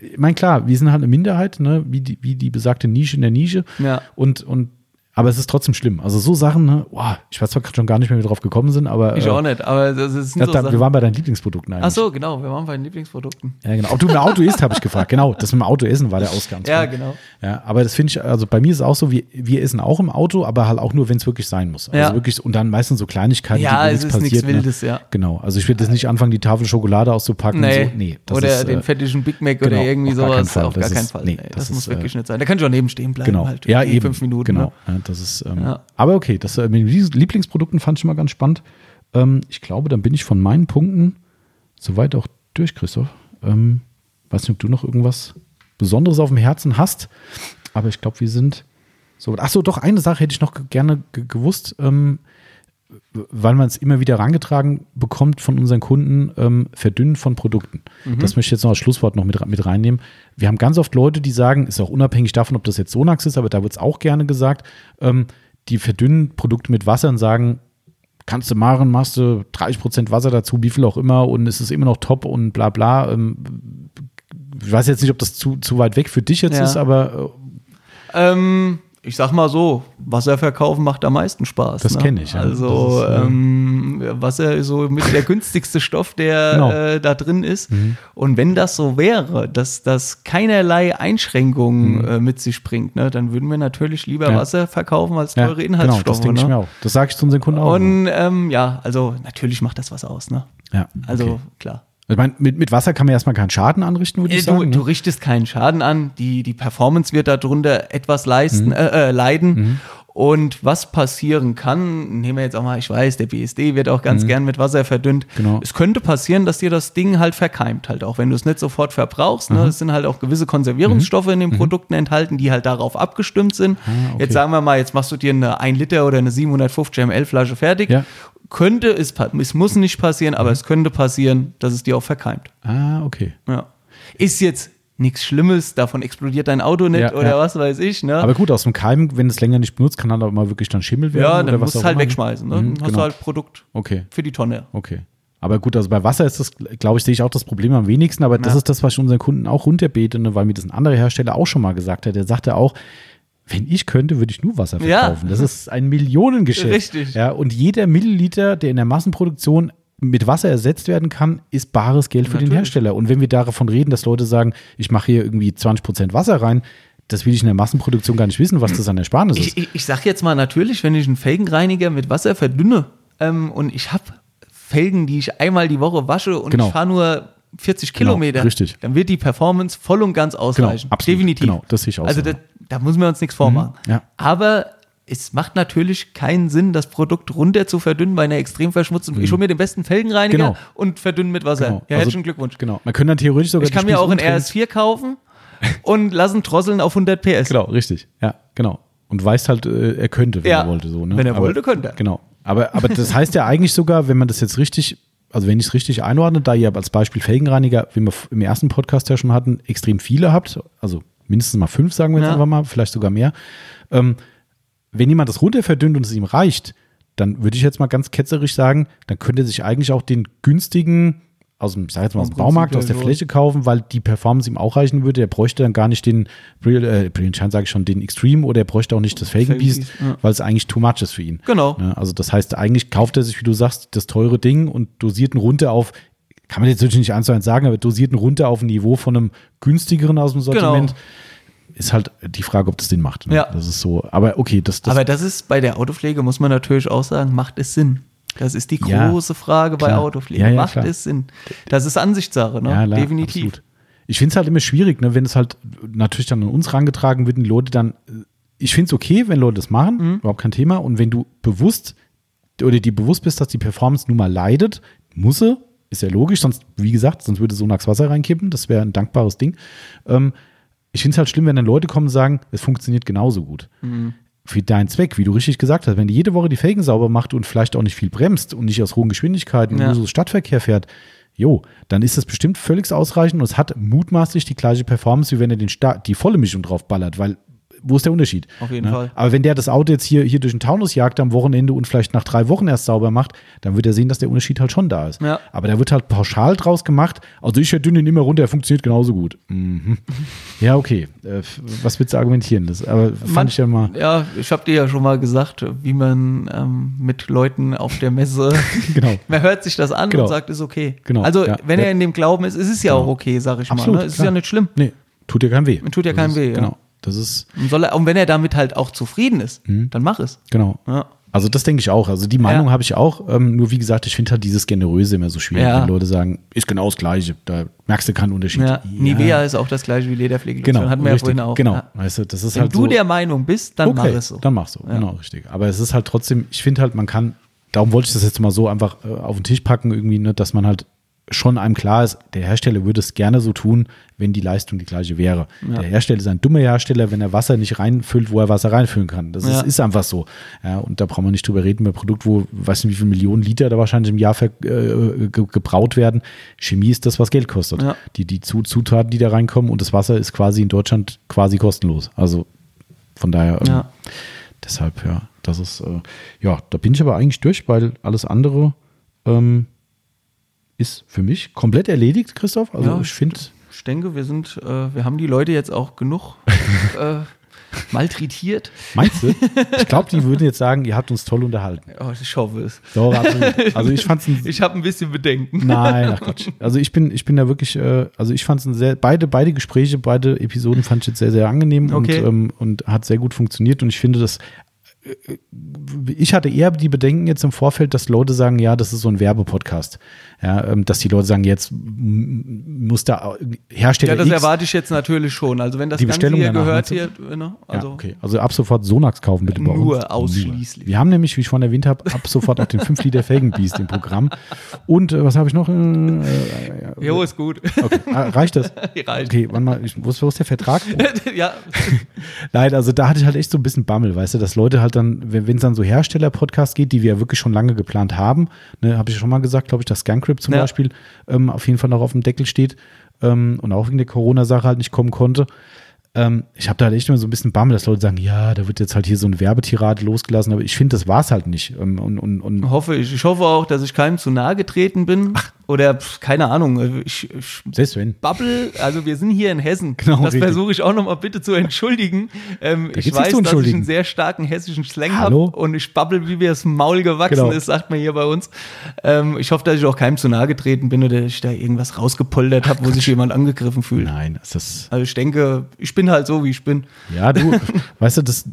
ich meine, klar, wir sind halt eine Minderheit, ne? wie, die, wie die besagte Nische in der Nische. Ja. Und, und, aber es ist trotzdem schlimm. Also so Sachen, ne? Boah, ich weiß zwar schon gar nicht mehr, wie wir drauf gekommen sind, aber. Ich äh, auch nicht, aber das ist das, so da, wir waren bei deinen Lieblingsprodukten eigentlich. Ach so, genau, wir waren bei den Lieblingsprodukten. Ja, genau. Ob du im Auto isst, habe ich gefragt. Genau, das mit dem Auto essen war der *laughs* Ausgang. Ja, genau. Ja, aber das finde ich, also bei mir ist es auch so, wir, wir essen auch im Auto, aber halt auch nur, wenn es wirklich sein muss. Also Ja. wirklich, und dann meistens so Kleinigkeiten, Ja, wo es ist nichts Wildes, ja. Genau. Also ich würde jetzt nicht anfangen, die Tafel Schokolade auszupacken. Nee, so. nee oder ist, den äh, fettigen Big Mac genau, oder irgendwie auf gar keinen sowas. Fall. Auf gar Das keinen ist- Fall. nee, das das, ist, muss äh, wirklich nicht sein. Da kann ich auch nebenstehen bleiben. Genau. Halt, ja, eben. Fünf Minuten. Genau. Ja, das ist, ähm, Ja. Aber okay, das äh, mit diesen Lieblingsprodukten fand ich mal ganz spannend. Ähm, ich glaube, dann bin ich von meinen Punkten soweit auch durch, Christoph. Ähm, weiß nicht, ob du noch irgendwas Besonderes auf dem Herzen hast, aber ich glaube, wir sind so. Ach so, doch, eine Sache hätte ich noch ge- gerne ge gewusst. Ähm, weil man es immer wieder herangetragen bekommt von unseren Kunden, ähm, Verdünnen von Produkten. Das möchte ich jetzt noch als Schlusswort noch mit, mit reinnehmen. Wir haben ganz oft Leute, die sagen, ist auch unabhängig davon, ob das jetzt Sonax ist, aber da wird es auch gerne gesagt, ähm, die verdünnen Produkte mit Wasser und sagen, kannst du machen, machst du 30% Wasser dazu, wie viel auch immer und es ist immer noch top und bla bla. Ähm, ich weiß jetzt nicht, ob das zu, zu weit weg für dich jetzt Ja. ist, aber Ähm, ich sag mal so, Wasser verkaufen macht am meisten Spaß. Das ne? kenn ich, ja. Also ist, äh, ähm, Wasser ist so mit der *laughs* günstigste Stoff, der Genau. äh, da drin ist. Mhm. Und wenn das so wäre, dass das keinerlei Einschränkungen Mhm. äh, mit sich bringt, ne, dann würden wir natürlich lieber Ja. Wasser verkaufen als ja, teure genau, Inhaltsstoffe. das denke ich ne? mir auch. Das sage ich zu unseren Kunden auch. Und ähm, ja, also natürlich macht das was aus. Ne? ja, Also okay. klar. Ich meine, mit, mit Wasser kann man erstmal keinen Schaden anrichten, würde ich Äh, Du, sagen. du ne? richtest keinen Schaden an, die, die Performance wird darunter etwas leisten, Mhm. äh, äh, leiden. Und was passieren kann, nehmen wir jetzt auch mal, ich weiß, der BSD wird auch ganz mhm. gern mit Wasser verdünnt. Genau. Es könnte passieren, dass dir das Ding halt verkeimt, halt auch wenn du es nicht sofort verbrauchst. Ne? Es sind halt auch gewisse Konservierungsstoffe mhm. in den mhm. Produkten enthalten, die halt darauf abgestimmt sind. Ah, okay. Jetzt sagen wir mal, jetzt machst du dir eine 1 Liter oder eine 750 ml Flasche fertig. Ja. Könnte es, es muss nicht passieren, aber mhm. es könnte passieren, dass es dir auch verkeimt. Ah, okay. Ja. Ist jetzt nichts Schlimmes, davon explodiert dein Auto nicht ja, oder ja. was weiß ich. Ne? Aber gut, aus dem Keim, wenn es länger nicht benutzt, kann dann aber mal wirklich dann Schimmel werden. Ja, dann musst du halt wegschmeißen. Ne? Mhm, dann hast genau. du halt Produkt okay. für die Tonne. Okay. Aber gut, also bei Wasser ist das, glaube ich, sehe ich auch das Problem am wenigsten, aber das ist das, was ich unseren Kunden auch runterbete, ne? weil mir das ein anderer Hersteller auch schon mal gesagt hat. Der sagte auch, wenn ich könnte, würde ich nur Wasser verkaufen. Ja. Das ist ein Millionengeschäft. Richtig. Ja, und jeder Milliliter, der in der Massenproduktion mit Wasser ersetzt werden kann, ist bares Geld für Natürlich. den Hersteller. Und wenn wir davon reden, dass Leute sagen, ich mache hier irgendwie 20 Prozent Wasser rein, das will ich in der Massenproduktion gar nicht wissen, was das an Ersparnis ist. Ich, ich, ich sage jetzt mal natürlich, wenn ich einen Felgenreiniger mit Wasser verdünne ähm, und ich habe Felgen, die ich einmal die Woche wasche und genau. ich fahre nur 40 genau, Kilometer, richtig. dann wird die Performance voll und ganz ausreichen. Genau, absolut, Definitiv. Genau, das sehe ich auch Also so. da, da müssen wir uns nichts vormachen. Mhm, ja. Aber es macht natürlich keinen Sinn, das Produkt runter zu verdünnen bei einer extrem verschmutzten. Mhm. Ich hole mir den besten Felgenreiniger genau. und verdünne mit Wasser. Genau. Ja, also, herzlichen Glückwunsch. Genau. Man könnte dann theoretisch sogar. Ich kann mir auch ein RS4 kaufen und lassen drosseln auf 100 PS. Genau, richtig. Ja, genau. Und weiß halt, äh, er könnte, wenn ja, er wollte. So, ne? Wenn er aber, wollte, könnte er. Genau. Aber, aber das heißt ja eigentlich sogar, wenn man das jetzt richtig, also wenn ich es richtig einordne, da ihr als Beispiel Felgenreiniger, wie wir im ersten Podcast ja schon hatten, extrem viele habt, also mindestens mal fünf, sagen wir jetzt ja. einfach mal, vielleicht sogar mehr. Ähm, wenn jemand das runter verdünnt und es ihm reicht, dann würde ich jetzt mal ganz ketzerisch sagen, dann könnte er sich eigentlich auch den günstigen aus dem, ich sag jetzt mal, aus dem Baumarkt, aus der Fläche kaufen, weil die Performance ihm auch reichen würde. Er bräuchte dann gar nicht den Brilliant, äh, Brilliant Shine, sage ich schon, den Extreme oder er bräuchte auch nicht das Felgen Beast, ja. weil es eigentlich too much ist für ihn. Genau. Ja, also das heißt, eigentlich kauft er sich, wie du sagst, das teure Ding und dosiert ihn runter auf, kann man jetzt natürlich nicht eins zu eins sagen, aber dosiert ihn runter auf ein Niveau von einem günstigeren aus dem Sortiment. Genau ist halt die Frage, ob das Sinn macht. Ne? Ja. Das ist so. Aber okay, das, das. Aber das ist bei der Autopflege, muss man natürlich auch sagen, macht es Sinn. Das ist die große ja, Frage bei klar. Autopflege. Ja, ja, macht klar. es Sinn? Das ist Ansichtssache, ne? Ja, klar, Definitiv. Absolut. Ich finde es halt immer schwierig, ne, wenn es halt natürlich dann an uns rangetragen wird und Leute dann. Ich finde es okay, wenn Leute das machen, mhm. überhaupt kein Thema. Und wenn du bewusst oder dir bewusst bist, dass die Performance nun mal leidet, muss sie, ist ja logisch, sonst, wie gesagt, sonst würde Sonax Wasser reinkippen, das wäre ein dankbares Ding. Ähm, ich finde es halt schlimm, wenn dann Leute kommen und sagen, es funktioniert genauso gut. Mhm. Für deinen Zweck, wie du richtig gesagt hast, wenn du jede Woche die Felgen sauber macht und vielleicht auch nicht viel bremst und nicht aus hohen Geschwindigkeiten ja. nur so Stadtverkehr fährt, jo, dann ist das bestimmt völlig ausreichend und es hat mutmaßlich die gleiche Performance, wie wenn er den die volle Mischung drauf ballert, weil wo ist der Unterschied? Auf jeden ne? Fall. Aber wenn der das Auto jetzt hier, hier durch den Taunus jagt am Wochenende und vielleicht nach drei Wochen erst sauber macht, dann wird er sehen, dass der Unterschied halt schon da ist. Ja. Aber da wird halt pauschal draus gemacht. Also ich verdünne ihn immer runter, er funktioniert genauso gut. Mhm. Ja, okay. Äh, was willst du argumentieren? Das, aber fand man, ich ja mal. Ja, ich habe dir ja schon mal gesagt, wie man ähm, mit Leuten auf der Messe. *laughs* genau. *laughs* Man hört sich das an genau. und sagt, ist okay. Genau. Also, ja. wenn er in dem Glauben ist, ist es ja genau. auch okay, sag ich Absolut, mal. Ne? Es ist ja nicht schlimm. Nee, tut dir keinem weh. Tut dir keinem weh. Ja. Genau. Das ist. Und, soll er, und wenn er damit halt auch zufrieden ist, mhm. dann mach es. Genau. Ja. Also das denke ich auch. Also die Meinung ja. habe ich auch. Ähm, nur wie gesagt, ich finde halt dieses Generöse immer so schwierig, ja. wenn Leute sagen, ist genau das Gleiche. Da merkst du keinen Unterschied. Ja. Nivea ist auch das Gleiche wie Lederpflege. Genau. Hatten wir richtig, ja vorhin auch. Genau. Weißt du, das ist wenn halt du so, der Meinung bist, dann okay, mach es so. Dann machst du. Genau, richtig. Aber es ist halt trotzdem, ich finde halt, man kann, darum wollte ich das jetzt mal so einfach äh, auf den Tisch packen, irgendwie, ne, dass man halt schon einem klar ist, der Hersteller würde es gerne so tun, wenn die Leistung die gleiche wäre. Ja. Der Hersteller ist ein dummer Hersteller, wenn er Wasser nicht reinfüllt, wo er Wasser reinfüllen kann. Das ja. ist, ist, einfach so. Ja, und da brauchen wir nicht drüber reden, bei Produkt, wo, weiß nicht, wie viele Millionen Liter da wahrscheinlich im Jahr äh, ge gebraut werden. Chemie ist das, was Geld kostet. Die, die Zutaten, die da reinkommen und das Wasser ist quasi in Deutschland quasi kostenlos. Also von daher, ähm, deshalb, ja, das ist, äh, ja, da bin ich aber eigentlich durch, weil alles andere, ähm, ist für mich komplett erledigt, Christoph. Also ja, ich finde. Ich denke, wir sind, äh, wir haben die Leute jetzt auch genug *laughs* äh, malträtiert. Meinst du? *laughs* Ich glaube, die würden jetzt sagen, ihr habt uns toll unterhalten. Oh, ich hoffe es. Doch. Also ich fand's *laughs* Ich habe ein bisschen Bedenken. Nein, ach Quatsch. Also ich bin, ich bin da wirklich, äh, also ich fand es sehr, beide, beide Gespräche, beide Episoden fand ich jetzt sehr, sehr angenehm okay. und, ähm, und hat sehr gut funktioniert und ich finde das ich hatte eher die Bedenken jetzt im Vorfeld, dass Leute sagen, ja, das ist so ein Werbepodcast. Ja, ähm, dass die Leute sagen, jetzt muss da Hersteller. Ja, das X erwarte ich jetzt natürlich schon. Also wenn das die Bestellung hier danach, gehört hier, ne? also, ja, okay. also ab sofort Sonax kaufen bitte bei uns. Nur ausschließlich. Wir haben nämlich, wie ich vorhin erwähnt habe, ab sofort auch den 5 Liter Felgenbiest im Programm. Und äh, was habe ich noch? Äh, äh, jo, ist gut. Okay. Ah, reicht das? *laughs* reicht. Okay, wann mal, ich, wo, ist, wo ist der Vertrag? *laughs* ja. *laughs* Nein, also da hatte ich halt echt so ein bisschen Bammel, weißt du, dass Leute halt dann, wenn es dann so Hersteller-Podcasts geht, die wir ja wirklich schon lange geplant haben, ne, habe ich schon mal gesagt, glaube ich, dass Scancrypt zum ja. Beispiel ähm, auf jeden Fall noch auf dem Deckel steht ähm, und auch wegen der Corona-Sache halt nicht kommen konnte. Ähm, ich habe da halt echt immer so ein bisschen Bammel, dass Leute sagen, ja, da wird jetzt halt hier so ein Werbetirade losgelassen, aber ich finde, das war es halt nicht. Ähm, und, und, und hoffe ich. Ich hoffe auch, dass ich keinem zu nahe getreten bin. Ach, oder keine Ahnung, äh, ich, ich Selbst wenn. Bubble, also wir sind hier in Hessen. *laughs* Genau, das versuche ich auch nochmal bitte zu entschuldigen. Ähm, ich weiß, dass ich einen sehr starken hessischen Slang habe und ich bubble, wie mir das Maul gewachsen genau. ist, sagt man hier bei uns. Ähm, ich hoffe, dass ich auch keinem zu nahe getreten bin oder ich da irgendwas rausgepoltert habe, wo sich jemand angegriffen fühlt. Nein, ist das. Also ich denke, ich bin halt so, wie ich bin. Ja, du, *laughs* weißt du, das,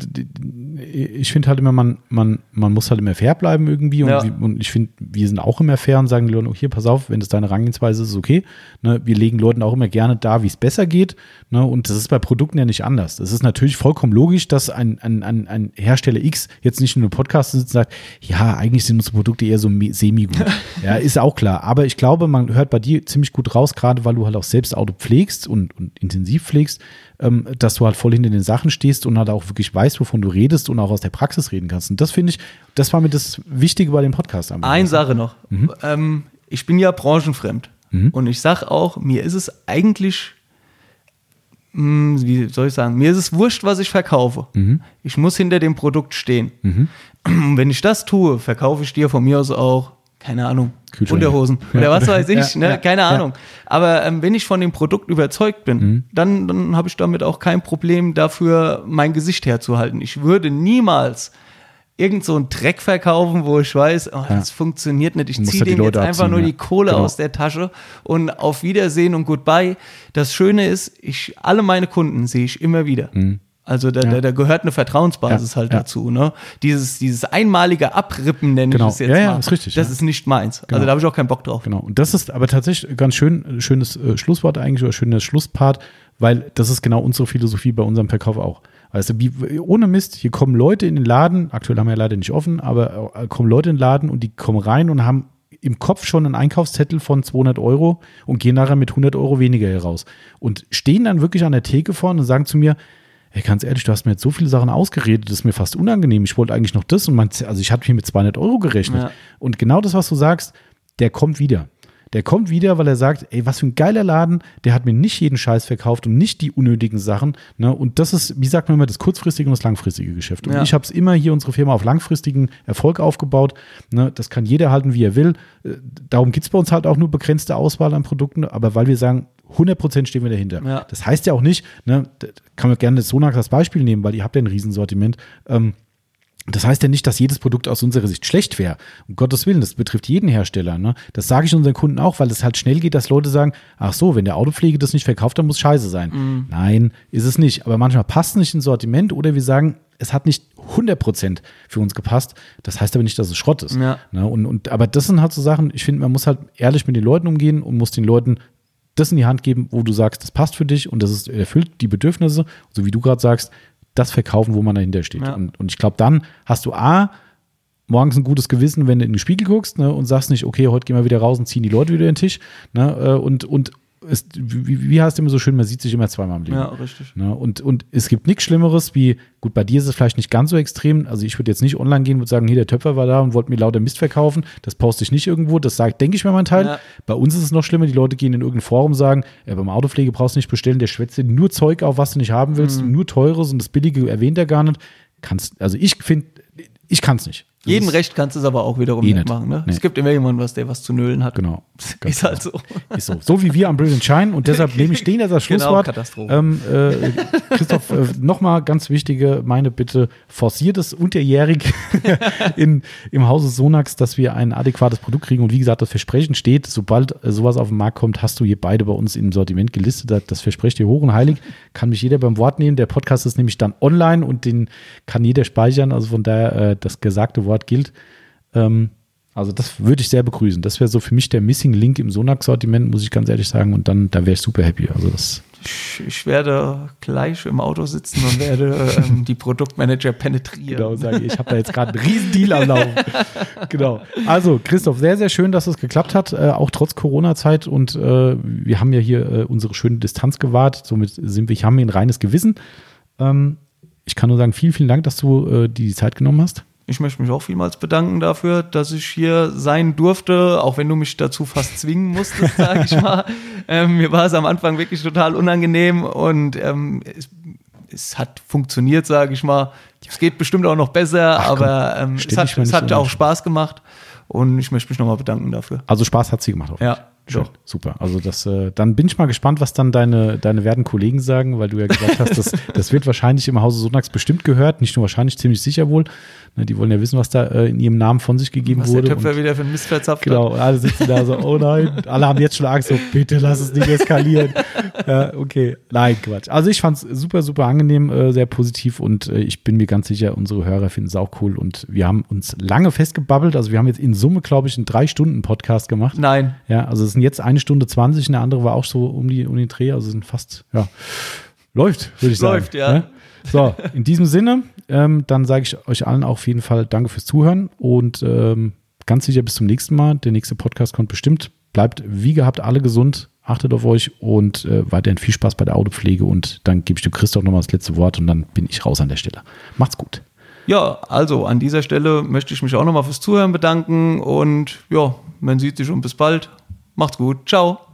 ich finde halt immer, man, man, man muss halt immer fair bleiben irgendwie und, ja. wie, und ich finde, wir sind auch immer fair und sagen die Leute, oh, hier, pass auf, wenn das deine Herangehensweise ist, ist okay. Ne, wir legen Leuten auch immer gerne da, wie es besser geht. Ne, und das ist bei Produkten ja nicht anders. Es ist natürlich vollkommen logisch, dass ein, ein, ein, ein Hersteller X jetzt nicht nur im Podcast sitzt und sagt, ja, eigentlich sind unsere Produkte eher so semi-gut. *laughs* ja, ist auch klar. Aber ich glaube, man hört bei dir ziemlich gut raus, gerade weil du halt auch selbst Auto pflegst und, und intensiv pflegst, ähm, dass du halt voll hinter den Sachen stehst und halt auch wirklich weißt, wovon du redest und auch aus der Praxis reden kannst. Und das finde ich, das war mir das Wichtige bei dem Podcast. Eine Sache noch. Mhm. Ähm, ich bin ja branchenfremd. Mhm. Und ich sage auch, mir ist es eigentlich, mh, hm, wie soll ich sagen, mir ist es wurscht, was ich verkaufe. Mhm. Ich muss hinter dem Produkt stehen. Mhm. Wenn ich das tue, verkaufe ich dir von mir aus auch, keine Ahnung, Unterhosen ja. oder was weiß ich, ja, ne? keine Ahnung. Aber ähm, wenn ich von dem Produkt überzeugt bin, mhm. dann, dann habe ich damit auch kein Problem dafür, mein Gesicht herzuhalten. Ich würde niemals irgend so einen Dreck verkaufen, wo ich weiß, oh, das ja. funktioniert nicht. Ich ziehe dem jetzt einfach abziehen, nur die Kohle genau. aus der Tasche und auf Wiedersehen und Goodbye. Das Schöne ist, ich, alle meine Kunden sehe ich immer wieder. Mhm. Also da, ja. da, da, gehört eine Vertrauensbasis ja, halt ja. dazu. Ne? Dieses, dieses einmalige Abrippen nenne genau. ich es jetzt ja, mal. Ist richtig, das ist nicht meins. Also genau. Also da habe ich auch keinen Bock drauf. Genau. Und das ist aber tatsächlich ganz schön, schönes äh, Schlusswort eigentlich oder schönes Schlusspart, weil das ist genau unsere Philosophie bei unserem Verkauf auch. Weißt du, wie, ohne Mist, hier kommen Leute in den Laden, aktuell haben wir ja leider nicht offen, aber äh, kommen Leute in den Laden und die kommen rein und haben im Kopf schon einen Einkaufszettel von 200 Euro und gehen nachher mit 100 Euro weniger heraus. Und stehen dann wirklich an der Theke vorne und sagen zu mir, Hey, ganz ehrlich, du hast mir jetzt so viele Sachen ausgeredet, das ist mir fast unangenehm. Ich wollte eigentlich noch das und mein, also ich hatte hier mit 200 Euro gerechnet. Ja. Und genau das, was du sagst, der kommt wieder. Der kommt wieder, weil er sagt, ey, was für ein geiler Laden, der hat mir nicht jeden Scheiß verkauft und nicht die unnötigen Sachen. Ne? Und das ist, wie sagt man immer, das kurzfristige und das langfristige Geschäft. Und ja. ich habe es immer hier unsere Firma auf langfristigen Erfolg aufgebaut. Ne? Das kann jeder halten, wie er will. Äh, darum gibt es bei uns halt auch nur begrenzte Auswahl an Produkten, aber weil wir sagen, 100% stehen wir dahinter. Ja. Das heißt ja auch nicht, ne, kann man gerne Sonax als Beispiel nehmen, weil ihr habt ja ein Riesensortiment. Ähm, das heißt ja nicht, dass jedes Produkt aus unserer Sicht schlecht wäre. Um Gottes Willen, das betrifft jeden Hersteller. Ne? Das sage ich unseren Kunden auch, weil es halt schnell geht, dass Leute sagen, ach so, wenn der Autopflege das nicht verkauft, dann muss scheiße sein. Mhm. Nein, ist es nicht. Aber manchmal passt es nicht ins Sortiment oder wir sagen, es hat nicht 100% für uns gepasst. Das heißt aber nicht, dass es Schrott ist. Ja. Ne? Und, und, aber das sind halt so Sachen, ich finde, man muss halt ehrlich mit den Leuten umgehen und muss den Leuten das in die Hand geben, wo du sagst, das passt für dich und das ist, erfüllt die Bedürfnisse, so wie du gerade sagst, das verkaufen, wo man dahinter steht. Ja. Und, und ich glaube, dann hast du A, morgens ein gutes Gewissen, wenn du in den Spiegel guckst ne, und sagst nicht, okay, heute gehen wir wieder raus und ziehen die Leute wieder in den Tisch. Ne, äh, und, und ist, wie, wie heißt es immer so schön, man sieht sich immer zweimal im Leben. Ja, richtig. Ne? Und, und es gibt nichts Schlimmeres wie, gut, bei dir ist es vielleicht nicht ganz so extrem. Also ich würde jetzt nicht online gehen und sagen, hier, der Töpfer war da und wollte mir lauter Mist verkaufen. Das poste ich nicht irgendwo. Das sagt, denke ich mir mein Teil. Ja. Bei uns ist es noch schlimmer, die Leute gehen in irgendein Forum und sagen, ja, beim Autopflege brauchst du nicht bestellen, der schwätzt dir nur Zeug auf, was du nicht haben willst, mhm. nur teures und das Billige erwähnt er gar nicht. Kannst, also ich finde, ich kann es nicht. Jedem Recht kannst du es aber auch wiederum eh nicht machen. Ne? Nee. Es gibt immer jemanden, was, der was zu nölen hat. Genau. *laughs* Ist halt so. Ist so. So wie wir am Brilliant Shine und deshalb nehme ich den als *laughs* genau, Schlusswort. Genau, Katastrophe. Ähm, äh, Christoph, äh, nochmal ganz wichtige, meine Bitte, forciert es unterjährig *laughs* in, im Hause Sonax, dass wir ein adäquates Produkt kriegen. Und wie gesagt, das Versprechen steht, sobald äh, sowas auf den Markt kommt, hast du hier beide bei uns im Sortiment gelistet. Das verspricht dir hoch und heilig. Kann mich jeder beim Wort nehmen. Der Podcast ist nämlich dann online und den kann jeder speichern. Also von daher, äh, das gesagte Wort gilt. Ähm, also das würde ich sehr begrüßen. Das wäre so für mich der Missing Link im Sonax-Sortiment, muss ich ganz ehrlich sagen. Und dann, da wäre ich super happy. Also das ich, ich, werde gleich im Auto sitzen und werde ähm, die Produktmanager penetrieren. Genau, sage ich, ich habe da jetzt gerade einen riesen Deal am Laufen. *laughs* genau. Also, Christoph, sehr, sehr schön, dass es geklappt hat, äh, auch trotz Corona-Zeit. Und äh, wir haben ja hier äh, unsere schöne Distanz gewahrt. Somit sind wir, ich habe ein reines Gewissen. Ähm, ich kann nur sagen, vielen, vielen Dank, dass du äh, die Zeit genommen hast. Ich möchte mich auch vielmals bedanken dafür, dass ich hier sein durfte, auch wenn du mich dazu fast zwingen musstest, sage ich *laughs* mal. Ähm, mir war es am Anfang wirklich total unangenehm und ähm, es, es, hat funktioniert, sage ich mal. Es geht bestimmt auch noch besser, Ach, aber ähm, es hat, es hat auch Spaß gemacht und ich möchte mich nochmal bedanken dafür. Also Spaß hat sie gemacht. Ja. Schön, Doch. super. Also das, äh, dann bin ich mal gespannt, was dann deine, deine werten Kollegen sagen, weil du ja gesagt hast, das, *laughs* das wird wahrscheinlich im Hause Sonax bestimmt gehört, nicht nur wahrscheinlich, ziemlich sicher wohl. Ne, die wollen ja wissen, was da äh, in ihrem Namen von sich gegeben was wurde. Was der Töpfer wieder für ein Mist verzapft Genau, und alle sitzen da so, oh nein, alle haben jetzt schon Angst, so, bitte lass es nicht eskalieren. ja, okay, nein, Quatsch. Also ich fand es super, super angenehm, äh, sehr positiv und äh, ich bin mir ganz sicher, unsere Hörer finden es auch cool und wir haben uns lange festgebabbelt, also wir haben jetzt in Summe, glaube ich, einen drei Stunden Podcast gemacht. Nein. Ja, also es sind jetzt eine Stunde 20, eine andere war auch so um die, um den Dreh, also sind fast, ja, läuft, würde ich sagen. Läuft, ja. ja? So, in diesem Sinne, ähm, dann sage ich euch allen auch auf jeden Fall Danke fürs Zuhören und ähm, ganz sicher bis zum nächsten Mal. Der nächste Podcast kommt bestimmt. Bleibt wie gehabt alle gesund, achtet auf euch und äh, weiterhin viel Spaß bei der Autopflege und dann gebe ich dem Christoph nochmal das letzte Wort und dann bin ich raus an der Stelle. Macht's gut. Ja, also an dieser Stelle möchte ich mich auch nochmal fürs Zuhören bedanken und ja, man sieht sich und bis bald. Macht's gut. Ciao.